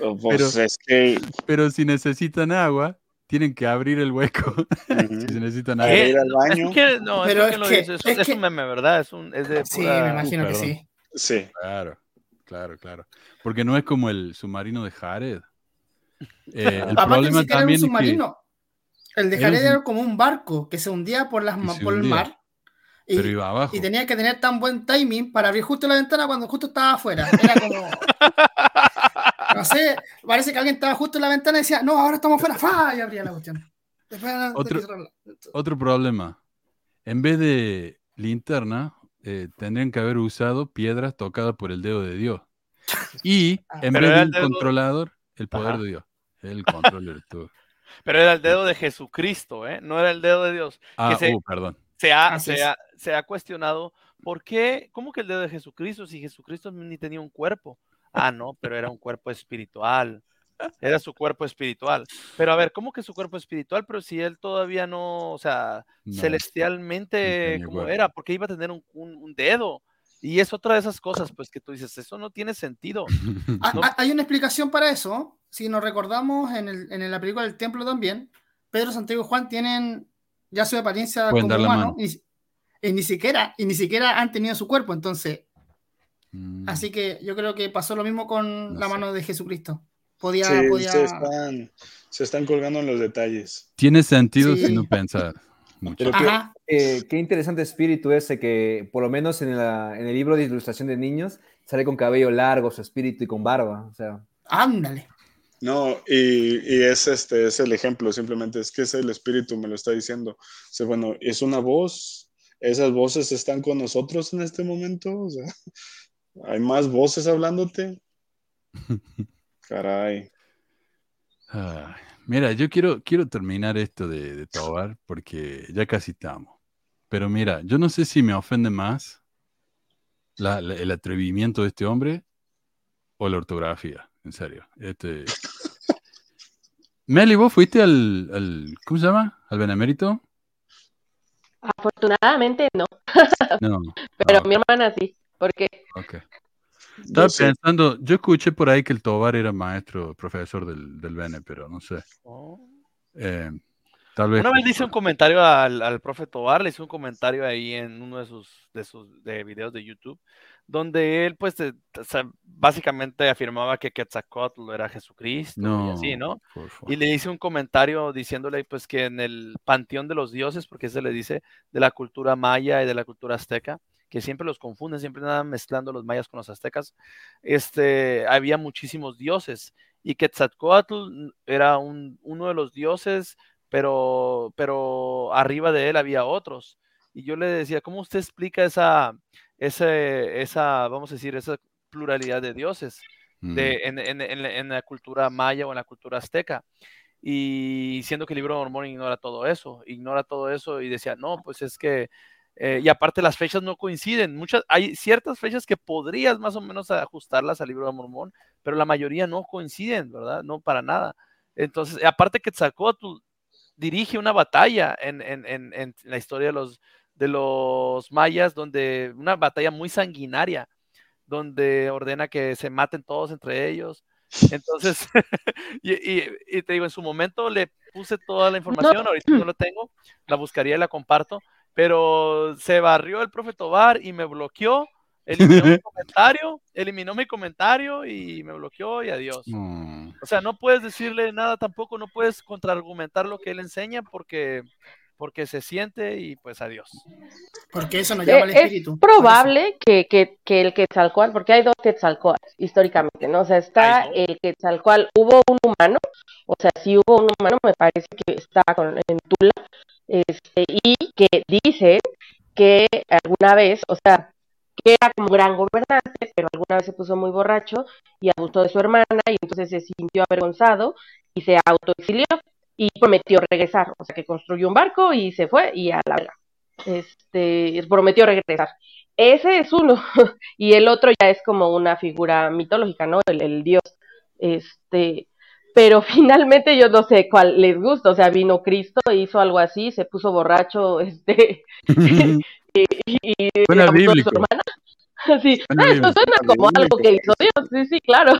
Oh, pues, Pero- es que. Pero si necesitan agua, tienen que abrir el hueco. ujú. si necesitan agua. Ir al No, es baño. que- no, es Pero es lo que- dice, es, es es que- un meme, ¿verdad? Es, un, es de Sí, pura- me imagino que perdón. sí. Sí. Claro, claro, claro. Porque no es como el submarino de Jared. Eh, el problema un también es que submarino. El de Jared era como un barco que se hundía por, las, ma- por el mar. Y, Pero iba abajo. y tenía que tener tan buen timing para abrir justo la ventana cuando justo estaba afuera. Era como. No sé, parece que alguien estaba justo en la ventana y decía, no, ahora estamos afuera, ¡fa! y abría la cuestión. Después Otro-. Otro problema. En vez de linterna, eh, tendrían que haber usado piedras tocadas por el dedo de Dios. Y en Pero vez de el un dedo- controlador, el poder Ajá. de Dios. El controller. Pero era el dedo de Jesucristo, ¿eh? No era el dedo de Dios. Ah, se- uh, perdón. Se ha, se, ha, se ha cuestionado por qué, ¿cómo que el dedo de Jesucristo si Jesucristo ni tenía un cuerpo? Ah, no, pero era un cuerpo espiritual. Era su cuerpo espiritual. Pero a ver, ¿cómo que su cuerpo espiritual? Pero si él todavía no, o sea, No, no celestialmente, tenía ¿cómo cuerpo. era? Porque iba a tener un, un- un dedo. Y es otra de esas cosas, pues que tú dices, eso no tiene sentido. Ah, No. ah, Hay una explicación para eso. Si nos recordamos en, el- en la película del templo también, Pedro, Santiago y Juan tienen ya su apariencia Pueden como humano mano. y, y ni siquiera y ni siquiera han tenido su cuerpo. Entonces, Mm, así que yo creo que pasó lo mismo con No la sé. mano de Jesucristo. Podía, Sí, podía... se, están, se están colgando en los detalles. Tiene sentido Sí. si no pensar mucho. Pero qué, eh, qué interesante espíritu ese que, por lo menos en, la- en el libro de ilustración de niños, sale con cabello largo, su espíritu y con barba. O sea, Ándale. No, y, y es este es el ejemplo, simplemente es que es el espíritu, me lo está diciendo. O sea, bueno, es una voz, esas voces están con nosotros en este momento, o sea, hay más voces hablándote. Caray. Ay, mira, yo quiero, quiero terminar esto de, de Tobar porque ya casi estamos. Pero mira, yo no sé si me ofende más la- la- el atrevimiento de este hombre o la ortografía, en serio. Este... Meli, ¿vos fuiste al, al- ¿cómo se llama? ¿Al Benemérito? Afortunadamente no, No. pero Ah, mi hermana sí, porque ok. Estaba Yo sé, pensando, yo escuché por ahí que el Tobar era maestro, profesor del, del Bene, pero no sé. Oh. Eh, tal vez. Una vez le hice un comentario al, al profe Tobar, le hice un comentario ahí en uno de sus, de sus de videos de YouTube, donde él, pues, te- o sea, básicamente afirmaba que Quetzalcóatl era Jesucristo y No, así, ¿no? Y le hice un comentario diciéndole, pues, que en el panteón de los dioses, porque se le dice de la cultura maya y de la cultura azteca, que siempre los confunden, siempre andan mezclando los mayas con los aztecas, este, había muchísimos dioses y Quetzalcóatl era un, uno de los dioses, pero, pero arriba de él había otros. Y yo le decía, ¿cómo usted explica esa, ese, esa, vamos a decir, esa pluralidad de dioses Mm. de, en, en- en la cultura maya o en la cultura azteca? Y siendo que el libro de Mormón ignora todo eso, ignora todo eso y decía, no, pues es que, eh, y aparte las fechas no coinciden, muchas, hay ciertas fechas que podrías más o menos ajustarlas al libro de Mormón, pero la mayoría no coinciden, ¿verdad? No para nada. Entonces, aparte que Quetzalcóatl dirige una batalla en, en- en- en la historia de los, de los mayas, donde una batalla muy sanguinaria, donde ordena que se maten todos entre ellos. Entonces, y, y- y te digo, en su momento le puse toda la información, ahorita no la tengo, la buscaría y la comparto, pero se barrió el profe Tobar y me bloqueó, eliminó mi comentario, eliminó mi comentario y me bloqueó y adiós. Mm. O sea, no puedes decirle nada tampoco, no puedes contraargumentar lo que él enseña porque, porque se siente y pues adiós. Porque eso nos Eh, llama el es espíritu. probable que, que, que el Quetzalcóatl, porque hay dos Quetzalcóatl históricamente, ¿no? O sea, está el Quetzalcóatl, hubo un humano, o sea, sí hubo un humano, me parece que está con, en Tula, este, y que dice que alguna vez, o sea, que era como gran gobernante, pero alguna vez se puso muy borracho y abusó de su hermana y entonces se sintió avergonzado y se autoexilió y prometió regresar, o sea, que construyó un barco y se fue y a la verga. Este, prometió regresar. Ese es uno y el otro ya es como una figura mitológica, ¿no? El, el dios. Este, pero finalmente yo no sé cuál les gusta, o sea, vino Cristo, hizo algo así, se puso borracho, este, y, y Suena abusó de su bíblico. hermana. Sí, Suena ah, eso bíblico. suena como algo que hizo Dios, sí, sí, claro.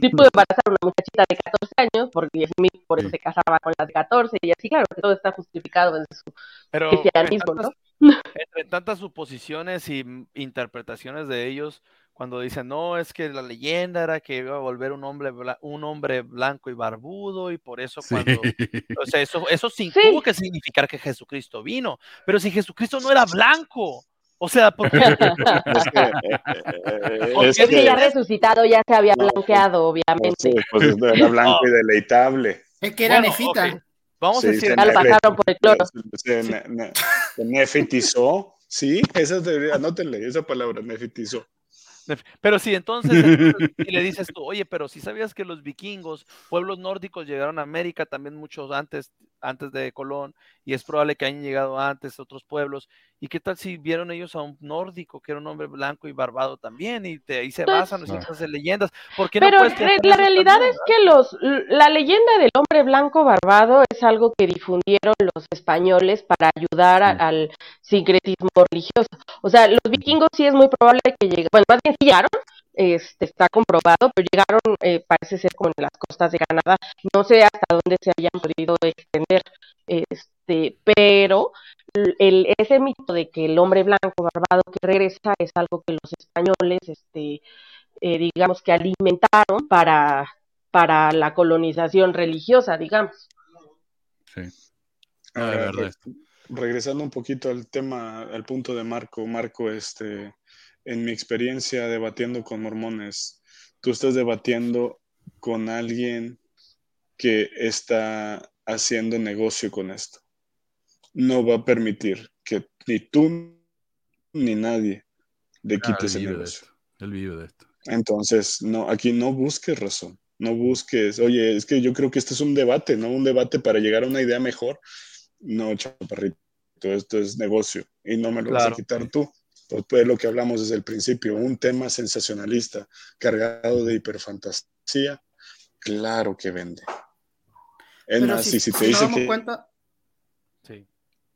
Sí pudo embarazar a una muchachita de 14 años, porque por eso Sí. se casaba con las de 14, y así, claro, que todo está justificado en su Pero cristianismo, ¿no? Entre tantas suposiciones y mm, interpretaciones de ellos, cuando dicen, no, es que la leyenda era que iba a volver un hombre, bla- un hombre blanco y barbudo, y por eso Sí. cuando, o sea, eso, eso sí, Sí. tuvo que significar que Jesucristo vino, pero si Jesucristo no era blanco, o sea, ¿por qué? Es que, eh, eh, ¿Por es que ya resucitado ya se había No, blanqueado, obviamente. sí, pues era blanco y deleitable. Es que era Bueno, nefita. Vamos a Sí, decir, Ya lo ne- pasaron por el cloro. Se, ne- ne- se nefitizó. Sí, esa teoría, anótenle esa palabra, nefitizó. Pero sí, entonces, entonces, y le dices tú, oye, pero si sabías que los vikingos, pueblos nórdicos, llegaron a América también muchos antes, antes de Colón, y es probable que hayan llegado antes otros pueblos, ¿y qué tal si vieron ellos a un nórdico, que era un hombre blanco y barbado también, y de ahí se Pues, basan nuestras leyendas? ¿Por qué no Pero re- la realidad también, es que los, la leyenda del hombre blanco barbado es algo que difundieron los españoles para ayudar a- Sí. al sincretismo religioso. O sea, los vikingos sí es muy probable que lleguen, bueno, más bien sí llegaron, este, está comprobado, pero llegaron, eh, parece ser como en las costas de Canadá. No sé hasta dónde se hayan podido extender, este, pero el, ese mito de que el hombre blanco barbado que regresa es algo que los españoles, este, eh, digamos que alimentaron para, para la colonización religiosa, digamos. Sí. Ah, de Ahora, verdad. re- regresando un poquito al tema, al punto de Marco, Marco, este, en mi experiencia debatiendo con mormones, tú estás debatiendo con alguien que está haciendo negocio con esto. No va a permitir que ni tú ni nadie le Ah, quite él ese vive de negocio. esto. Él vive de esto. Entonces, no, aquí no busques razón, no busques, oye, es que yo creo que este es un debate, ¿no? Un debate para llegar a una idea mejor. No, chaparrito, esto es negocio y no me lo vas a quitar tú. Pues, pues lo que hablamos desde el principio, un tema sensacionalista, cargado de hiperfantasía, claro que vende. Es Pero más, si, si te si nos dice damos que cuenta, Sí.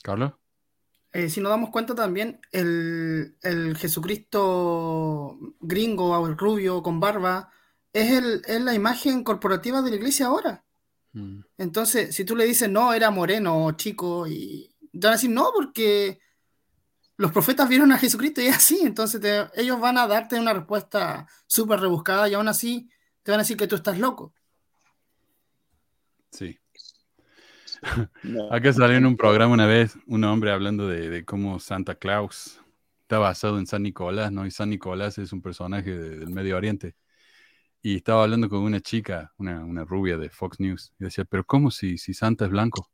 ¿Carlos? eh, si nos damos cuenta también, el, el Jesucristo gringo o el rubio con barba es, el, es la imagen corporativa de la iglesia ahora. Mm. Entonces, si tú le dices no, era moreno o chico, y te van a decir no, porque los profetas vieron a Jesucristo y es así. Entonces, te- ellos van a darte una respuesta súper rebuscada y aún así te van a decir que tú estás loco. Sí. no, Acá salió en un programa una vez un hombre hablando de, de cómo Santa Claus está basado en San Nicolás, ¿no? Y San Nicolás es un personaje de- del Medio Oriente. Y estaba hablando con una chica, una, una rubia de Fox News, y decía, pero ¿cómo si, si Santa es blanco?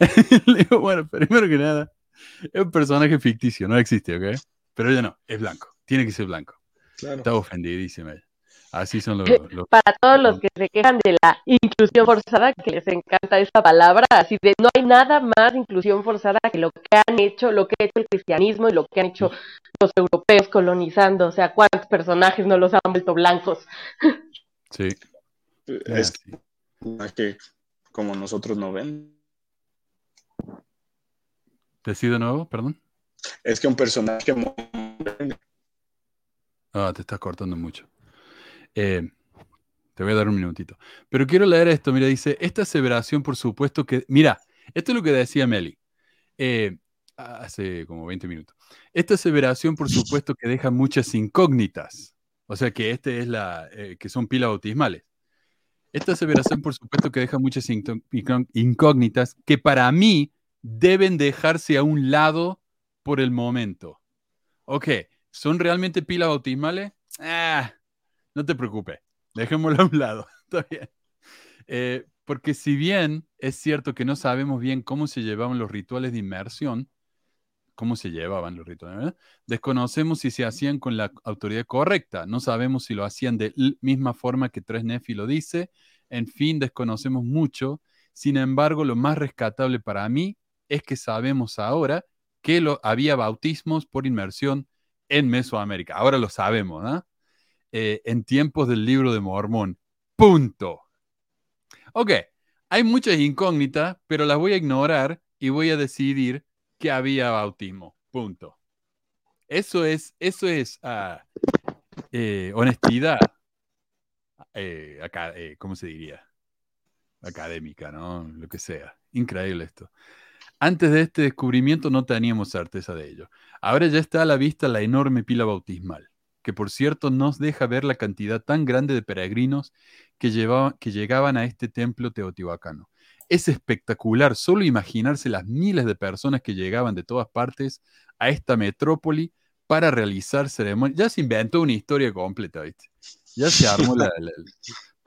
Le digo, bueno, primero que nada, es un personaje ficticio, no existe, ¿ok? Pero ella no, es blanco, tiene que ser blanco. claro. Está ofendidísima ella. Así son los... los- Para todos los que se quejan de la inclusión forzada, que les encanta esta palabra, así de no hay nada más inclusión forzada que lo que han hecho, lo que ha hecho el cristianismo y lo que han hecho los europeos colonizando. O sea, ¿cuántos personajes no los han vuelto blancos? Sí, Es que como nosotros no ven, ¿Decí de nuevo? Perdón. es que un personaje muy Ah, te estás cortando mucho. Eh, te voy a dar un minutito. Pero quiero leer esto. Mira, dice, esta aseveración, por supuesto que... Mira, esto es lo que decía Meli eh, hace como 20 minutos. Esta aseveración, por supuesto, que deja muchas incógnitas. O sea que este es la... eh, que son pilas bautismales. Esta aseveración, por supuesto, que deja muchas incó- incó- incógnitas que para mí deben dejarse a un lado por el momento. Ok, ¿son realmente pilas bautismales? Ah, no te preocupes, dejémoslo a un lado. Está bien. Eh, porque si bien es cierto que no sabemos bien cómo se llevaban los rituales de inmersión, cómo se llevaban los rituales, ¿verdad? desconocemos si se hacían con la autoridad correcta, no sabemos si lo hacían de la misma forma que Tres Nefi lo dice, en fin, desconocemos mucho. Sin embargo, lo más rescatable para mí es que sabemos ahora que lo, había bautismos por inmersión en Mesoamérica. Ahora lo sabemos, ¿no? Eh, en tiempos del libro de Mormón. Punto. Ok, hay muchas incógnitas, pero las voy a ignorar y voy a decidir que había bautismo. Punto. Eso es, eso es ah, eh, honestidad. eh, ¿Cómo se diría? Académica, ¿no? Lo que sea. Increíble esto. Antes de este descubrimiento no teníamos certeza de ello. Ahora ya está a la vista la enorme pila bautismal, que por cierto nos deja ver la cantidad tan grande de peregrinos que, que llegaban a este templo teotihuacano. Es espectacular solo imaginarse las miles de personas que llegaban de todas partes a esta metrópoli para realizar ceremonias. Ya se inventó una historia completa, ¿viste? Ya se armó la-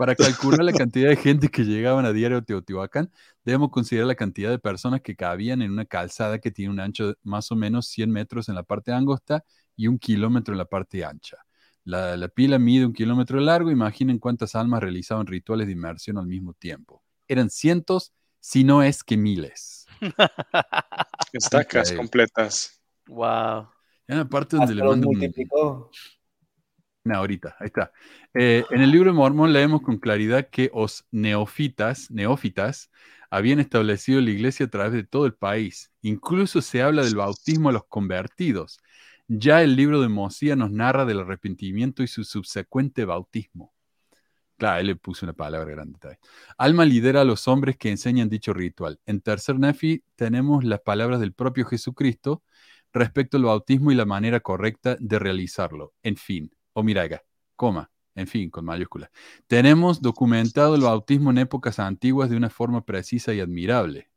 Para calcular la cantidad de gente que llegaban a diario a Teotihuacán, debemos considerar la cantidad de personas que cabían en una calzada que tiene un ancho de más o menos 100 metros en la parte angosta y un kilómetro en la parte ancha. La, la pila mide un kilómetro de largo. Imaginen cuántas almas realizaban rituales de inmersión al mismo tiempo. Eran cientos, si no es que miles. Estacas completas. Wow. Hay una parte donde le mandan. Ahorita, ahí está. Eh, en el libro de Mormón leemos con claridad que os neófitas, neófitas habían establecido la iglesia a través de todo el país. Incluso se habla del bautismo a los convertidos. Ya el libro de Mosía nos narra del arrepentimiento y su subsecuente bautismo. Claro, él le puso una palabra grande. Alma lidera a los hombres que enseñan dicho ritual. En tercer Nefi tenemos las palabras del propio Jesucristo respecto al bautismo y la manera correcta de realizarlo. En fin, o mira acá, coma, en fin, con mayúscula. Tenemos documentado el bautismo en épocas antiguas de una forma precisa y admirable.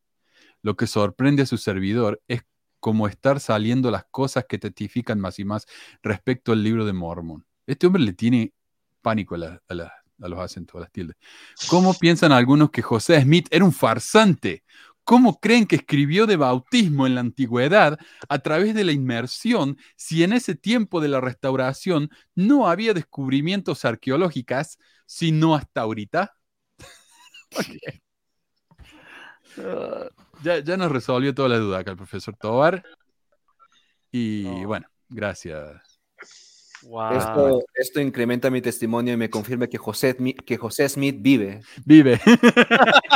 Lo que sorprende a su servidor es como estar saliendo las cosas que testifican más y más respecto al libro de Mormón. Este hombre le tiene pánico a, a los acentos, a las tildes. ¿Cómo piensan algunos que José Smith era un farsante? ¿Cómo creen que escribió de bautismo en la antigüedad a través de la inmersión si en ese tiempo de la restauración no había descubrimientos arqueológicos, sino hasta ahorita? Uh, Ya, ya nos resolvió toda la duda acá el profesor Tobar. Y No. bueno, gracias. wow. Esto, esto incrementa mi testimonio y me confirma que José, que José Smith vive. Vive.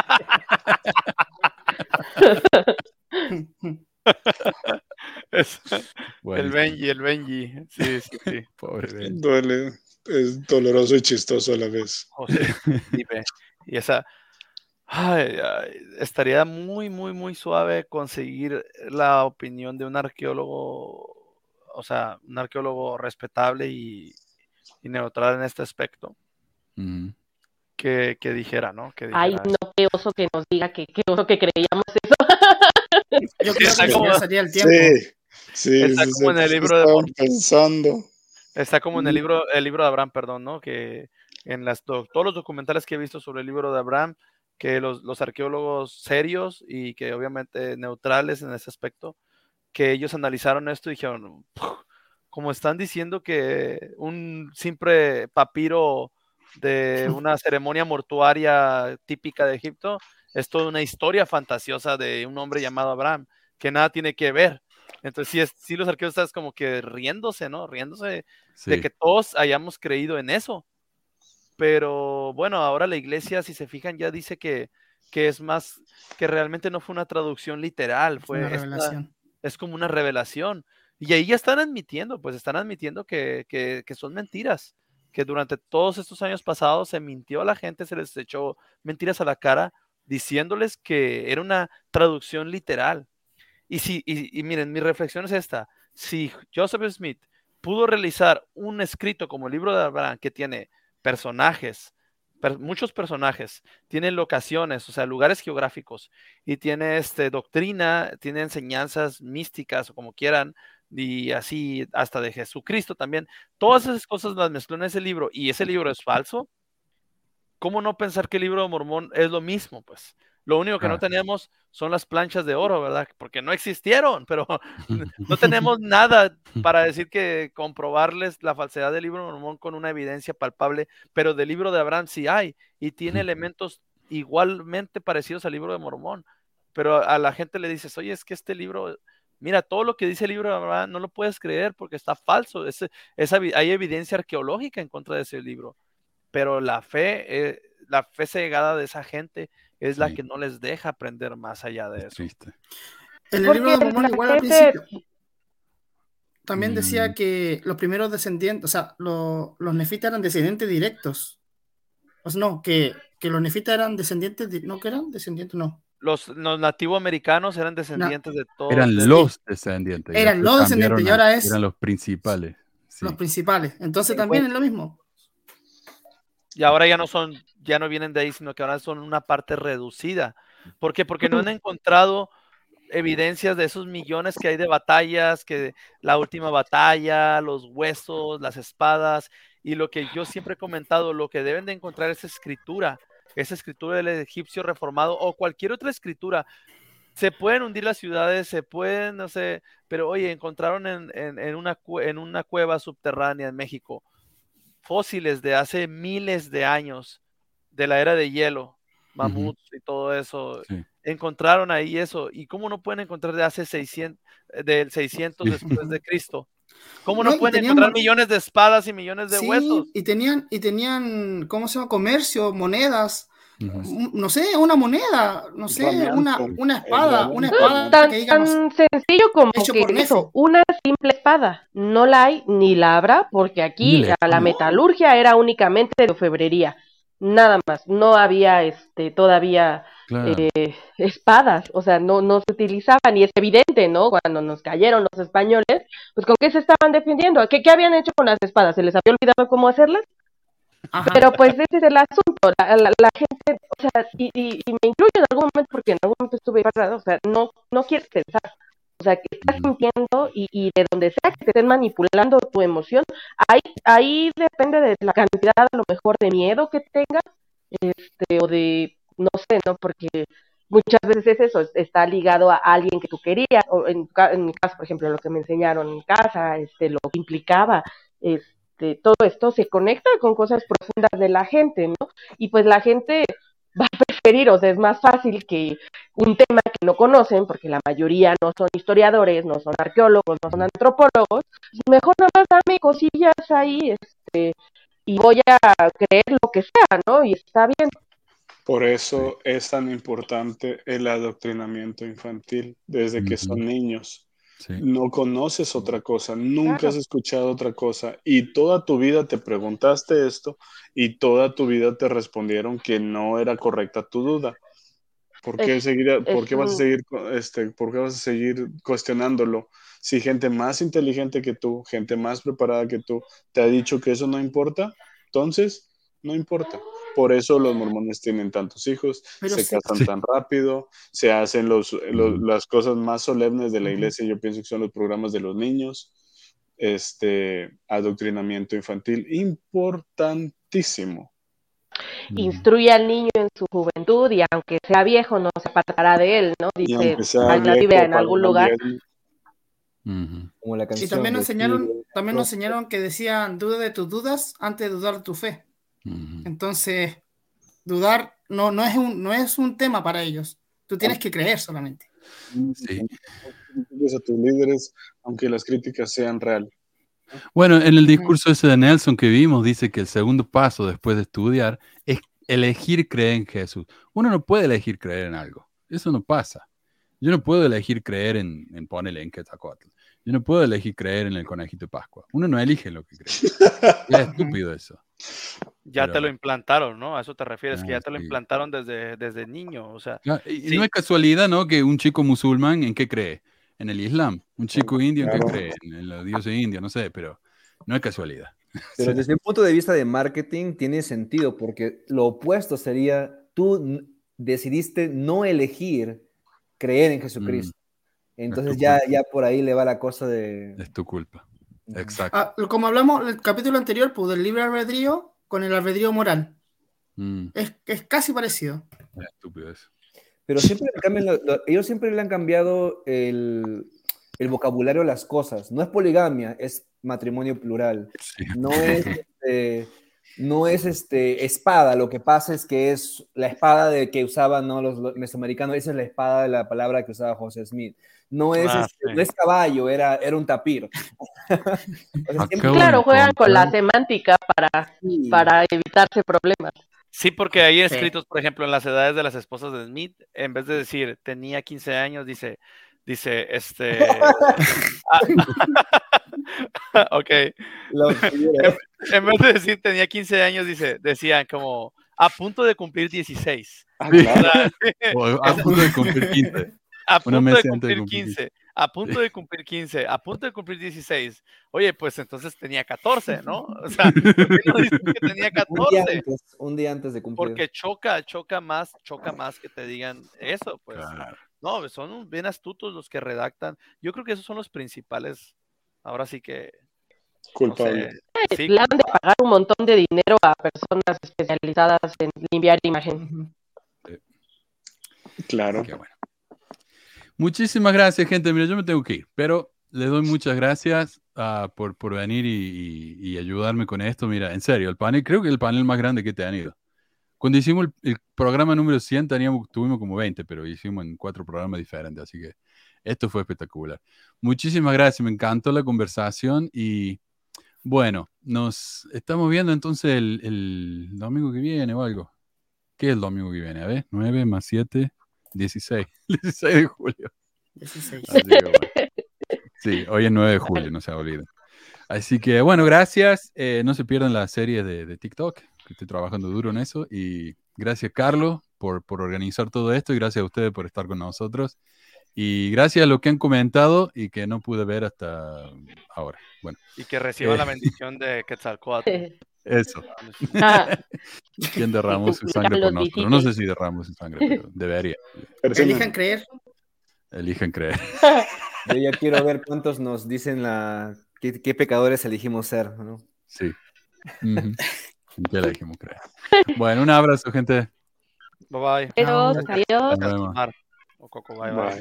Es- el. Benji, el Benji. Sí, sí, sí. Pobre Ben. Duele, es doloroso y chistoso a la vez. José vive. Y esa. ay, ay, estaría muy, muy, muy suave conseguir la opinión de un arqueólogo, o sea, un arqueólogo respetable y, y neutral en este aspecto, que, que dijera, ¿no? Que Ay, dijera no, qué oso que nos diga que qué oso que creíamos eso. Yo creo Está que como- ya sería el tiempo. Sí, sí, Está sí, como en el sí, libro de pensando. Está como en el libro, el libro de Abraham, perdón, ¿no? Que en las, do- todos los documentales que he visto sobre el libro de Abraham, que los, los arqueólogos serios y que obviamente neutrales en ese aspecto, que ellos analizaron esto y dijeron, "Puf, como están diciendo que un simple papiro de una ceremonia mortuaria típica de Egipto es toda una historia fantasiosa de un hombre llamado Abraham, que nada tiene que ver. Entonces, sí, es, sí los arqueólogos están como que riéndose, ¿no? Riéndose Sí. de que todos hayamos creído en eso. Pero bueno, ahora la iglesia, si se fijan, ya dice que, que es más, que realmente no fue una traducción literal, fue Una esta- revelación. es como una revelación. Y ahí ya están admitiendo, pues están admitiendo que, que, que son mentiras, que durante todos estos años pasados se mintió a la gente, se les echó mentiras a la cara, diciéndoles que era una traducción literal. Y, si, y, miren, mi reflexión es esta, si Joseph Smith pudo realizar un escrito como el libro de Abraham, que tiene personajes, per- muchos personajes, tiene locaciones, o sea, lugares geográficos, y tiene este, doctrina, tiene enseñanzas místicas o como quieran, y así hasta de Jesucristo también. Todas esas cosas las mezcló en ese libro y ese libro es falso. ¿Cómo no pensar que el libro de Mormón es lo mismo? Pues lo único que no tenemos son las planchas de oro, ¿verdad? Porque no existieron, pero no tenemos nada para decir que comprobarles la falsedad del libro de Mormón con una evidencia palpable, pero del libro de Abraham sí hay y tiene elementos igualmente parecidos al libro de Mormón. Pero a la gente le dices, oye, es que este libro, mira, todo lo que dice el libro de Abraham no lo puedes creer porque está falso. Es, hay evidencia arqueológica en contra de ese libro. Pero la fe, eh, la fe cegada de esa gente es la Sí. que no les deja aprender más allá de Es eso. triste. En el libro de Mormón igual al principio también decía Mm. que los primeros descendientes, o sea, lo- los nefitas eran descendientes directos. O sea, no, que, que los nefitas eran descendientes, di- no, que eran descendientes, no. Los, los nativoamericanos eran descendientes de todos. Eran de- los descendientes. Eran los descendientes, y ahora es- Eran los principales. Sí. los principales. Entonces también es lo mismo. Y ahora ya no son, ya no vienen de ahí, sino que ahora son una parte reducida. ¿Por qué? Porque no han encontrado evidencias de esos millones que hay de batallas, que la última batalla, los huesos, las espadas, y lo que yo siempre he comentado, lo que deben de encontrar es escritura, esa escritura del egipcio reformado o cualquier otra escritura. Se pueden hundir las ciudades, se pueden, no sé, pero oye, encontraron en, en- en una, en una cueva subterránea en México fósiles de hace miles de años, de la era de hielo, mamuts y todo eso. Sí. Encontraron ahí eso. ¿Y cómo no pueden encontrar de hace 600, del 600 después de Cristo? ¿Cómo no, pueden tenían encontrar millones de espadas y millones de Sí, huesos? y tenían, y tenían, ¿cómo se llama? Comercio, monedas. No sé, una moneda, no sé, una, una espada, una espada Tan, que tan sencillo como que eso, una simple espada. No la hay ni la habrá, porque aquí la a la espada. metalurgia era únicamente de orfebrería. Nada más. No había este todavía Claro. eh, espadas, o sea, no, no se utilizaban y es evidente, ¿no? Cuando nos cayeron los españoles, pues con qué se estaban defendiendo, ¿qué, qué habían hecho con las espadas? ¿Se les había olvidado cómo hacerlas? Ajá. Pero pues ese es el asunto, la, la- la gente, o sea, y, y- y me incluyo en algún momento porque en algún momento estuve parado, o sea, no, no quieres pensar, o sea, que estás sintiendo y, y de donde sea que te estén manipulando tu emoción, ahí, ahí depende de la cantidad a lo mejor de miedo que tengas, este, o de, no sé, ¿no? Porque muchas veces es eso, es- está ligado a alguien que tú querías, o en, en mi caso, por ejemplo, lo que me enseñaron en casa, este, lo que implicaba, este, todo esto se conecta con cosas profundas de la gente, ¿no? Y pues la gente va a preferir, o sea, es más fácil que un tema que no conocen, porque la mayoría no son historiadores, no son arqueólogos, no son antropólogos, pues mejor nada más dame cosillas ahí, este, y voy a creer lo que sea, ¿no? Y está bien. Por eso es tan importante el adoctrinamiento infantil desde que son niños. Sí. No conoces otra cosa, nunca Claro. has escuchado otra cosa y toda tu vida te preguntaste esto y toda tu vida te respondieron que no era correcta tu duda. ¿Por qué, Es- seguir, a- por es qué vas a seguir, este, por qué vas a seguir cuestionándolo? Si gente más inteligente que tú, gente más preparada que tú, te ha dicho que eso no importa, entonces no importa. Por eso los mormones tienen tantos hijos, Pero se sí- casan Sí. tan rápido, se hacen los, las cosas más solemnes de la iglesia, yo pienso que son los programas de los niños, este adoctrinamiento infantil, importantísimo. Instruye al niño en su juventud y aunque sea viejo no se apartará de él, ¿no? Dice sea en la viejo, Biblia en paga algún lugar. Como la Y también nos enseñaron, también nos enseñaron que decían, duda de tus dudas antes de dudar de tu fe. Entonces, dudar no, no, es un, no es un tema para ellos. Tú tienes que creer solamente. Sí. A tus líderes, aunque las críticas sean reales. Bueno, en el discurso ese de Nelson que vimos, dice que el segundo paso después de estudiar es elegir creer en Jesús. Uno no puede elegir creer en algo. Eso no pasa. Yo no puedo elegir creer en, en ponerle en Quetzalcóatl. Yo no puedo elegir creer en el conejito de Pascua. Uno no elige lo que cree. Es estúpido eso. Ya Pero- te lo implantaron, ¿no? A eso te refieres, que Ah, ya te lo sí. implantaron desde, desde niño, o sea, Ya, Y y Sí. no es casualidad, ¿no? Que un chico musulmán, ¿en qué cree? En el Islam. Un chico indio, ¿en qué cree? En, los dioses indios, no sé, pero no es casualidad. Pero Sí. desde el punto de vista de marketing tiene sentido porque lo opuesto sería tú decidiste no elegir creer en Jesucristo. Entonces ya, culpa. ya por ahí le va la cosa de... Es tu culpa. Exacto. Ah, como hablamos en el capítulo anterior, pues del libre albedrío con el albedrío moral. Mm, Es, es casi parecido. es estúpido eso. Pero siempre le cambian lo- lo- ellos siempre le han cambiado el, el vocabulario a las cosas. No es poligamia, es matrimonio plural. Sí. No es, este, no es este, espada, lo que pasa es que es la espada de que usaban ¿no? los, los mesoamericanos, esa es la espada de la palabra que usaba José Smith. No es, Ah, este, sí. no es caballo, era, era un tapir. O sea, siempre- Acabo Claro, juegan con la semántica para, Sí. para evitarse problemas. Sí, porque hay Sí. escritos, por ejemplo, en las edades de las esposas de Smith, en vez de decir tenía 15 años, dice, dice, este... ok, en vez de decir tenía 15 años, dice, decían como a punto de cumplir 16. Ah, claro. O a punto de cumplir 15. A punto de antes de cumplir cumplir 15. a punto de cumplir 15, a punto de cumplir 16. Oye, pues entonces tenía 14, ¿no? O sea, ¿por qué no dices que tenía Un día 14? antes, un día antes de cumplir. Porque choca, choca más, choca más que te digan eso, pues. Claro. No, son bien astutos los que redactan. Yo creo que esos son los principales. Ahora sí que. no Culpable. sé, Eh, sí, Le han de pagar un montón de dinero a personas especializadas en limpiar imagen. Claro. Qué bueno. Muchísimas gracias, gente. Mira, yo me tengo que ir, pero les doy muchas gracias ah, por, por venir y, y- y ayudarme con esto. Mira, en serio, el panel, creo que el panel más grande que he tenido. Cuando hicimos el, el programa número 100, teníamos, tuvimos como 20, pero hicimos en cuatro programas diferentes, así que esto fue espectacular. Muchísimas gracias, me encantó la conversación y bueno, nos estamos viendo entonces el, el domingo que viene o algo. ¿Qué es el domingo que viene? A ver, 9 más 7, 16. 16 de julio. 16. Así que bueno. Sí, hoy es 9 de julio, no se olviden. Así que bueno, gracias. Eh, no se pierdan la serie de, de TikTok, que estoy trabajando duro en eso. Y gracias, Carlos, por, por organizar todo esto. Y gracias a ustedes por estar con nosotros. Y gracias a lo que han comentado y que no pude ver hasta ahora. Bueno, y que reciban Eh. la bendición de Quetzalcóatl. eso. Ah, ¿Quién derramó su sangre por nosotros? No sé si derramó su sangre, pero debería. Elijan creer. Eligen creer. Yo ya quiero ver cuántos nos dicen la qué, qué pecadores elegimos ser, ¿no? Sí. Ujú. ¿Qué le dijimos creer? Bueno, un abrazo, gente. Bye bye. Adiós, adiós. Bye bye. Bye.